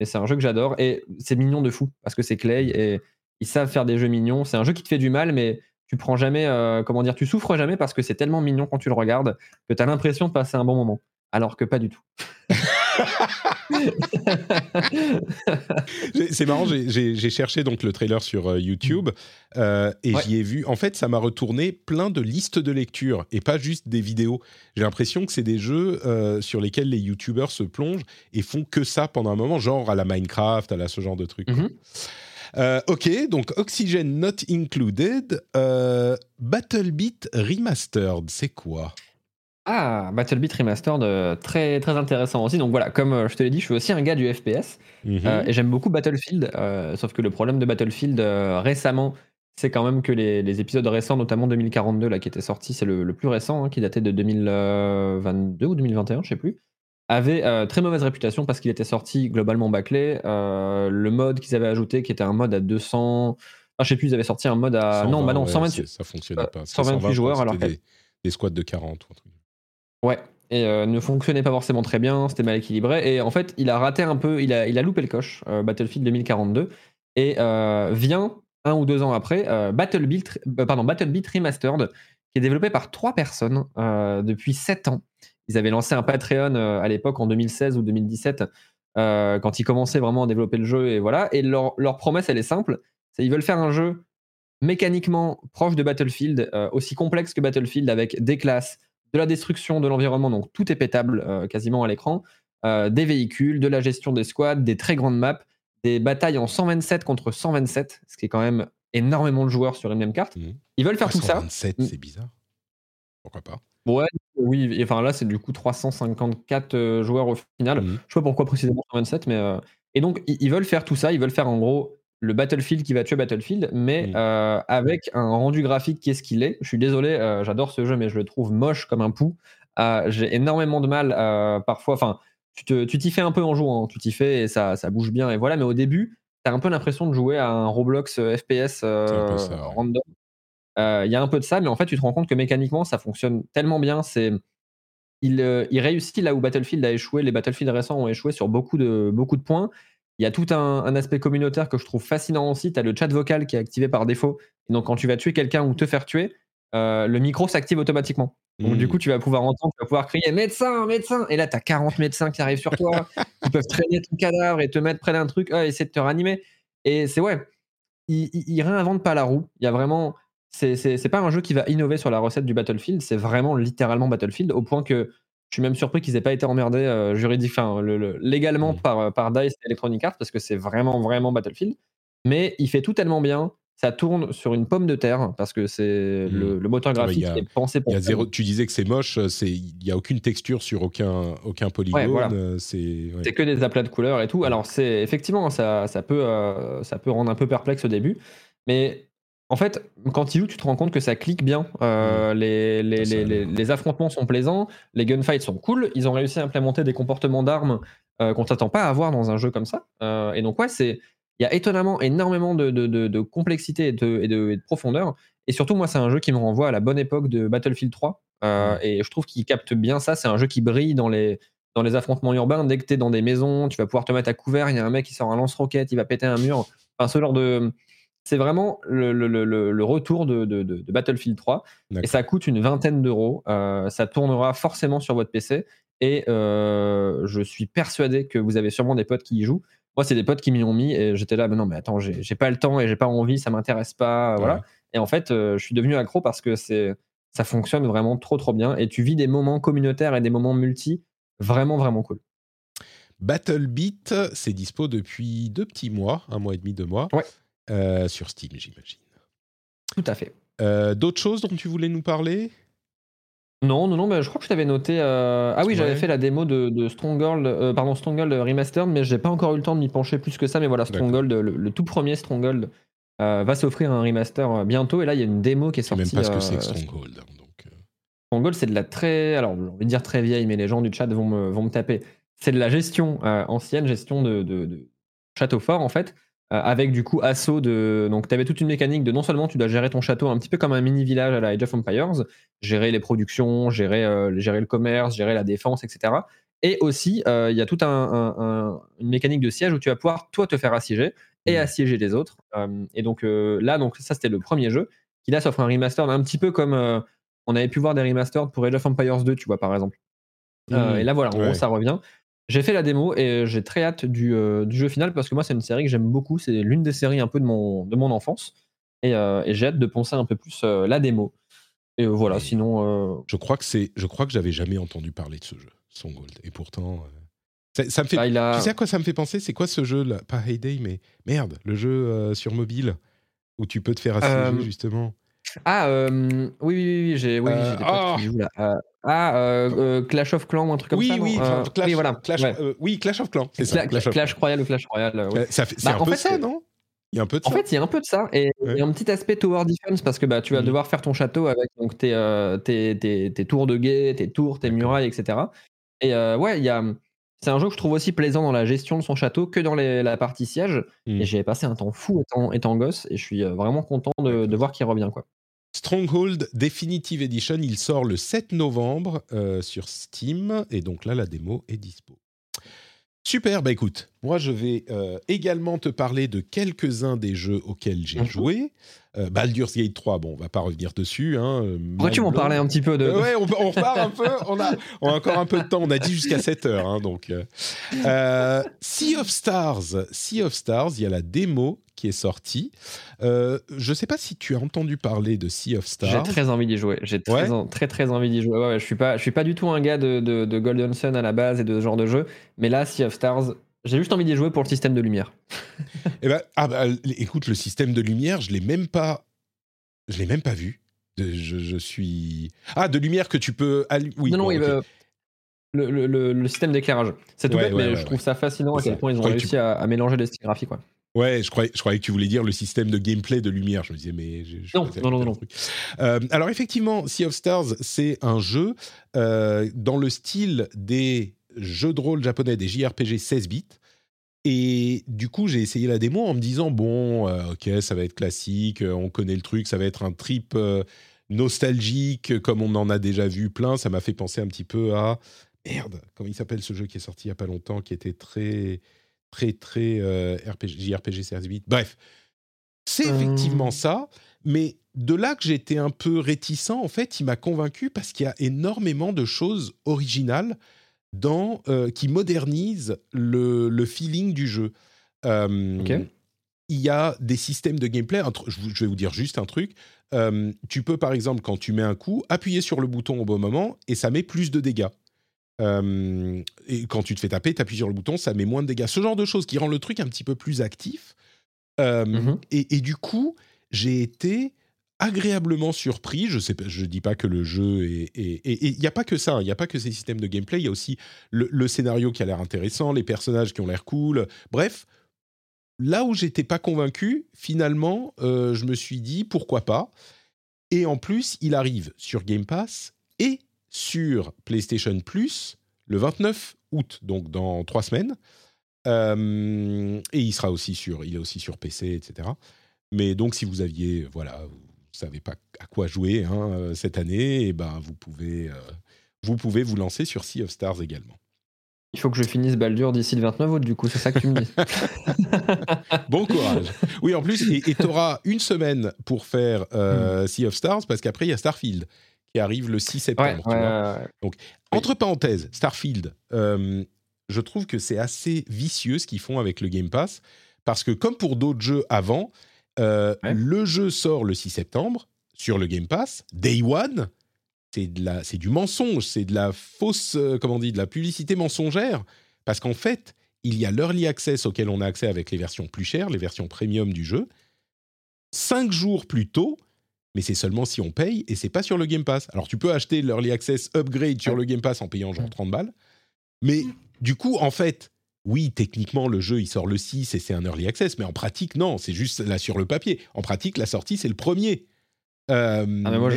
Et c'est un jeu que j'adore et c'est mignon de fou parce que c'est Clay et ils savent faire des jeux mignons. C'est un jeu qui te fait du mal, mais tu prends jamais, euh, comment dire, tu souffres jamais parce que c'est tellement mignon quand tu le regardes que tu as l'impression de passer un bon moment. Alors que pas du tout. (laughs) C'est marrant, j'ai- cherché donc le trailer sur euh, YouTube euh, et Ouais. j'y ai vu. En fait, ça m'a retourné plein de listes de lecture et pas juste des vidéos. J'ai l'impression que c'est des jeux euh, sur lesquels les YouTubers se plongent et font que ça pendant un moment, genre à la Minecraft, à la ce genre de truc. Mhm. Euh, ok, donc Oxygen Not Included, euh, Battlebeat Remastered, c'est quoi? Ah, Battle Beat Remastered, euh, très, très intéressant aussi. Donc voilà, comme euh, je te l'ai dit, je suis aussi un gars du FPS. Mhm. Euh, et j'aime beaucoup Battlefield, euh, sauf que le problème de Battlefield euh, récemment, c'est quand même que les, les épisodes récents, notamment 2042, là, qui était sorti, c'est le, le plus récent, hein, qui datait de 2022 ou 2021, je sais plus, avait très mauvaise réputation parce qu'il était sorti globalement bâclé. Le mode qu'ils avaient ajouté, qui était un mode à 200. Ah, je sais plus, ils avaient sorti un mode à. 120, non, bah non, ouais, 128. c'est- Ça fonctionnait pas. C'était 128 120, je joueurs, alors des, des squads de 40 ou un truc. Ouais, et euh, ne fonctionnait pas forcément très bien, c'était mal équilibré. Et en fait, il a raté un peu, il a, il a loupé le coche, euh, Battlefield 2042. Et euh, vient, un ou deux ans après, Battlebeat, pardon, Remastered, qui est développé par trois personnes depuis sept ans. Ils avaient lancé un Patreon à l'époque, en 2016 ou 2017, euh, quand ils commençaient vraiment à développer le jeu. Et voilà. Et leur, leur promesse, elle est simple c'est ils veulent faire un jeu mécaniquement proche de Battlefield, aussi complexe que Battlefield, avec des classes, de la destruction de l'environnement, donc tout est pétable euh, quasiment à l'écran, euh, des véhicules, de la gestion des squads, des très grandes maps, des batailles en 127 contre 127, ce qui est quand même énormément de joueurs sur une même carte. Mhm. Ils veulent faire tout ça. 127, Mm. c'est bizarre. Pourquoi pas? Ouais, oui, et enfin là c'est du coup 354 euh, joueurs au final. Mhm. Je sais pas pourquoi précisément 127, mais euh, et donc ils, ils veulent faire tout ça, ils veulent faire en gros le Battlefield qui va tuer Battlefield, mais euh, avec un rendu graphique qui est ce qu'il est. Je suis désolé, euh, j'adore ce jeu, mais je le trouve moche comme un pou. Euh, J'ai énormément de mal parfois. Enfin, tu t'y fais un peu en jouant, hein, tu t'y fais et ça, ça bouge bien et voilà. Mais au début, t'as un peu l'impression de jouer à un Roblox FPS ça, ouais. random. Il y a un peu de ça, mais en fait, tu te rends compte que mécaniquement, ça fonctionne tellement bien. C'est il, il réussit là où Battlefield a échoué. Les Battlefield récents ont échoué sur beaucoup de, beaucoup de points. Il y a tout un, un aspect communautaire que je trouve fascinant aussi. Tu as le chat vocal qui est activé par défaut. Et donc, quand tu vas tuer quelqu'un ou te faire tuer, euh, le micro s'active automatiquement. Donc, du coup, tu vas pouvoir entendre, tu vas pouvoir crier médecin, médecin. Et là, tu as 40 médecins qui arrivent sur toi, (laughs) qui peuvent traîner ton cadavre et te mettre près d'un truc, ah, essayer de te ranimer. Et c'est ouais, il, il, il réinvente pas la roue. Il y a vraiment. C'est pas un jeu qui va innover sur la recette du Battlefield, c'est vraiment littéralement Battlefield, au point que je suis même surpris qu'ils aient pas été emmerdés euh, juridique, enfin, le- le- légalement Mm. par, par DICE et Electronic Arts, parce que c'est vraiment, vraiment Battlefield. Mais il fait tout tellement bien, ça tourne sur une pomme de terre, parce que c'est le, le moteur Mm. Ouais, graphique a- est pensé pour y a ça. zéro, tu disais que c'est moche, c'est il n'y a aucune texture sur aucun, aucun polygone. voilà. euh, C'est ouais. Que des aplats de couleurs et tout. Alors, c'est effectivement, ça, ça, peut, euh, ça peut rendre un peu perplexe au début. Mais en fait, quand tu joues, tu te rends compte que ça clique bien. Euh, les, les, affrontements sont plaisants. Les gunfights sont cool. Ils ont réussi à implémenter des comportements d'armes euh, qu'on ne s'attend pas à avoir dans un jeu comme ça. Euh, et donc, ouais, c'est. Il y a étonnamment énormément de, de, de, de complexité et de, et, de, et de profondeur. Et surtout, moi, c'est un jeu qui me renvoie à la bonne époque de Battlefield 3. Euh, Et je trouve qu'il capte bien ça. C'est un jeu qui brille dans les, dans les affrontements urbains. Dès que tu es dans des maisons, tu vas pouvoir te mettre à couvert. Il y a un mec qui sort un lance-roquette, il va péter un mur. Enfin, ce genre de. C'est vraiment le, le, le, le retour de, de, de, de Battlefield 3. Et ça coûte une vingtaine d'euros. Euh, ça tournera forcément sur votre PC. Et euh, je suis persuadé que vous avez sûrement des potes qui y jouent. Moi, c'est des potes qui m'y ont mis et j'étais là, mais non, mais attends, j'ai j'ai pas le temps et j'ai pas envie, ça m'intéresse pas. Voilà. Ouais. Et en fait, euh, je suis devenu accro parce que c'est ça fonctionne vraiment trop, trop bien. Et tu vis des moments communautaires et des moments multi vraiment, vraiment cool. Battlebeat, c'est dispo depuis deux petits mois, un mois et demi, deux mois, Ouais. Euh, sur Steam, j'imagine. Tout à fait. Euh, D'autres choses dont tu voulais nous parler? Non, non, non, mais je crois que je t'avais noté. euh, Ah oui, j'avais fait la démo de, de Stronghold, euh, pardon, Stronghold Remastered, mais j'ai pas encore eu le temps de m'y pencher plus que ça. Mais voilà. Stronghold, le, le tout premier Stronghold, euh, va s'offrir un remaster bientôt. Et là, il y a une démo qui est sortie. même pas ce que c'est que Stronghold. hein, donc, Stronghold, c'est de la très. Alors, j'ai envie de dire très vieille, mais les gens du chat vont me, vont me taper. C'est de la gestion ancienne, gestion de, de, de château fort, en fait, avec du coup assaut de. Donc, tu avais toute une mécanique de non seulement tu dois gérer ton château un petit peu comme un mini village à la Age of Empires, gérer les productions, gérer, euh, gérer le commerce, gérer la défense, etc. Et aussi, euh, il y a toute un, un- un- une mécanique de siège où tu vas pouvoir, toi, te faire assiéger et Mhm. assiéger les autres. Euh, et donc, euh, là, donc, ça, c'était le premier jeu qui, là, s'offre un remaster un petit peu comme. euh, on avait pu voir des remasters pour Age of Empires 2, tu vois, par exemple. Euh, Mhm. et là, voilà, en Ouais. gros, ça revient. J'ai fait la démo et j'ai très hâte du, euh, du jeu final parce que moi, c'est une série que j'aime beaucoup. C'est l'une des séries un peu de mon, de mon enfance. Et, euh, et j'ai hâte de poncer un peu plus euh, la démo. Et voilà, sinon. Je crois que c'est, je crois que j'avais jamais entendu parler de ce jeu, Stronghold. Et pourtant, ça, ça me fait. bah, a... Tu sais à quoi ça me fait penser? C'est quoi ce jeu là? Pas Heyday, mais merde, le jeu sur mobile où tu peux te faire Euh, justement. Ah, oui, oui, oui, oui, j'ai oui, là. Euh, ah, euh, euh, Clash of Clans ou un truc comme oui, ça. oui, Euh, Clash, oui, voilà. Clash, ouais. euh, oui, Clash of Clans, c'est ça. Cla- Clash of Clash Royale ou Clash Royale. euh. Euh, ça fait- c'est Bah, un en peu fait, ça, non? Il y a un peu de En ça. fait, il y a un peu de ça et un petit aspect tower defense parce que bah, tu vas Mhm. devoir faire ton château avec donc, tes, euh, tes, tes, tes tours de guet, tes tours, tes murailles, etc. Et euh, ouais, il y a. C'est un jeu que je trouve aussi plaisant dans la gestion de son château que dans les- la partie siège. Et j'y ai passé un temps fou étant, étant gosse et je suis euh, vraiment content de, de voir qu'il revient. Quoi. Stronghold Definitive Edition, il sort le 7 novembre euh, sur Steam et donc là la démo est dispo. Super, bah écoute, moi je vais euh, également te parler de quelques-uns des jeux auxquels j'ai Mhm. joué. Euh, Baldur's Gate 3, bon, on va pas revenir dessus. Hein, Pourrais-tu m'en parler un petit peu de. Euh, ouais, on, on repart un peu. On a, on a encore un peu de temps. On a dit jusqu'à 7 heures. hein, donc, sea of Stars. Sea of Stars, il y a la démo qui est sorti. Euh, je ne sais pas si tu as entendu parler de Sea of Stars. J'ai très envie d'y jouer. J'ai très, très, très envie d'y jouer. Ouais, je suis pas, je suis pas du tout un gars de, de, Golden Sun à la base et de ce genre de jeu, mais là, Sea of Stars, j'ai juste envie d'y jouer pour le système de lumière. (laughs) eh ben, ah bah, écoute, le système de lumière, je l'ai même pas, je l'ai même pas vu. Je, je, suis ah de lumière que tu peux oui non non le, le, le, système d'éclairage c'est tout bête mais je trouve ça fascinant à quel point ils ont réussi à, mélanger les styles graphiques quoi Ouais, je croyais, je croyais que tu voulais dire le système de gameplay de lumière. Je me disais, mais. Je, non, non, non, non. Euh, alors, effectivement, Sea of Stars, c'est un jeu euh, dans le style des jeux de rôle japonais, des JRPG 16 bits. Et du coup, j'ai essayé la démo en me disant, bon, euh, ok, ça va être classique, on connaît le truc, ça va être un trip nostalgique, comme on en a déjà vu plein. Ça m'a fait penser un petit peu à. Merde, comment il s'appelle ce jeu qui est sorti il n'y a pas longtemps, qui était très très, très euh, RPG, JRPG Series 8. Bref, c'est effectivement euh. ça, mais de là que j'étais un peu réticent, en fait, il m'a convaincu parce qu'il y a énormément de choses originales dans, euh, qui modernisent le, le, feeling du jeu. Il y a des systèmes de gameplay. Je vais vous dire juste un truc. tu peux, par exemple, quand tu mets un coup, appuyer sur le bouton au bon moment et ça met plus de dégâts. Euh, et quand tu te fais taper, tu appuies sur le bouton, ça met moins de dégâts. Ce genre de choses qui rend le truc un petit peu plus actif. Euh, mhm. et, du coup, j'ai été agréablement surpris. Je sais, je dis pas que le jeu est. Et il n'y a pas que ça. Il n'y a pas que ces systèmes de gameplay. Il y a aussi le, scénario qui a l'air intéressant, les personnages qui ont l'air cool. Bref, là où j'étais pas convaincu, finalement, euh, je me suis dit pourquoi pas. Et en plus, il arrive sur Game Pass et sur PlayStation Plus le 29 août, donc dans trois semaines. Euh, et il sera aussi sur, il est aussi sur PC, etc. Mais donc, si vous aviez, voilà, vous savez pas à quoi jouer hein, euh, cette année, et eh ben vous pouvez, euh, vous pouvez vous lancer sur Sea of Stars également. Il faut que je finisse Baldur d'ici le 29 août, du coup, c'est ça que tu me dis. (laughs) bon courage. Oui, en plus, et tu auras une semaine pour faire hmm. Sea of Stars, parce qu'après, il y a Starfield qui arrive le 6 septembre. Donc, entre parenthèses, Starfield, euh, je trouve que c'est assez vicieux ce qu'ils font avec le Game Pass, parce que comme pour d'autres jeux avant, euh, le jeu sort le 6 septembre sur le Game Pass, Day One, c'est c'est du mensonge, c'est de la fausse, euh, comment on dit, de la publicité mensongère, parce qu'en fait, il y a l'early access auquel on a accès avec les versions plus chères, les versions premium du jeu. Cinq jours plus tôt, mais c'est seulement si on paye et c'est pas sur le Game Pass. Alors tu peux acheter l'Early Access Upgrade sur le Game Pass en payant genre 30 balles, mais du coup, en fait, oui, techniquement, le jeu, il sort le 6 et c'est un Early Access, mais en pratique, non, c'est juste là sur le papier. En pratique, la sortie, c'est le premier. Euh, ah, mais moi,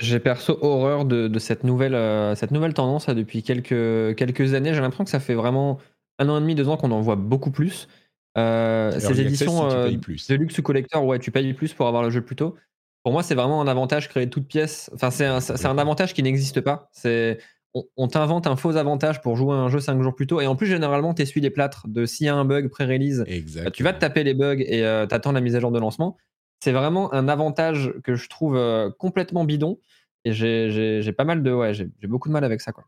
j'ai perso horreur de, cette, nouvelle, euh, cette nouvelle tendance depuis quelques, quelques années. J'ai l'impression que ça fait vraiment un an et demi, deux ans qu'on en voit beaucoup plus. Euh, ces éditions euh, de luxe ou collector, ouais, tu payes plus pour avoir le jeu plus tôt. Pour moi, c'est vraiment un avantage créé de toute pièce. Enfin, c'est un, un, avantage qui n'existe pas. C'est on, t'invente un faux avantage pour jouer un jeu 5 jours plus tôt. Et en plus, généralement, tu essuies les plâtres de s'il y a un bug pré-release, bah, tu vas te taper les bugs et euh, t'attends la mise à jour de lancement. C'est vraiment un avantage que je trouve euh, complètement bidon. Et j'ai pas mal de. Ouais, j'ai beaucoup de mal avec ça. Quoi.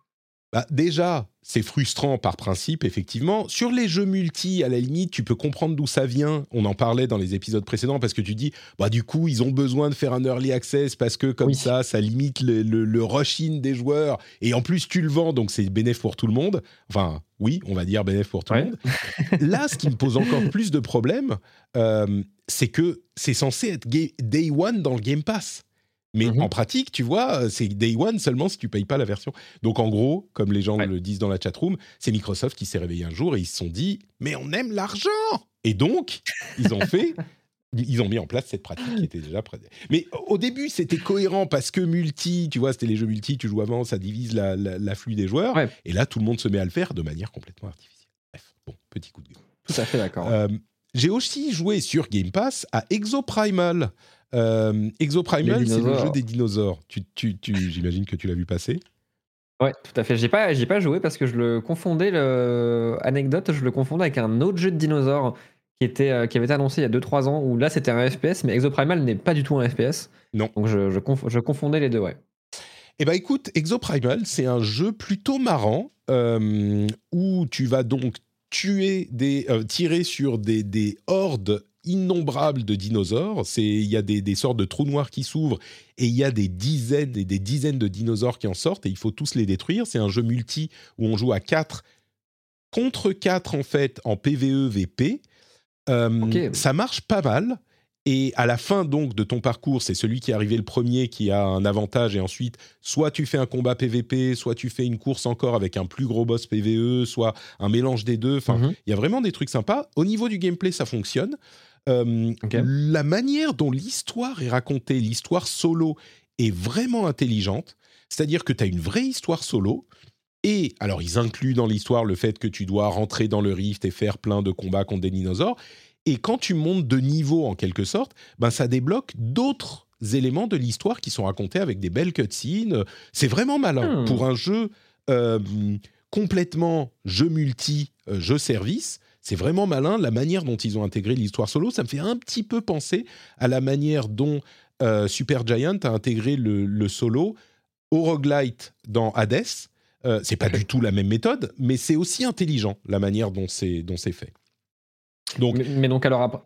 Bah, déjà, c'est frustrant par principe, effectivement. Sur les jeux multi, à la limite, tu peux comprendre d'où ça vient. On en parlait dans les épisodes précédents parce que tu dis, bah, du coup, ils ont besoin de faire un early access parce que comme ça, ça limite le, le, rush-in des joueurs. Et en plus, tu le vends, donc c'est bénéf pour tout le monde. Enfin, oui, on va dire bénéf pour tout le monde. (laughs) Là, ce qui me pose encore plus de problèmes, euh, c'est que c'est censé être day one dans le Game Pass. Mais mhm. en pratique, tu vois, euh, c'est day one seulement si tu payes pas la version. Donc en gros, comme les gens le disent dans la chatroom, c'est Microsoft qui s'est réveillé un jour et ils se sont dit mais on aime l'argent Et donc ils ont fait. (laughs) Ils ont mis en place cette pratique qui était déjà prête. Mais au début, c'était cohérent parce que multi, tu vois, c'était les jeux multi, tu joues avant, ça divise l'afflux la, des joueurs. Et là, tout le monde se met à le faire de manière complètement artificielle. Bref, bon, petit coup de gueule. Tout à fait d'accord. Euh, j'ai aussi joué sur Game Pass à Exoprimal. Euh, Exoprimal, c'est le jeu des dinosaures. Tu, tu, tu J'imagine que tu l'as vu passer. Ouais, tout à fait. J'ai pas, j'ai pas joué parce que je le confondais, le... anecdote, je le confondais avec un autre jeu de dinosaures qui, était, euh, qui avait été annoncé il y a 2-3 ans, où là c'était un FPS, mais Exoprimal n'est pas du tout un FPS. Non. Donc je, je, confondais les deux, ouais. Eh ben écoute, Exoprimal, c'est un jeu plutôt marrant euh, où tu vas donc tuer des, euh, tirer sur des, des hordes innombrables de dinosaures. C'est, il y a des, des sortes de trous noirs qui s'ouvrent et il y a des dizaines et des dizaines de dinosaures qui en sortent et il faut tous les détruire. C'est un jeu multi où on joue à 4 contre 4 en fait en PVE VP. Euh. Ça marche pas mal. Et à la fin donc de ton parcours, c'est celui qui est arrivé le premier qui a un avantage. Et ensuite, soit tu fais un combat PVP, soit tu fais une course encore avec un plus gros boss PVE, soit un mélange des deux. Enfin, Mhm. il y a vraiment des trucs sympas. Au niveau du gameplay, ça fonctionne. Euh. La manière dont l'histoire est racontée, l'histoire solo, est vraiment intelligente. C'est-à-dire que tu as une vraie histoire solo. Et alors, ils incluent dans l'histoire le fait que tu dois rentrer dans le rift et faire plein de combats contre des dinosaures. Et quand tu montes de niveau, en quelque sorte, ben, ça débloque d'autres éléments de l'histoire qui sont racontés avec des belles cutscenes. C'est vraiment malin. Hmm. Pour un jeu euh, complètement jeu multi, euh, jeu service, c'est vraiment malin. La manière dont ils ont intégré l'histoire solo, ça me fait un petit peu penser à la manière dont euh, Super Giant a intégré le, le solo au roguelite dans Hades. Euh, c'est pas du (laughs) tout la même méthode, mais c'est aussi intelligent la manière dont c'est dont c'est fait. Donc Mais, mais donc alors après,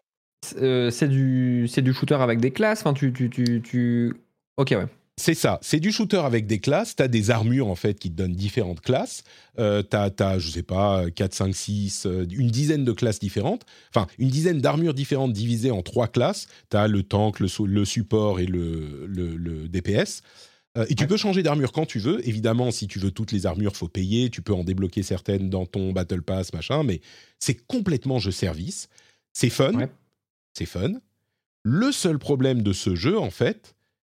euh, c'est du c'est du shooter avec des classes. Enfin, tu tu tu tu. Ok ouais. C'est ça, c'est du shooter avec des classes. Tu as des armures en fait qui te donnent différentes classes. Euh, tu as, je sais pas, 4, 5, 6, euh, une dizaine de classes différentes. Enfin, une dizaine d'armures différentes divisées en trois classes. Tu as le tank, le, le support et le, le- le DPS. Euh, et tu Ouais. peux changer d'armure quand tu veux. Évidemment, si tu veux toutes les armures, faut payer. Tu peux en débloquer certaines dans ton Battle Pass, machin. Mais c'est complètement jeu service. C'est fun. Ouais. C'est fun. Le seul problème de ce jeu, en fait,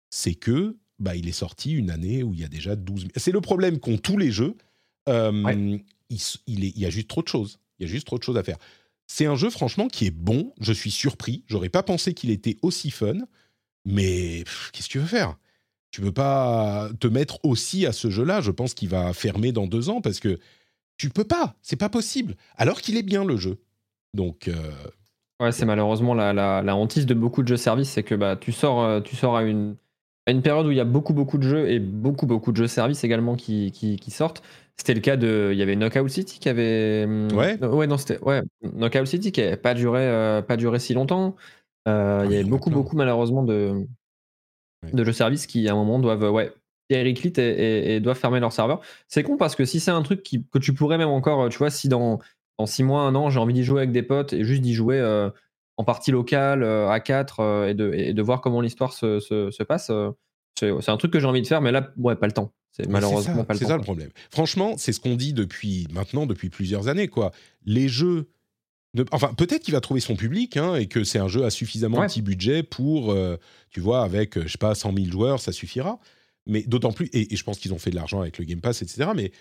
c'est que bah, il est sorti une année où il y a déjà 12 000. C'est le problème qu'ont tous les jeux. Euh, Ouais. il, s- il est- il y a juste trop de choses. Il y a juste trop de choses à faire. C'est un jeu, franchement, qui est bon. Je suis surpris. J'aurais pas pensé qu'il était aussi fun. Mais qu'est-ce que tu veux faire? Tu peux pas te mettre aussi à ce jeu-là. Je pense qu'il va fermer dans deux ans parce que tu peux pas. C'est pas possible. Alors qu'il est bien le jeu. Donc, euh, Ouais, c'est malheureusement la, la, la hantise de beaucoup de jeux services, c'est que bah, tu, sors, euh, tu sors à une, à une période où il y a beaucoup, beaucoup de jeux et beaucoup, beaucoup de jeux services également qui, qui, qui sortent. C'était le cas de. Il y avait Knockout City qui avait. hum, Ouais. non, Ouais, non, c'était. Ouais, Knockout City qui n'avait pas duré, euh, pas duré si longtemps. Euh, il Ah, il y avait beaucoup, beaucoup malheureusement de, Ouais. de jeux services qui à un moment doivent. Ouais, Eric Lit et, et- et doivent fermer leur serveur. C'est con parce que si c'est un truc qui, que tu pourrais même encore, tu vois, si dans, dans 6 mois, un an, j'ai envie d'y jouer avec des potes et juste d'y jouer euh, en partie locale, euh, à 4 et, de, et de voir comment l'histoire se, se, se passe, euh, c'est c'est un truc que j'ai envie de faire, mais là, ouais, pas le temps. C'est malheureusement c'est ça, pas le C'est temps. ça le problème. Franchement, c'est ce qu'on dit depuis maintenant, depuis plusieurs années. Quoi. Les jeux. de- Enfin, peut-être qu'il va trouver son public hein, et que c'est un jeu à suffisamment Ouais. petit budget pour, euh, tu vois, avec, euh, je sais pas, 100 000 joueurs, ça suffira. Mais d'autant plus, et, et je pense qu'ils ont fait de l'argent avec le Game Pass, etc. Mais,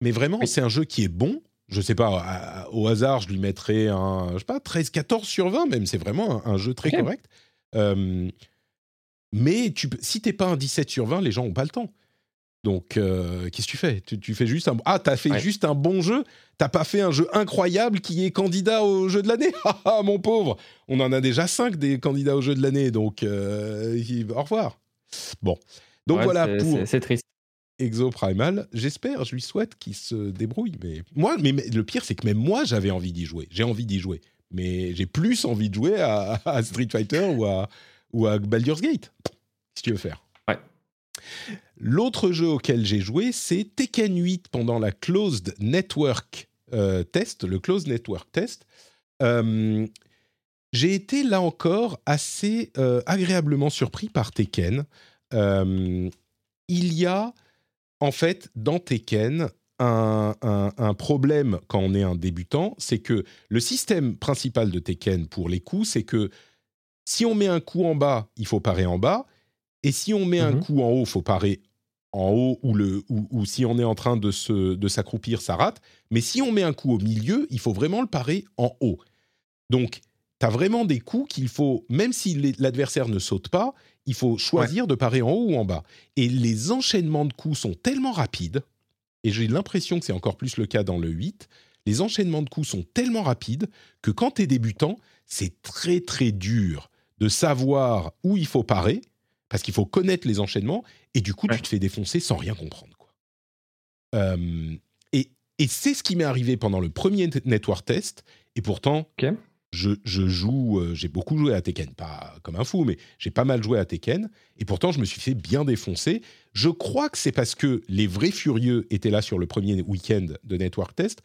mais vraiment, Oui. c'est un jeu qui est bon. Je sais pas, à- au hasard, je lui mettrais un, je sais pas, 13, 14 sur 20 même. C'est vraiment un, un jeu très correct. Euh, mais tu, si t'es pas un 17 sur 20, les gens ont pas le temps. Donc, euh, qu'est-ce que tu fais? Tu, tu fais juste un... Ah, t'as fait Ouais. juste un bon jeu? T'as pas fait un jeu incroyable qui est candidat au jeu de l'année? Ah, (laughs) ah, mon pauvre On en a déjà 5 des candidats au jeu de l'année, donc euh, au revoir. Bon. Donc Ouais, voilà pour C'est triste. Exo Primal. J'espère, je lui souhaite qu'il se débrouille. Mais moi, mais, mais le pire, c'est que même moi, j'avais envie d'y jouer. J'ai envie d'y jouer. Mais j'ai plus envie de jouer à, (laughs) à Street Fighter ou à, ou à Baldur's Gate. Si tu veux faire. Ouais. L'autre jeu auquel j'ai joué, c'est Tekken 8 pendant la Closed Network euh, Test, le Closed Network Test. Euh, j'ai été là encore assez euh, agréablement surpris par Tekken. Il y a en fait dans Tekken un, un- un problème quand on est un débutant, c'est que le système principal de Tekken pour les coups, c'est que si on met un coup en bas, il faut parer en bas, et si on met un Mhm. coup en haut, il faut parer en haut, ou, le, ou, ou si on est en train de, se, de s'accroupir, ça rate. Mais si on met un coup au milieu, il faut vraiment le parer en haut. Donc, tu as vraiment des coups qu'il faut, même si l'adversaire ne saute pas, il faut choisir de parer en haut ou en bas. Et les enchaînements de coups sont tellement rapides, et j'ai l'impression que c'est encore plus le cas dans le 8, les enchaînements de coups sont tellement rapides que quand tu es débutant, c'est très très dur de savoir où il faut parer, parce qu'il faut connaître les enchaînements, et du coup, Ouais. tu te fais défoncer sans rien comprendre. Quoi. Euh, et et c'est ce qui m'est arrivé pendant le premier network test. Et pourtant. Je, joue, euh, j'ai beaucoup joué à Tekken, pas comme un fou, mais j'ai pas mal joué à Tekken. Et pourtant, je me suis fait bien défoncer. Je crois que c'est parce que les vrais furieux étaient là sur le premier week-end de network test.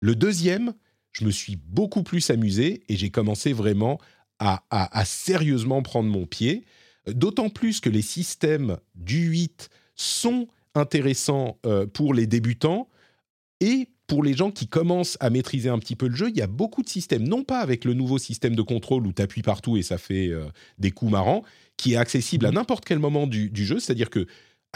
Le deuxième, je me suis beaucoup plus amusé et j'ai commencé vraiment à sérieusement prendre mon pied. D'autant plus que les systèmes du 8 sont intéressants euh, pour les débutants et pour les gens qui commencent à maîtriser un petit peu le jeu. Il y a beaucoup de systèmes, non pas avec le nouveau système de contrôle où tu appuies partout et ça fait euh, des coups marrants, qui est accessible à n'importe quel moment du, du jeu. C'est-à-dire que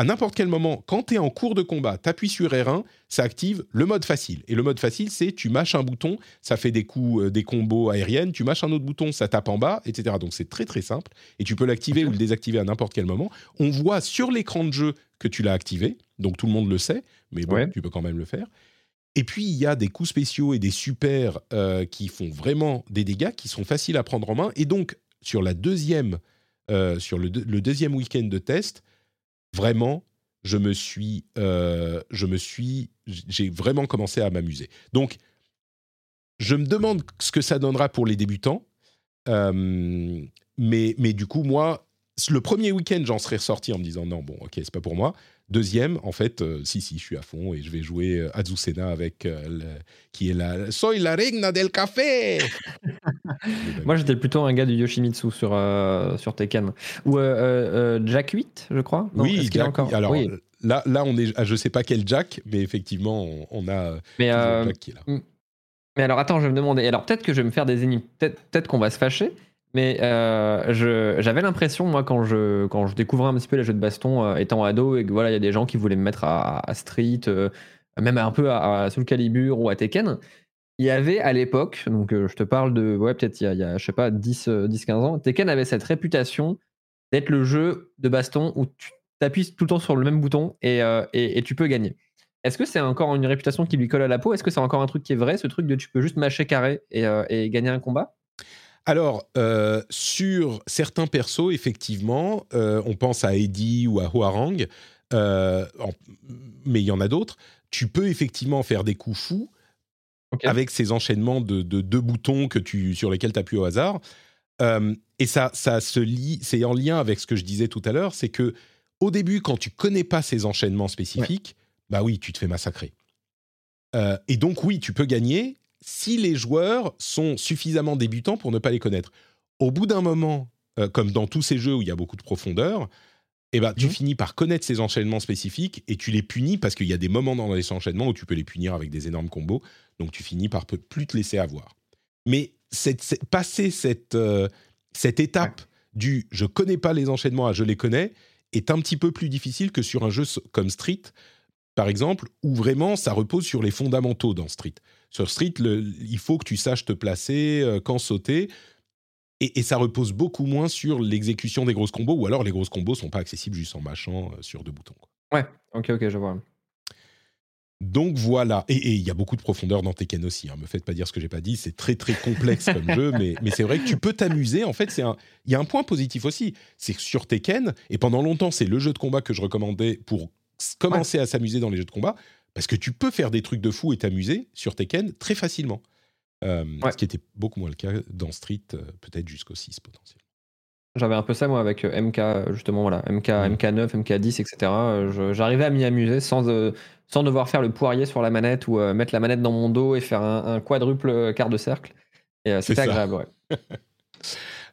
à n'importe quel moment, quand tu es en cours de combat, tu appuies sur R1, ça active le mode facile. Et le mode facile, c'est tu mâches un bouton, ça fait des coups, euh, des combos aériennes, tu mâches un autre bouton, ça tape en bas, etc. Donc c'est très très simple. Et tu peux l'activer ou le désactiver à n'importe quel moment. On voit sur l'écran de jeu que tu l'as activé, donc tout le monde le sait, mais bon, Ouais. tu peux quand même le faire. Et puis, il y a des coups spéciaux et des super euh, qui font vraiment des dégâts, qui sont faciles à prendre en main. Et donc, sur, la deuxième, euh, sur le, deux- le deuxième week-end de test, vraiment, euh, je me suis, j'ai vraiment commencé à m'amuser. Donc, je me demande ce que ça donnera pour les débutants. Mais, mais du coup, moi, le premier week-end, j'en serais ressorti en me disant non, bon, ok, c'est pas pour moi. Deuxième, en fait, euh, si, si, je suis à fond et je vais jouer euh, Azucena avec euh, le- qui est la Soy la reina del café. (laughs) Moi, j'étais plutôt un gars du Yoshimitsu sur, euh, sur Tekken. Ou euh, euh, euh, Jack 8, je crois. Non, oui, Jack, encore? Alors Oui. là, là, on est, à je sais pas quel Jack, mais effectivement, on, on a Mais, toujours euh, Jack qui est là. mais alors, attends, je vais me demander. Alors, peut-être que je vais me faire des énigmes. Peut-être peut-être qu'on va se fâcher. Mais euh, j'avais l'impression, moi, quand je, quand je découvrais un petit peu les jeux de baston euh, étant ado, et que voilà, il y a des gens qui voulaient me mettre à, Street, euh, même un peu à, à Soul Calibur ou à Tekken. Il y avait à l'époque, donc je te parle de, ouais, peut-être il y a, je sais pas, 10-15 ans, Tekken avait cette réputation d'être le jeu de baston où tu t'appuies tout le temps sur le même bouton et, et, tu peux gagner. Est-ce que c'est encore une réputation qui lui colle à la peau? Est-ce que c'est encore un truc qui est vrai, ce truc de tu peux juste mâcher carré et gagner un combat? Alors, euh, sur certains persos, effectivement, euh, on pense à Eddie ou à Huarang, euh, mais il y en a d'autres. Tu peux effectivement faire des coups fous avec ces enchaînements de, de deux boutons que tu, sur lesquels tu appuies au hasard. Et ça, ça se lie, c'est en lien avec ce que je disais tout à l'heure, c'est que au début, quand tu connais pas ces enchaînements spécifiques, bah oui, tu te fais massacrer. Et donc oui, tu peux gagner si les joueurs sont suffisamment débutants pour ne pas les connaître. Au bout d'un moment, euh, comme dans tous ces jeux où il y a beaucoup de profondeur, eh ben, tu Mhm. finis par connaître ces enchaînements spécifiques et tu les punis parce qu'il y a des moments dans les enchaînements où tu peux les punir avec des énormes combos. Donc tu finis par plus te laisser avoir. Mais cette, cette- passer cette, euh, cette étape du je connais pas les enchaînements à je les connais est un petit peu plus difficile que sur un jeu comme Street, par exemple, où vraiment ça repose sur les fondamentaux dans Street. Sur Street, le- il faut que tu saches te placer, euh, quand sauter. Et, et ça repose beaucoup moins sur l'exécution des grosses combos, ou alors les grosses combos sont pas accessibles juste en mâchant euh, sur deux boutons. quoi. Ouais, ok, ok, je vois. Donc voilà, et il y a beaucoup de profondeur dans Tekken aussi. Hein. Me faites pas dire ce que j'ai pas dit, c'est très très complexe (laughs) comme jeu, mais, mais c'est vrai que tu peux t'amuser. En fait, il y a un point positif aussi, c'est que sur Tekken, et pendant longtemps, c'est le jeu de combat que je recommandais pour commencer à s'amuser dans les jeux de combat, parce que tu peux faire des trucs de fou et t'amuser sur Tekken très facilement. Euh, Ouais. Ce qui était beaucoup moins le cas dans Street, euh, peut-être jusqu'au 6 potentiellement. J'avais un peu ça moi avec euh, MK, justement, voilà, MK, Mhm. MK9, MK10, etc. J'arrivais à m'y amuser sans, euh, sans devoir faire le poirier sur la manette ou euh, mettre la manette dans mon dos et faire un, un quadruple quart de cercle. Et c'était agréable, ouais. (laughs)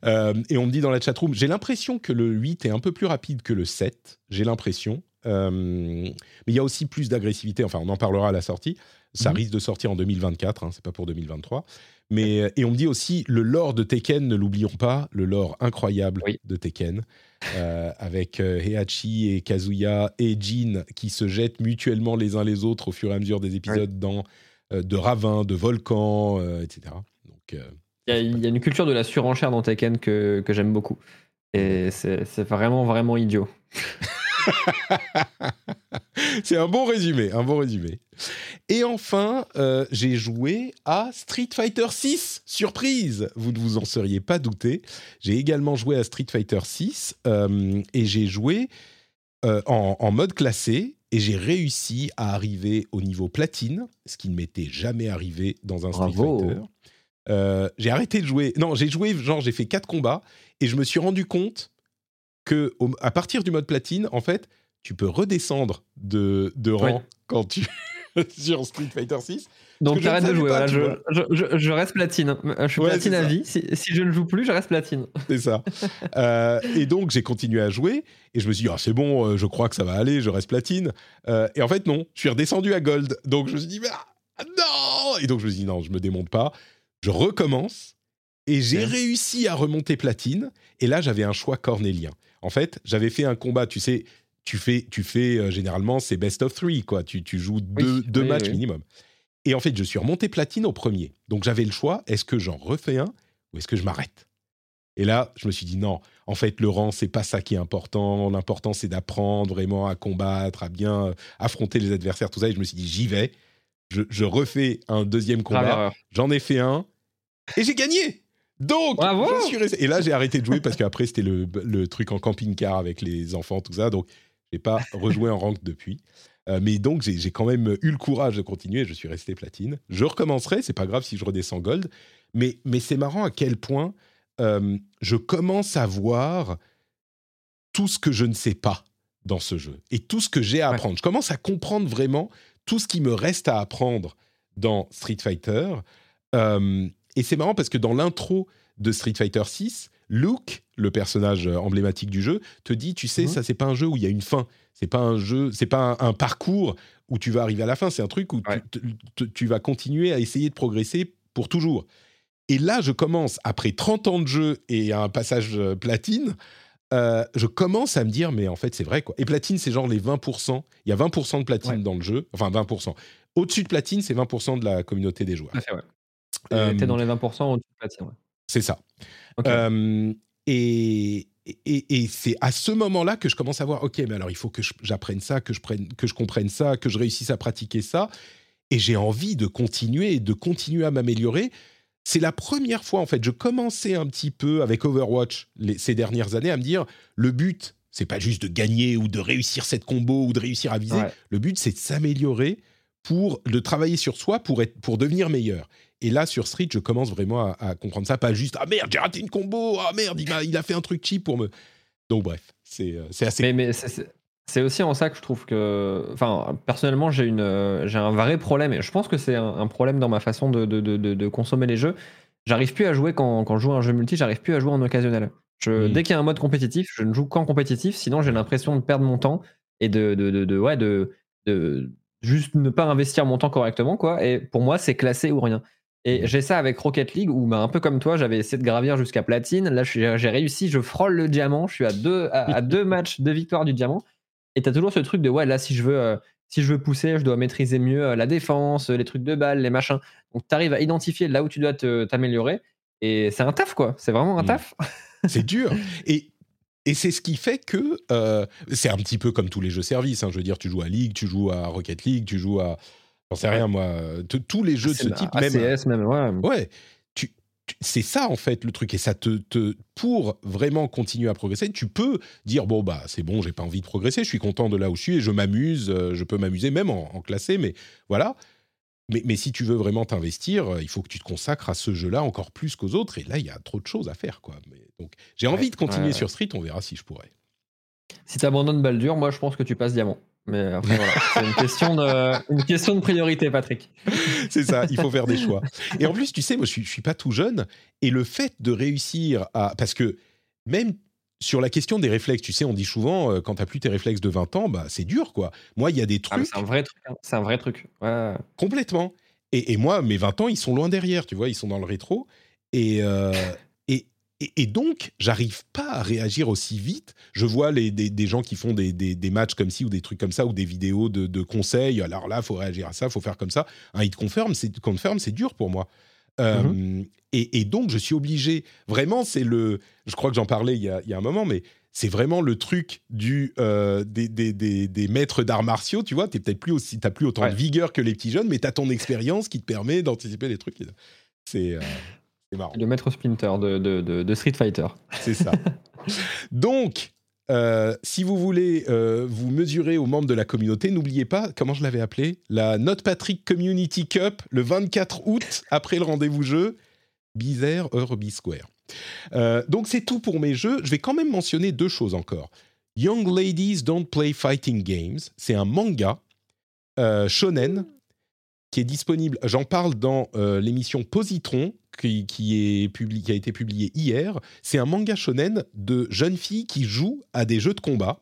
Euh, et on me dit dans la chatroom, j'ai l'impression que le 8 est un peu plus rapide que le 7. J'ai l'impression. Euh, mais il y a aussi plus d'agressivité. Enfin, on en parlera à la sortie. Ça Mhm. risque de sortir en 2024. Hein, c'est pas pour 2023. Mais euh, et on me dit aussi le lore de Tekken. Ne l'oublions pas, le lore incroyable Oui. de Tekken, euh, avec euh, Heihachi et Kazuya et Jin qui se jettent mutuellement les uns les autres au fur et à mesure des épisodes dans euh, de ravins, de volcans, etc. Donc Il y, a, il y a une culture de la surenchère dans Tekken que, que j'aime beaucoup. Et c'est vraiment, vraiment idiot. (laughs) (laughs) C'est un bon résumé, un bon résumé. Et enfin, euh, j'ai joué à Street Fighter 6. Surprise Vous ne vous en seriez pas douté. J'ai également joué à Street Fighter 6 et j'ai joué euh, en, en mode classé. et j'ai réussi à arriver au niveau platine, ce qui ne m'était jamais arrivé dans un Street Bravo. Fighter. Euh, j'ai arrêté de jouer. Non, j'ai joué, genre, j'ai fait quatre combats et je me suis rendu compte que au- à partir du mode platine, en fait, tu peux redescendre de, de rang Oui. quand tu (laughs) sur Street Fighter 6. Donc t'arrêtes de jouer. pas, voilà, je, je, reste platine. Je suis Ouais, platine à vie. Si, si je ne joue plus, je reste platine. C'est ça. (laughs) Euh, et donc, j'ai continué à jouer et je me suis dit, ah, c'est bon, euh, je crois que ça va aller, je reste platine. Euh, et en fait, non, je suis redescendu à gold. Donc, je me suis dit, ah, non Et donc, je me suis dit, non, je me démonte pas. Je recommence et j'ai réussi à remonter platine. Et là, j'avais un choix cornélien. En fait, j'avais fait un combat, tu sais, tu fais, tu fais euh, généralement, c'est best of three, quoi. Tu, tu joues deux, deux oui, matchs oui. minimum. Et en fait, je suis remonté platine au premier. Donc, j'avais le choix, est-ce que j'en refais un ou est-ce que je m'arrête? Et là, je me suis dit, non, en fait, le rang, c'est pas ça qui est important. L'important, c'est d'apprendre vraiment à combattre, à bien euh, affronter les adversaires, tout ça. Et je me suis dit, j'y vais. Je, je refais un deuxième combat. J'en ai fait un et j'ai gagné. Donc, Bravo je suis resté- Et là, j'ai arrêté de jouer parce qu'après, c'était le, le truc en camping-car avec les enfants, tout ça. Donc, j'ai pas rejoué en rank depuis. Euh, mais donc, j'ai quand même eu le courage de continuer. Je suis resté platine. Je recommencerai. C'est pas grave si je redescends gold. Mais, mais c'est marrant à quel point euh, je commence à voir tout ce que je ne sais pas dans ce jeu et tout ce que j'ai à Ouais. apprendre. Je commence à comprendre vraiment tout ce qui me reste à apprendre dans Street Fighter. Euh, et c'est marrant parce que dans l'intro de Street Fighter 6, Luke, le personnage euh, emblématique du jeu, te dit, tu sais, Mhm. ça c'est pas un jeu où il y a une fin. C'est pas un jeu, c'est pas un, un parcours où tu vas arriver à la fin. C'est un truc où tu- Ouais. tu, tu- tu vas continuer à essayer de progresser pour toujours. Et là, je commence, après 30 ans de jeu et un passage euh, platine, euh, je commence à me dire, mais en fait, c'est vrai, quoi. Et platine, c'est genre les 20%. Il y a 20% de platine Ouais. dans le jeu. Enfin, 20%. Au-dessus de platine, c'est 20% de la communauté des joueurs. Ouais. Euh, T'es dans les 20% au-dessus de platine. Ouais. C'est ça. Euh, et et, et c'est à ce moment-là que je commence à voir, ok, mais alors il faut que j'apprenne ça, que je, prenne, que je comprenne ça, que je réussisse à pratiquer ça. Et j'ai envie de continuer et de continuer à m'améliorer. C'est la première fois, en fait, je commençais un petit peu avec Overwatch les- ces dernières années à me dire, le but, c'est pas juste de gagner ou de réussir cette combo ou de réussir à viser. Ouais. Le but, c'est de s'améliorer pour de travailler sur soi pour être pour devenir meilleur. Et là, sur Street, je commence vraiment à, à comprendre ça, pas juste ah merde, j'ai raté une combo, ah merde, il, a fait un truc cheap pour me. Donc bref, c'est euh, assez. Mais, mais c'est- aussi en ça que je trouve que. Enfin, personnellement, j'ai euh, un vrai problème, et je pense que c'est un, un problème dans ma façon de, de, de, consommer les jeux. J'arrive plus à jouer quand, quand je joue à un jeu multi, j'arrive plus à jouer en occasionnel. Je, Mm. Dès qu'il y a un mode compétitif, je ne joue qu'en compétitif, sinon j'ai l'impression de perdre mon temps et de, de, de, de- ouais, de, de juste ne pas investir mon temps correctement, quoi. Et pour moi, c'est classé ou rien. Et j'ai ça avec Rocket League où, bah, un peu comme toi, j'avais essayé de gravir jusqu'à platine. Là, j'ai réussi, je frôle le diamant. Je suis à deux, à, à deux (laughs) matchs de victoire du diamant. Et t'as toujours ce truc de ouais, là, si je veux, euh, si je veux pousser, je dois maîtriser mieux euh, la défense, les trucs de balles, les machins. Donc, t'arrives à identifier là où tu dois t'améliorer. Et c'est un taf, quoi. C'est vraiment un Mm. taf. (laughs) C'est dur. Et, et c'est ce qui fait que euh, c'est un petit peu comme tous les jeux services. hein. Je veux dire, tu joues à League, tu joues à Rocket League, tu joues à. J'en sais rien, moi. Tous les jeux de ce C'est type, même. ACS, même, ouais. Ouais, tu, tu- c'est ça en fait le truc et ça te, te pour vraiment continuer à progresser, tu peux dire bon bah c'est bon, j'ai pas envie de progresser, je suis content de là où je suis et je m'amuse, euh, je peux m'amuser même en, en classé, mais voilà. Mais, mais si tu veux vraiment t'investir, euh, il faut que tu te consacres à ce jeu-là encore plus qu'aux autres et là il y a trop de choses à faire quoi. Mais, donc j'ai envie de continuer ouais, sur Street, on verra si je pourrais. Si t'abandonnes Baldur, moi, je pense que tu passes diamant. Mais après, voilà. C'est une question, de, une question de priorité, Patrick. (laughs) C'est ça, il faut faire des choix. Et en plus, tu sais, moi, je suis, je suis pas tout jeune. Et le fait de réussir à. Parce que même sur la question des réflexes, tu sais, on dit souvent, euh, quand tu plus tes réflexes de 20 ans, bah, c'est dur, quoi. Moi, il y a des Ah, trucs c'est un vrai truc. hein. C'est un vrai truc. Ouais. complètement. Et, et moi, mes 20 ans, ils sont loin derrière, tu vois, ils sont dans le rétro. Et, euh, et, et, donc, j'arrive pas à réagir aussi vite. Je vois les, des, des gens qui font des, des, des matchs comme ci ou des trucs comme ça, ou des vidéos de, de conseils. Alors là, faut réagir à ça, faut faire comme ça. Un hit confirm, c'est confirm, c'est dur pour moi. Euh, et, et donc, je suis obligé. Vraiment, c'est le. Je crois que j'en parlais il y, a, il y a un moment, mais c'est vraiment le truc du euh, des, des, des, des maîtres d'arts martiaux. Tu vois, t'es peut-être plus aussi, t'as plus autant Ouais. de vigueur que les petits jeunes, mais t'as ton expérience qui te permet d'anticiper les trucs. C'est euh, c'est marrant. Le maître Splinter de, de, de, de Street Fighter. C'est ça. (laughs) Donc, Euh, si vous voulez euh, vous mesurer aux membres de la communauté, n'oubliez pas, comment je l'avais appelé La Note Patrick Community Cup, le 24 août, après le rendez-vous jeu, Bizarre Heure Square. Euh, donc c'est tout pour mes jeux. Je vais quand même mentionner deux choses encore. Young Ladies Don't Play Fighting Games, c'est un manga shonen qui est disponible. J'en parle dans l'émission Positron qui, est qui a été publié hier. C'est un manga shonen de jeunes filles qui jouent à des jeux de combat.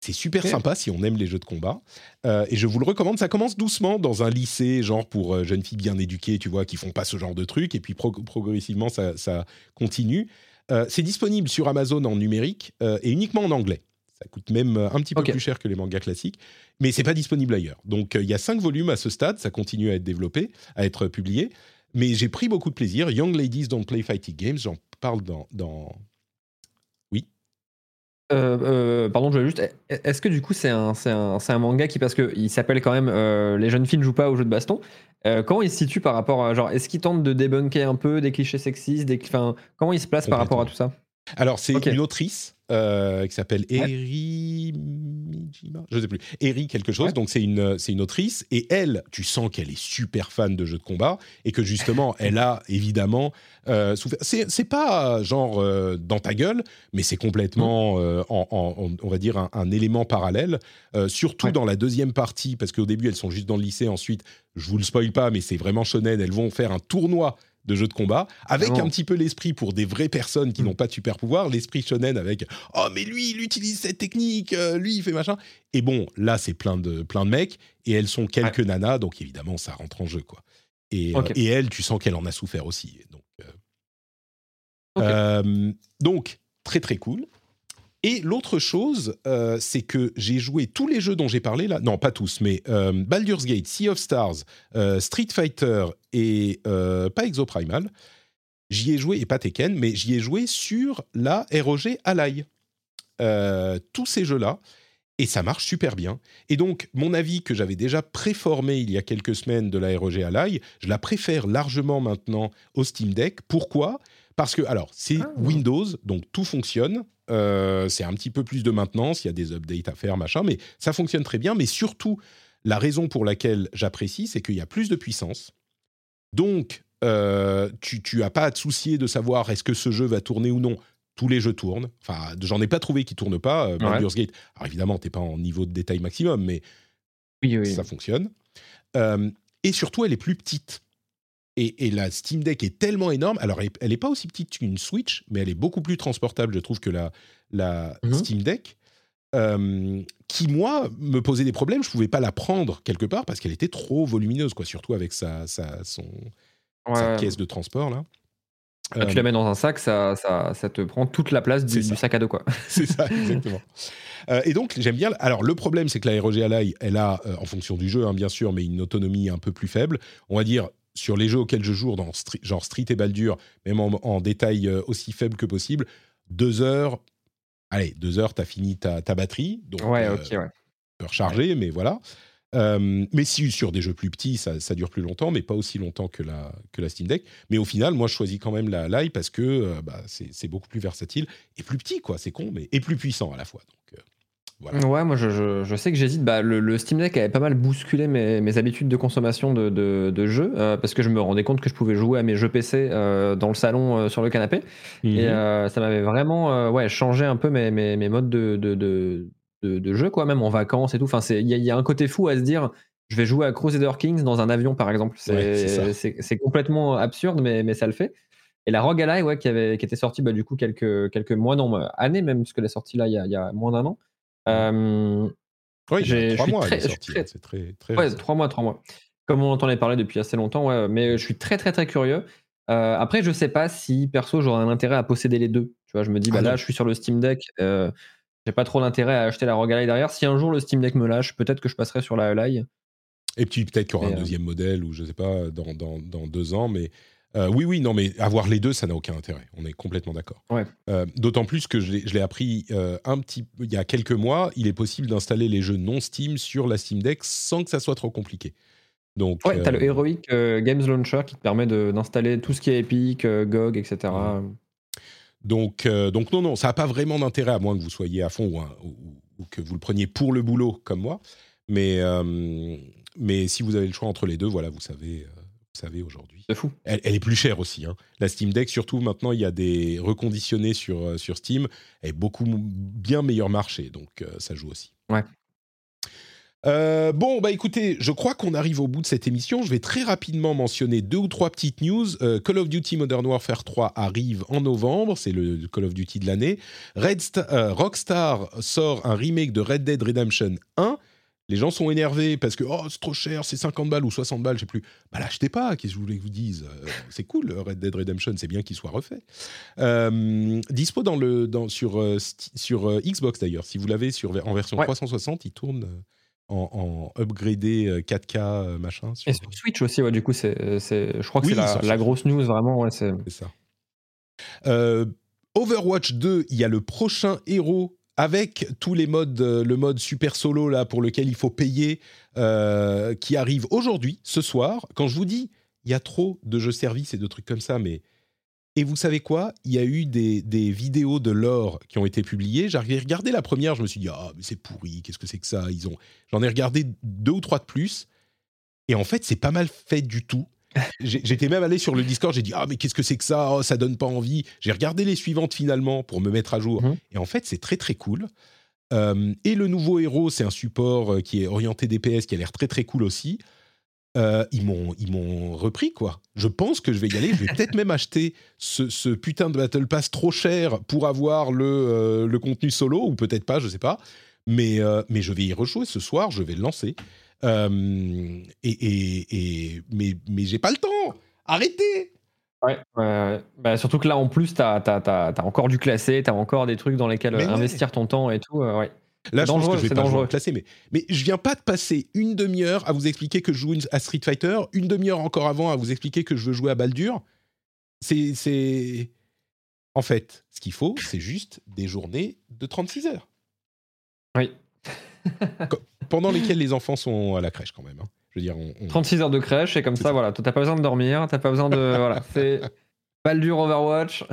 C'est super sympa si on aime les jeux de combat. Euh, et je vous le recommande. Ça commence doucement dans un lycée, genre pour euh, jeunes filles bien éduquées, tu vois, qui font pas ce genre de trucs. Et puis progressivement, ça, continue. Euh, c'est disponible sur Amazon en numérique et uniquement en anglais. Ça coûte même un petit peu plus cher que les mangas classiques, mais c'est pas disponible ailleurs. Donc il y a cinq volumes à ce stade, ça continue à être développé, à être publié. Mais j'ai pris beaucoup de plaisir. Young Ladies Don't Play Fighting Games, j'en parle dans, dans... Oui euh, euh, pardon, je veux juste. Est-ce que du coup c'est un, un, un, manga qui parce que il s'appelle quand même euh, Les jeunes filles ne jouent pas aux jeux de baston. comment il se situe par rapport à genre est-ce qu'il tente de débunker un peu des clichés sexistes, des, comment il se place par rapport à tout ça? Alors c'est une autrice euh, qui s'appelle Eri je sais plus, Eri quelque chose. Donc c'est une c'est une autrice et elle, tu sens qu'elle est super fan de jeux de combat et que justement (laughs) elle a évidemment euh, souffert. C'est pas genre euh, dans ta gueule, mais c'est complètement mm. en, on va dire un, élément parallèle, surtout dans la deuxième partie parce qu'au début elles sont juste dans le lycée, ensuite je vous le spoil pas, mais c'est vraiment shonen. Elles vont faire un tournoi de jeux de combat, avec un petit peu l'esprit pour des vraies personnes qui mm. n'ont pas de super pouvoir, l'esprit shonen avec oh mais lui il utilise cette technique, euh, lui il fait machin. Et bon là c'est plein de plein de mecs et elles sont quelques nanas donc évidemment ça rentre en jeu quoi. Et, euh, et elle tu sens qu'elle en a souffert aussi donc euh, donc très très cool. Et l'autre chose, euh, c'est que j'ai joué tous les jeux dont j'ai parlé là, non pas tous, mais euh, Baldur's Gate, Sea of Stars, euh, Street Fighter et pas Exoprimal. J'y ai joué, et pas Tekken, mais j'y ai joué sur la ROG Ally. tous ces jeux-là, et ça marche super bien. Et donc, mon avis que j'avais déjà préformé il y a quelques semaines de la ROG Ally, je la préfère largement maintenant au Steam Deck. Pourquoi? Parce que, alors, c'est ah. Windows, donc tout fonctionne. Euh, c'est un petit peu plus de maintenance, il y a des updates à faire, machin, mais ça fonctionne très bien. Mais surtout, la raison pour laquelle j'apprécie, c'est qu'il y a plus de puissance. Donc, euh, tu n'as pas à te soucier de savoir est-ce que ce jeu va tourner ou non. Tous les jeux tournent. Enfin, j'en ai pas trouvé qui tournent pas. Euh, Baldur's Gate. Alors évidemment, t'es pas en niveau de détail maximum, mais ça fonctionne. et surtout, elle est plus petite. Et, la Steam Deck est tellement énorme. Alors, elle n'est pas aussi petite qu'une Switch, mais elle est beaucoup plus transportable, je trouve, que la, la mhm. Steam Deck. Euh, qui, moi, me posait des problèmes. Je ne pouvais pas la prendre quelque part parce qu'elle était trop volumineuse, quoi, surtout avec sa, sa, son, caisse de transport. Là. Ah, tu la euh, mets dans un sac, ça, ça, ça te prend toute la place du, sac à dos, quoi. (laughs) C'est ça, exactement. Euh, et donc, j'aime bien. Alors, le problème, c'est que la ROG Ally, elle a, en fonction du jeu, hein, bien sûr, mais une autonomie un peu plus faible. On va dire sur les jeux auxquels je joue, dans genre Street et Baldur, même en, détail euh, aussi faible que possible, deux heures, allez, deux heures, t'as fini ta, batterie. Donc, ouais, euh, ok, ouais. Recharger, mais voilà. Euh, mais si sur des jeux plus petits, ça, dure plus longtemps, mais pas aussi longtemps que la, que la Steam Deck. Mais au final, moi, je choisis quand même la Live parce que bah, c'est beaucoup plus versatile et plus petit, quoi. C'est con, mais et plus puissant à la fois. Donc, Ouais, moi je, je, sais que j'hésite. Bah, le, Steam Deck avait pas mal bousculé mes, mes habitudes de consommation de, de, jeux euh, parce que je me rendais compte que je pouvais jouer à mes jeux PC euh, dans le salon euh, sur le canapé. Et mhm. ça m'avait vraiment ouais, changé un peu mes, mes, mes modes de, de, de, jeu, quoi, même en vacances et tout. Enfin, il y, a un côté fou à se dire je vais jouer à Crusader Kings dans un avion par exemple. C'est complètement absurde, mais, mais ça le fait. Et la Rogue Ally, ouais, qui, avait, qui était sortie bah, du coup quelques, quelques mois, non, années même, parce qu'elle est sortie là il y a, il y a moins d'un an. Euh, oui, j'ai trois mois, très, c'est très, très ouais, trois mois, trois mois. Comme on entendait parler depuis assez longtemps, ouais, mais je suis très très très curieux. Euh, après, je sais pas si perso j'aurais un intérêt à posséder les deux. Tu vois, je me dis, bah ah là, je suis sur le Steam Deck, euh, j'ai pas trop d'intérêt à acheter la Rogue Ally derrière. Si un jour le Steam Deck me lâche, peut-être que je passerai sur la Ally. Et puis peut-être qu'il y aura un deuxième modèle ou je sais pas dans, dans, dans deux ans, mais euh, oui, oui, non, mais avoir les deux, ça n'a aucun intérêt. On est complètement d'accord. Euh, d'autant plus que je l'ai appris euh, un petit, il y a quelques mois, il est possible d'installer les jeux non Steam sur la Steam Deck sans que ça soit trop compliqué. Donc, ouais, tu as le Heroic Games Launcher qui te permet d'installer tout ce qui est Epic, GOG, etc. Donc, donc non, non, ça n'a pas vraiment d'intérêt à moins que vous soyez à fond ou, un- ou- ou que vous le preniez pour le boulot comme moi. Mais, mais si vous avez le choix entre les deux, voilà, vous savez, savez aujourd'hui. C'est fou. Elle, elle est plus chère aussi. hein. La Steam Deck, surtout maintenant, il y a des reconditionnés sur, euh, sur Steam. Est beaucoup bien meilleur marché, donc euh, ça joue aussi. Ouais. Euh, bon, bah écoutez, je crois qu'on arrive au bout de cette émission. Je vais très rapidement mentionner deux ou trois petites news. Euh, Call of Duty Modern Warfare 3 arrive en novembre, c'est le Call of Duty de l'année. Euh, Rockstar sort un remake de Red Dead Redemption 1. Les gens sont énervés parce que oh, c'est trop cher, c'est 50 balles ou 60 balles, je sais plus. Bah l'achetez pas, qu'est-ce que je voulais que vous dise Euh, C'est cool, Red Dead Redemption, c'est bien qu'il soit refait. Euh, dispo dans le, dans, sur, euh, sur euh, Xbox d'ailleurs, si vous l'avez sur, en version Ouais. 360, il tourne euh, en, en upgradé euh, 4K euh, machin. sur- Et sur Switch aussi, ouais, du coup, c'est, c'est- je crois que Oui, c'est la, grosse news, vraiment. Ouais, c'est... C'est ça. Euh, Overwatch 2, il y a le prochain héros avec tous les modes, euh, le mode super solo là pour lequel il faut payer, euh, qui arrive aujourd'hui, ce soir. Quand je vous dis, il y a trop de jeux services et de trucs comme ça, mais et vous savez quoi? Il y a eu des, vidéos de lore qui ont été publiées. J'ai regardé la première, je me suis dit ah mais c'est pourri, qu'est-ce que c'est que ça? Ils ont, j'en ai regardé deux ou trois de plus, et en fait c'est pas mal fait du tout. J'étais même allé sur le Discord, j'ai dit ah mais qu'est-ce que c'est que ça? Oh, Ça donne pas envie. J'ai regardé les suivantes finalement pour me mettre à jour, Mhm. et en fait c'est très très cool. Euh, et le nouveau héros, c'est un support euh, qui est orienté DPS, qui a l'air très très cool aussi. Euh, ils m'ont ils m'ont repris quoi. Je pense que je vais y aller. Je vais peut-être même acheter ce, ce putain de Battle Pass trop cher pour avoir le, euh, le contenu solo ou peut-être pas, je sais pas. Mais mais je vais y rejouer ce soir. Je vais le lancer. Euh, et, et, et- mais mais j'ai pas le temps. Arrêtez. Ouais. Bah, surtout que là, en plus, t'as, t'as, t'as, t'as encore du classé, t'as encore des trucs dans lesquels Mais ouais. investir ton temps et tout. euh, ouais. Là, C'est je pense dangereux, que je vais pas jouer classé, mais, mais je viens pas de passer une demi-heure à vous expliquer que je joue à Street Fighter, une demi-heure encore avant à vous expliquer que je veux jouer à Baldur. C'est... En fait, ce qu'il faut, c'est juste des journées de 36 heures, Oui. (laughs) pendant lesquelles les enfants sont à la crèche quand même. hein. Je veux dire, on, on- 36 heures de crèche, et comme ça, ça. voilà, t'as pas besoin de dormir, t'as pas besoin de. (laughs) voilà, c'est. Baldur Overwatch.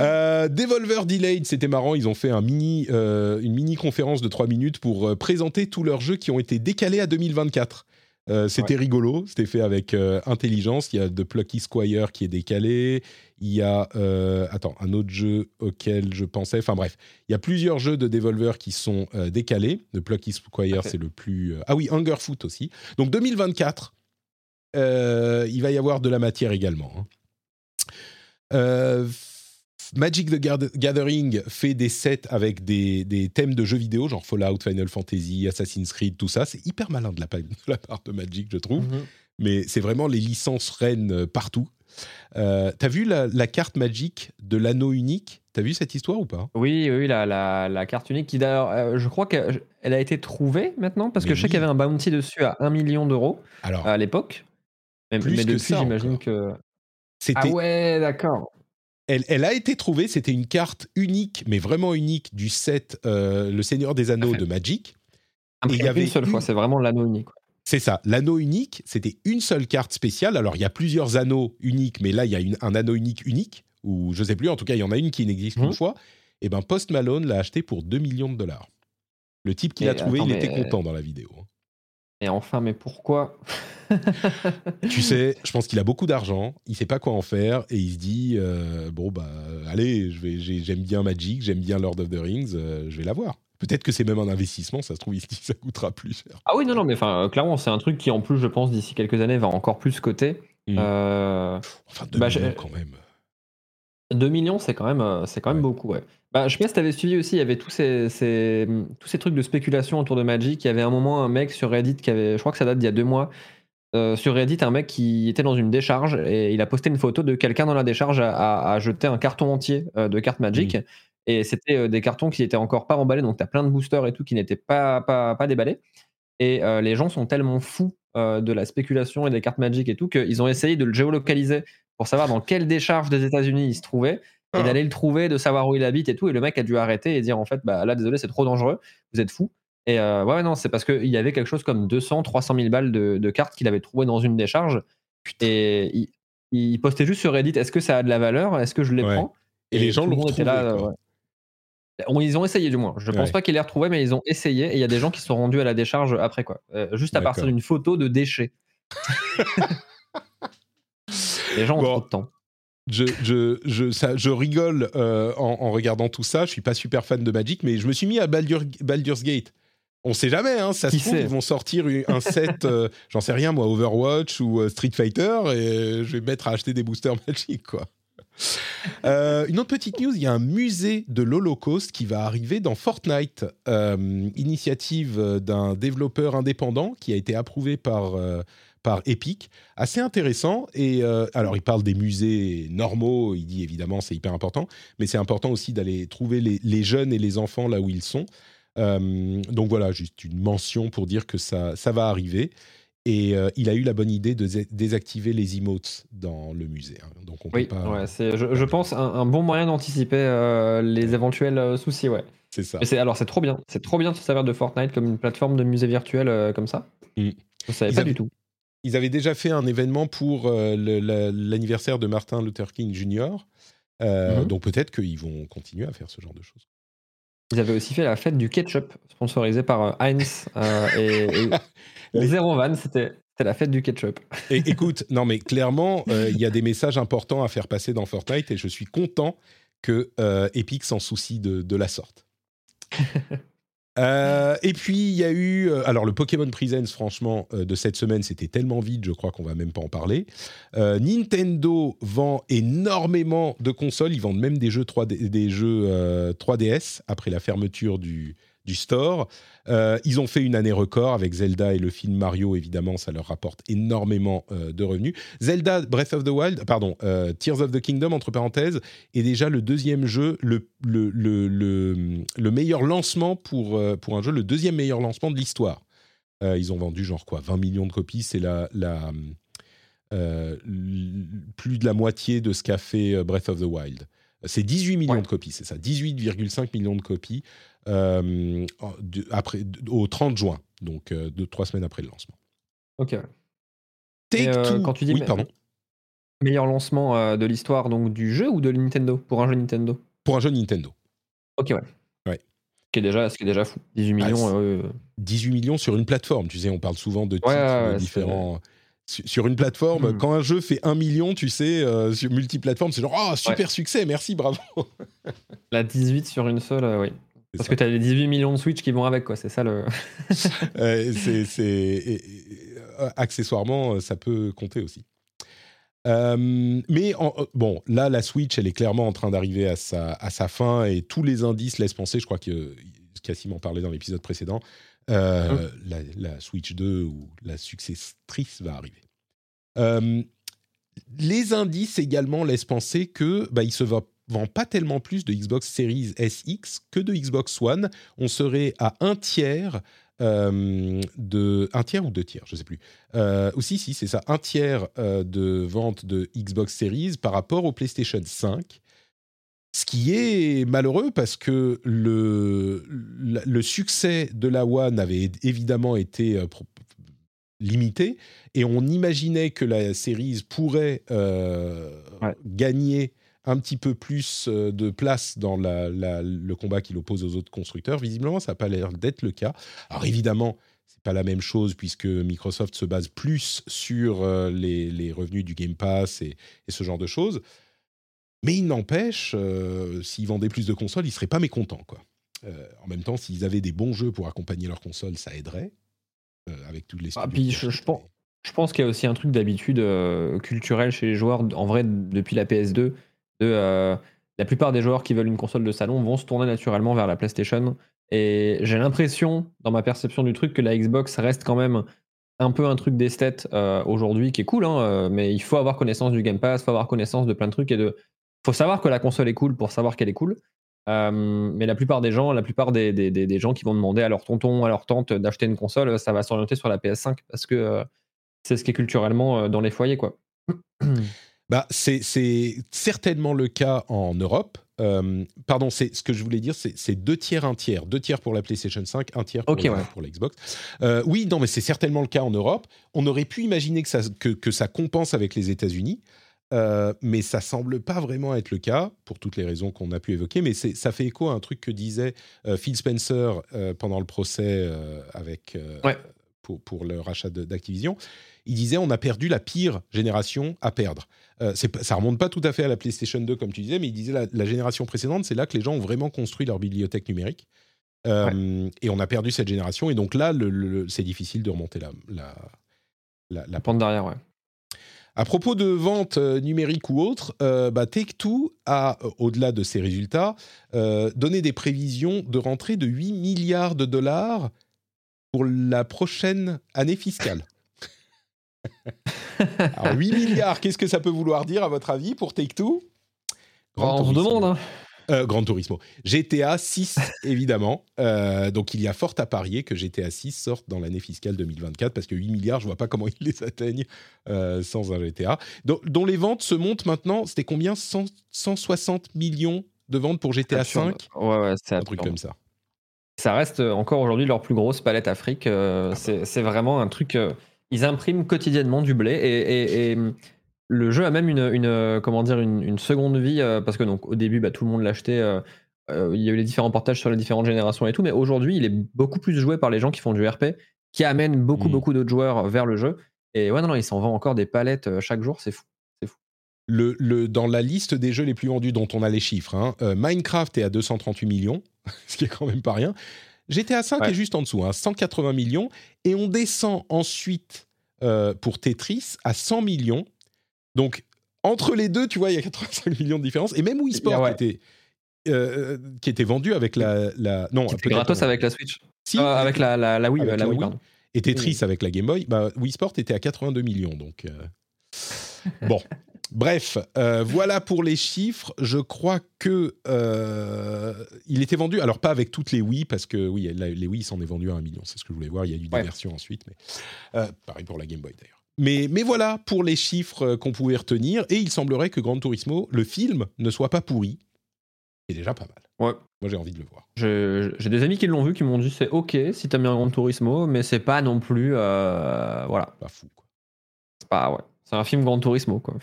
Euh, Devolver Delayed, c'était marrant. Ils ont fait un mini, euh, une mini conférence de 3 minutes pour euh, présenter tous leurs jeux qui ont été décalés à 2024. Euh, c'était rigolo, c'était fait avec euh, intelligence. Il y a The Plucky Squire qui est décalé. Il y a, euh, attends, un autre jeu auquel je pensais. Enfin bref, il y a plusieurs jeux de Devolver qui sont décalés. The Plucky Squire, c'est le plus. Ah oui, Hunger Foot aussi. Donc 2024, euh, il va y avoir de la matière également. hein. Magic the Gathering fait des sets avec des, des thèmes de jeux vidéo, genre Fallout, Final Fantasy, Assassin's Creed, tout ça. C'est hyper malin de la, de la part de Magic, je trouve. Mhm. Mais c'est vraiment les licences reines euh, partout. Euh, T'as vu la, la carte Magic de l'anneau unique? T'as vu cette histoire ou pas? Oui, oui, la, la, la carte unique qui d'ailleurs, euh, je crois qu'elle elle a été trouvée maintenant, parce Mais que je sais oui. qu'il y avait un bounty dessus à 1 million d'euros à l'époque. Mais, Plus mais depuis, j'imagine que. c'était, Ah ouais, d'accord. Elle, elle a été trouvée. C'était une carte unique, mais vraiment unique du set euh, Le Seigneur des Anneaux de Magic. Il il y avait une seule une- fois, c'est vraiment l'anneau unique. C'est ça, l'anneau unique, c'était une seule carte spéciale. Alors, il y a plusieurs anneaux uniques, mais là, il y a une- un anneau unique unique, ou je sais plus, en tout cas, il y en a une qui n'existe qu'une Mhm. fois. Et ben, Post Malone l'a acheté pour 2 millions de dollars. Le type qui l'a trouvé, attends, il était content dans la vidéo. Et enfin, mais pourquoi (laughs) Tu sais, je pense qu'il a beaucoup d'argent, il sait pas quoi en faire, et il se dit euh, bon bah allez, je vais, j'ai- j'aime bien Magic, j'aime bien Lord of the Rings, euh, je vais l'avoir. Peut-être que c'est même un investissement, ça se trouve il se dit que ça coûtera plus cher. Ah oui, non, non, mais enfin, euh, clairement, c'est un truc qui, en plus, je pense, d'ici quelques années, va encore plus coter. Euh, Enfin 2 Bah, millions quand même. 2 millions, c'est quand même, euh, c'est quand même Ouais. beaucoup, ouais. Bah, je sais pas si t'avais suivi aussi, il y avait tous ces, ces- tous ces trucs de spéculation autour de Magic. Il y avait un moment un mec sur Reddit qui avait, je crois que ça date d'il y a deux mois, euh, sur Reddit, un mec qui était dans une décharge et il a posté une photo de quelqu'un dans la décharge à, à- à jeter un carton entier euh, de cartes Magic. Et c'était euh, des cartons qui étaient encore pas emballés, donc t'as plein de boosters et tout qui n'étaient pas, pas, pas déballés. Et euh, les gens sont tellement fous euh, de la spéculation et des cartes Magic et tout qu'ils ont essayé de le géolocaliser pour savoir dans quelle décharge des États-Unis il se trouvait et Ah. d'aller le trouver, de savoir où il habite et tout. Et le mec a dû arrêter et dire en fait, bah là, désolé, c'est trop dangereux, vous êtes fous. Et euh, ouais, non, c'est parce qu'il y avait quelque chose comme 200, 300 000 balles de, de cartes qu'il avait trouvées dans une décharge. Et il, il postait juste sur Reddit est-ce que ça a de la valeur? Est-ce que je les Ouais. prends? Et, les gens l'ont retrouvé, là. quoi. ouais. On- ils ont essayé du moins. Je pense Ouais. pas qu'ils l'aient retrouvé, mais ils ont essayé. Et il y a des gens qui se sont rendus à la décharge après quoi. Euh, juste à partir d'une photo de déchets. (laughs) les gens ont Bon. trop de temps. Je, je, je, ça, je rigole euh, en, en regardant tout ça. Je suis pas super fan de Magic, mais je me suis mis à Baldur- Baldur's Gate. On sait jamais, hein, ça Qui se trouve, sait ils vont sortir un set, euh, (laughs) j'en sais rien moi, Overwatch ou euh, Street Fighter, et je vais me mettre à acheter des boosters (laughs) Magic, quoi. Une autre petite news, il y a un musée de l'Holocauste qui va arriver dans Fortnite, initiative d'un développeur indépendant qui a été approuvé par, par Epic. Assez intéressant. Et euh, alors, il parle des musées normaux, il dit évidemment c'est hyper important, mais c'est important aussi d'aller trouver les, les jeunes et les enfants là où ils sont. Euh, donc voilà, juste une mention pour dire que ça, ça va arriver. Et euh, il a eu la bonne idée de dé- désactiver les emotes dans le musée. hein. Donc on Oui, peut pas. ouais, c'est, je, je pense, un, un bon moyen d'anticiper les éventuels soucis. Ouais. C'est ça. C'est, alors, c'est trop bien. C'est trop bien de se servir de Fortnite comme une plateforme de musée virtuel comme ça. Mm. Je savais Ils pas avaient- du tout. Ils avaient déjà fait un événement pour euh, l'anniversaire de Martin Luther King Jr. Euh, Mhm. Donc peut-être qu'ils vont continuer à faire ce genre de choses. Ils avaient aussi fait la fête du ketchup, sponsorisée par euh, Heinz. euh, et, et (laughs) Les- Zéro Van, c'était, la fête du ketchup. Et écoute, non mais clairement, euh, il y a des messages importants à faire passer dans Fortnite et je suis content que Epic s'en soucie de, de la sorte. (laughs) Euh, et puis il y a eu, euh, alors le Pokémon Presents, franchement, euh, de cette semaine, c'était tellement vide, je crois qu'on va même pas en parler. Nintendo vend énormément de consoles, ils vendent même des jeux 3D, des jeux euh, 3DS après la fermeture du, du store. Euh, ils ont fait une année record avec Zelda et le film Mario, évidemment, ça leur rapporte énormément euh, de revenus. Zelda Breath of the Wild, pardon, euh, Tears of the Kingdom, entre parenthèses, est déjà le deuxième jeu, le, le, le, le, le meilleur lancement pour, pour un jeu, le deuxième meilleur lancement de l'histoire. Ils ont vendu genre quoi, 20 millions de copies, c'est la, la, plus de la moitié de ce qu'a fait Breath of the Wild. C'est 18 millions Ouais. de copies, c'est ça, 18,5 millions de copies euh, après, de- au 30 juin, donc euh, deux, trois semaines après le lancement. Ok. Take euh, Two- quand tu dis oui, me- pardon. Meilleur lancement euh, de l'histoire donc du jeu ou de Nintendo? Pour un jeu Nintendo? Pour un jeu Nintendo. Ok, ouais. Ouais. Ce qui est déjà, ce qui est déjà fou. 18 Ah, millions. euh, 18 millions sur une plateforme. Tu sais, on parle souvent de titres Ouais, différents. Su- Sur une plateforme, Hmm. quand un jeu fait 1 million, tu sais, euh, sur multiplateforme, c'est genre, oh, super succès, merci, bravo. la 18 sur une seule, euh, oui. Parce ça. que tu as les 18 millions de Switch qui vont avec, quoi. C'est ça le. (laughs) Euh, c'est, c'est- et- et- euh, accessoirement, euh, ça peut compter aussi. Euh, mais en- bon, là, la Switch, elle est clairement en train d'arriver à sa, à sa fin et tous les indices laissent penser, je crois que Cassim en parlait dans l'épisode précédent, euh, la, la Switch 2 ou la successrice va arriver. Euh, les indices également laissent penser que bah, il se va- vend pas tellement plus de Xbox Series SX que de Xbox One. On serait à un tiers euh, de un tiers ou deux tiers, je sais plus. Euh, aussi, si c'est ça, un tiers euh, de vente de Xbox Series par rapport au PlayStation 5. Ce qui est malheureux parce que le, le, le succès de la One avait évidemment été euh, limité et on imaginait que la Series pourrait Ouais. gagner un petit peu plus euh, de place dans la- la- le combat qu'il oppose aux autres constructeurs. Visiblement, ça n'a pas l'air d'être le cas. Alors évidemment, c'est pas la même chose puisque Microsoft se base plus sur euh, les, les revenus du Game Pass et, et ce genre de choses. Mais il n'empêche, euh, s'ils vendaient plus de consoles, ils seraient pas mécontents. Quoi. Euh, en même temps, s'ils avaient des bons jeux pour accompagner leur console, ça aiderait. euh, avec tous les Ah, puis je, pense, je pense qu'il y a aussi un truc d'habitude culturelle chez les joueurs, en vrai, depuis la PS2. Euh, la plupart des joueurs qui veulent une console de salon vont se tourner naturellement vers la PlayStation. Et j'ai l'impression, dans ma perception du truc, que la Xbox reste quand même un peu un truc d'esthète euh, aujourd'hui qui est cool, hein, euh, mais il faut avoir connaissance du Game Pass, il faut avoir connaissance de plein de trucs et de. faut savoir que la console est cool pour savoir qu'elle est cool. Euh, mais la plupart des gens, la plupart des, gens qui vont demander à leur tonton, à leur tante d'acheter une console, ça va s'orienter sur la PS5 parce que c'est ce qui est culturellement dans les foyers, quoi. (clears throat) Bah, c'est certainement le cas en Europe. Euh, pardon, c'est ce que je voulais dire, c'est deux tiers, un tiers. Deux tiers pour la PlayStation 5, un tiers pour, Ok, la, ouais. pour la Xbox. Euh, oui, non, mais c'est certainement le cas en Europe. On aurait pu imaginer que ça, que, que ça compense avec les États-Unis. euh, mais ça semble pas vraiment être le cas pour toutes les raisons qu'on a pu évoquer. Mais ça fait écho à un truc que disait Phil Spencer pendant le procès avec pour, pour, le rachat d'Activision. Il disait on a perdu la pire génération à perdre. ça remonte pas tout à fait à la PlayStation 2 comme tu disais, mais il disait la, la génération précédente, c'est là que les gens ont vraiment construit leur bibliothèque numérique. Et on a perdu cette génération. Et donc là, le, c'est difficile de remonter la, la, la, la pente derrière. Ouais. À propos de vente euh, numérique ou autre, euh, bah, Take-Two a, euh, au-delà de ses résultats, donné des prévisions de rentrée de 8 milliards de dollars pour la prochaine année fiscale. Alors 8 milliards, qu'est-ce que ça peut vouloir dire à votre avis pour Take-Two On vous demande. Hein. Euh, Grand Turismo. GTA 6, (laughs) évidemment. Euh, donc, il y a fort à parier que GTA 6 sorte dans l'année fiscale 2024, parce que 8 milliards, je vois pas comment (laughs) ils les atteignent euh, sans un GTA. dont les ventes se montent maintenant, c'était combien? 160 millions de ventes pour GTA 5 Ouais, ouais, c'est un truc comme ça. Ça reste encore aujourd'hui leur plus grosse palette Afrique. Bah. c'est vraiment un truc. ils impriment quotidiennement du blé et, et le jeu a même une, une comment dire, une, seconde vie, euh, parce que donc, au début, bah, tout le monde l'achetait. Euh, euh, il y a eu les différents portages sur les différentes générations et tout, mais aujourd'hui, il est beaucoup plus joué par les gens qui font du RP, qui amènent beaucoup, mmh. beaucoup d'autres joueurs vers le jeu. Et ouais, non, non, il s'en vend encore des palettes chaque jour, c'est fou. Le, le, dans la liste des jeux les plus vendus dont on a les chiffres, hein, Minecraft est à 238 millions, (laughs) ce qui est quand même pas rien. GTA 5 est juste en dessous, hein, 180 millions. Et on descend ensuite pour Tetris à 100 millions. Donc, entre les deux, tu vois, il y a 85 millions de différence. Et même Wii Sport qui, était, euh, qui était vendu avec la. la non, qui gratos avec la Switch. Si, euh, avec la, la, la Wii, la, Wii, pardon. Et Tetris avec la Game Boy. Bah, Wii Sport était à 82 millions. Donc. Euh, (laughs) bon. Bref, voilà pour les chiffres. Je crois que il était vendu, alors pas avec toutes les Wii, parce que oui, les Wii s'en est vendu à un million. C'est ce que je voulais voir. Il y a eu des versions ensuite, mais pareil pour la Game Boy d'ailleurs. Mais, mais voilà pour les chiffres euh, qu'on pouvait retenir. Et il semblerait que Gran Turismo, le film, ne soit pas pourri. C'est déjà pas mal. Ouais. Moi, j'ai envie de le voir. J'ai des amis qui l'ont vu, qui m'ont dit c'est ok si t'as mis un Gran Turismo, mais c'est pas non plus. Euh, voilà. Pas fou, quoi. C'est pas, ouais. C'est un film Gran Turismo, quoi.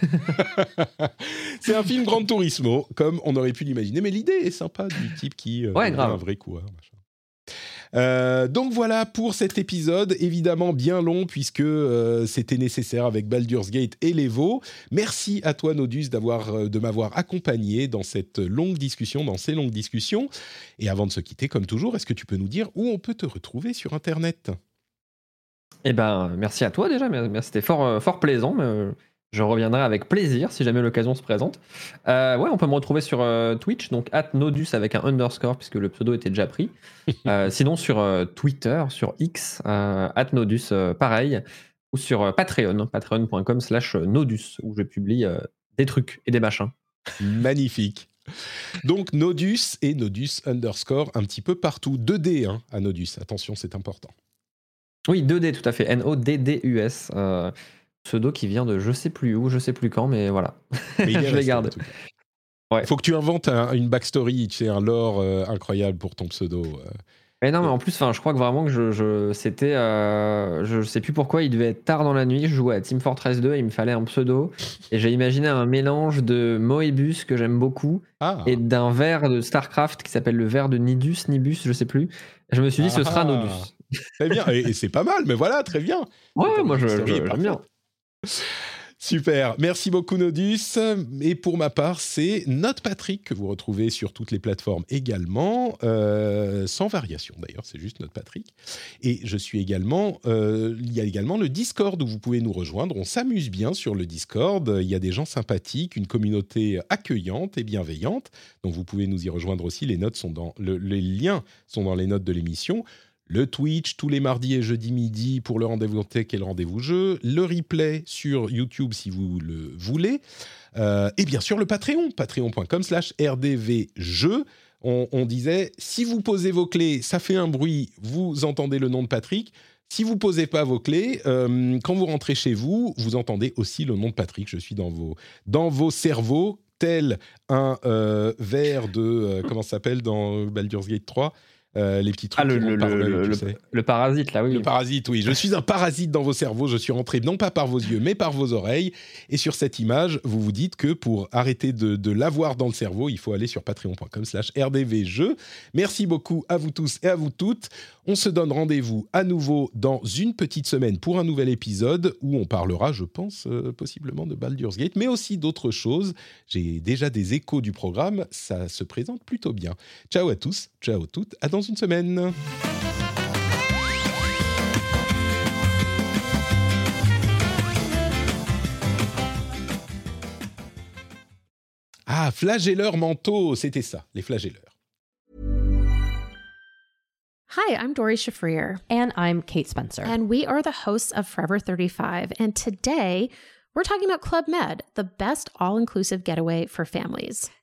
(laughs) c'est un film Gran Turismo, comme on aurait pu l'imaginer. Mais l'idée est sympa du type qui euh, ouais, grave. un vrai. Machin. Euh, donc voilà pour cet épisode, évidemment bien long puisque euh, c'était nécessaire avec Baldur's Gate et l'Evo. Merci à toi Nodus d'avoir euh, de m'avoir accompagné dans cette longue discussion, dans ces longues discussions. Et avant de se quitter, comme toujours, est-ce que tu peux nous dire où on peut te retrouver sur Internet? Eh ben, merci à toi déjà. C'était fort, fort plaisant. Je reviendrai avec plaisir si jamais l'occasion se présente. Euh, ouais, on peut me retrouver sur euh, Twitch, donc at Nodus avec un underscore puisque le pseudo était déjà pris. (laughs) Euh, sinon sur Twitter, sur X, at Nodus, pareil, ou sur Patreon, patreon.com slash Nodus, où je publie des trucs et des machins. Magnifique. Donc Nodus et Nodus underscore un petit peu partout. 2D hein, à Nodus, attention, c'est important. Oui, 2D tout à fait, N-O-D-D-U-S pseudo qui vient de je sais plus où, je sais plus quand, mais voilà. (laughs) je les garde. Il faut que tu inventes une backstory, tu sais, un lore euh, incroyable pour ton pseudo. Euh. Mais non, mais en plus, je crois que vraiment que je, je c'était, euh, je sais plus pourquoi, il devait être tard dans la nuit. Je jouais à Team Fortress 2, il me fallait un pseudo, et j'ai imaginé un mélange de Moebius que j'aime beaucoup ah. et d'un verre de Starcraft qui s'appelle le verre de Nidus, Nibus, je sais plus. Je me suis dit, ce sera ah. Nodus. Très bien, et, c'est pas mal, mais voilà, très bien. Ouais, moi je, j'aime bien. Super, merci beaucoup Nodus. Et pour ma part, c'est Note Patrick que vous retrouvez sur toutes les plateformes également, euh, sans variation d'ailleurs, c'est juste Note Patrick. Et je suis également, euh, il y a également le Discord où vous pouvez nous rejoindre. On s'amuse bien sur le Discord. Il y a des gens sympathiques, une communauté accueillante et bienveillante. Donc vous pouvez nous y rejoindre aussi. Les notes sont dans les liens sont dans les notes de l'émission le Twitch tous les mardis et jeudis midi pour le rendez-vous tech et le rendez-vous jeu, le replay sur YouTube si vous le voulez, euh, et bien sûr le Patreon, patreon.com slash rdvjeu. On, on disait, si vous posez vos clés, ça fait un bruit, vous entendez le nom de Patrick. Si vous posez pas vos clés, euh, quand vous rentrez chez vous, vous entendez aussi le nom de Patrick. Je suis dans vos, dans vos cerveaux, tel un euh, verre de... comment ça s'appelle dans Baldur's Gate 3 Euh, les petits trucs Ah, le, tu sais. parasite, là, oui. Le parasite, oui. Je suis un parasite dans vos cerveaux. Je suis rentré non pas par vos yeux, mais par vos oreilles. Et sur cette image, vous vous dites que pour arrêter de, de l'avoir dans le cerveau, il faut aller sur patreon.com slash rdvjeux. Merci beaucoup à vous tous et à vous toutes. On se donne rendez-vous à nouveau dans une petite semaine pour un nouvel épisode où on parlera, je pense, euh, possiblement de Baldur's Gate, mais aussi d'autres choses. J'ai déjà des échos du programme. Ça se présente plutôt bien. Ciao à tous, ciao à toutes. À dans une semaine. Ah, flagelleurs mentaux, c'était ça, les flagelleurs. Hi, I'm Dory Shafrir, And I'm Kate Spencer. and we are the hosts of Forever 35. And today we're talking about Club Med, the best all inclusive getaway for families.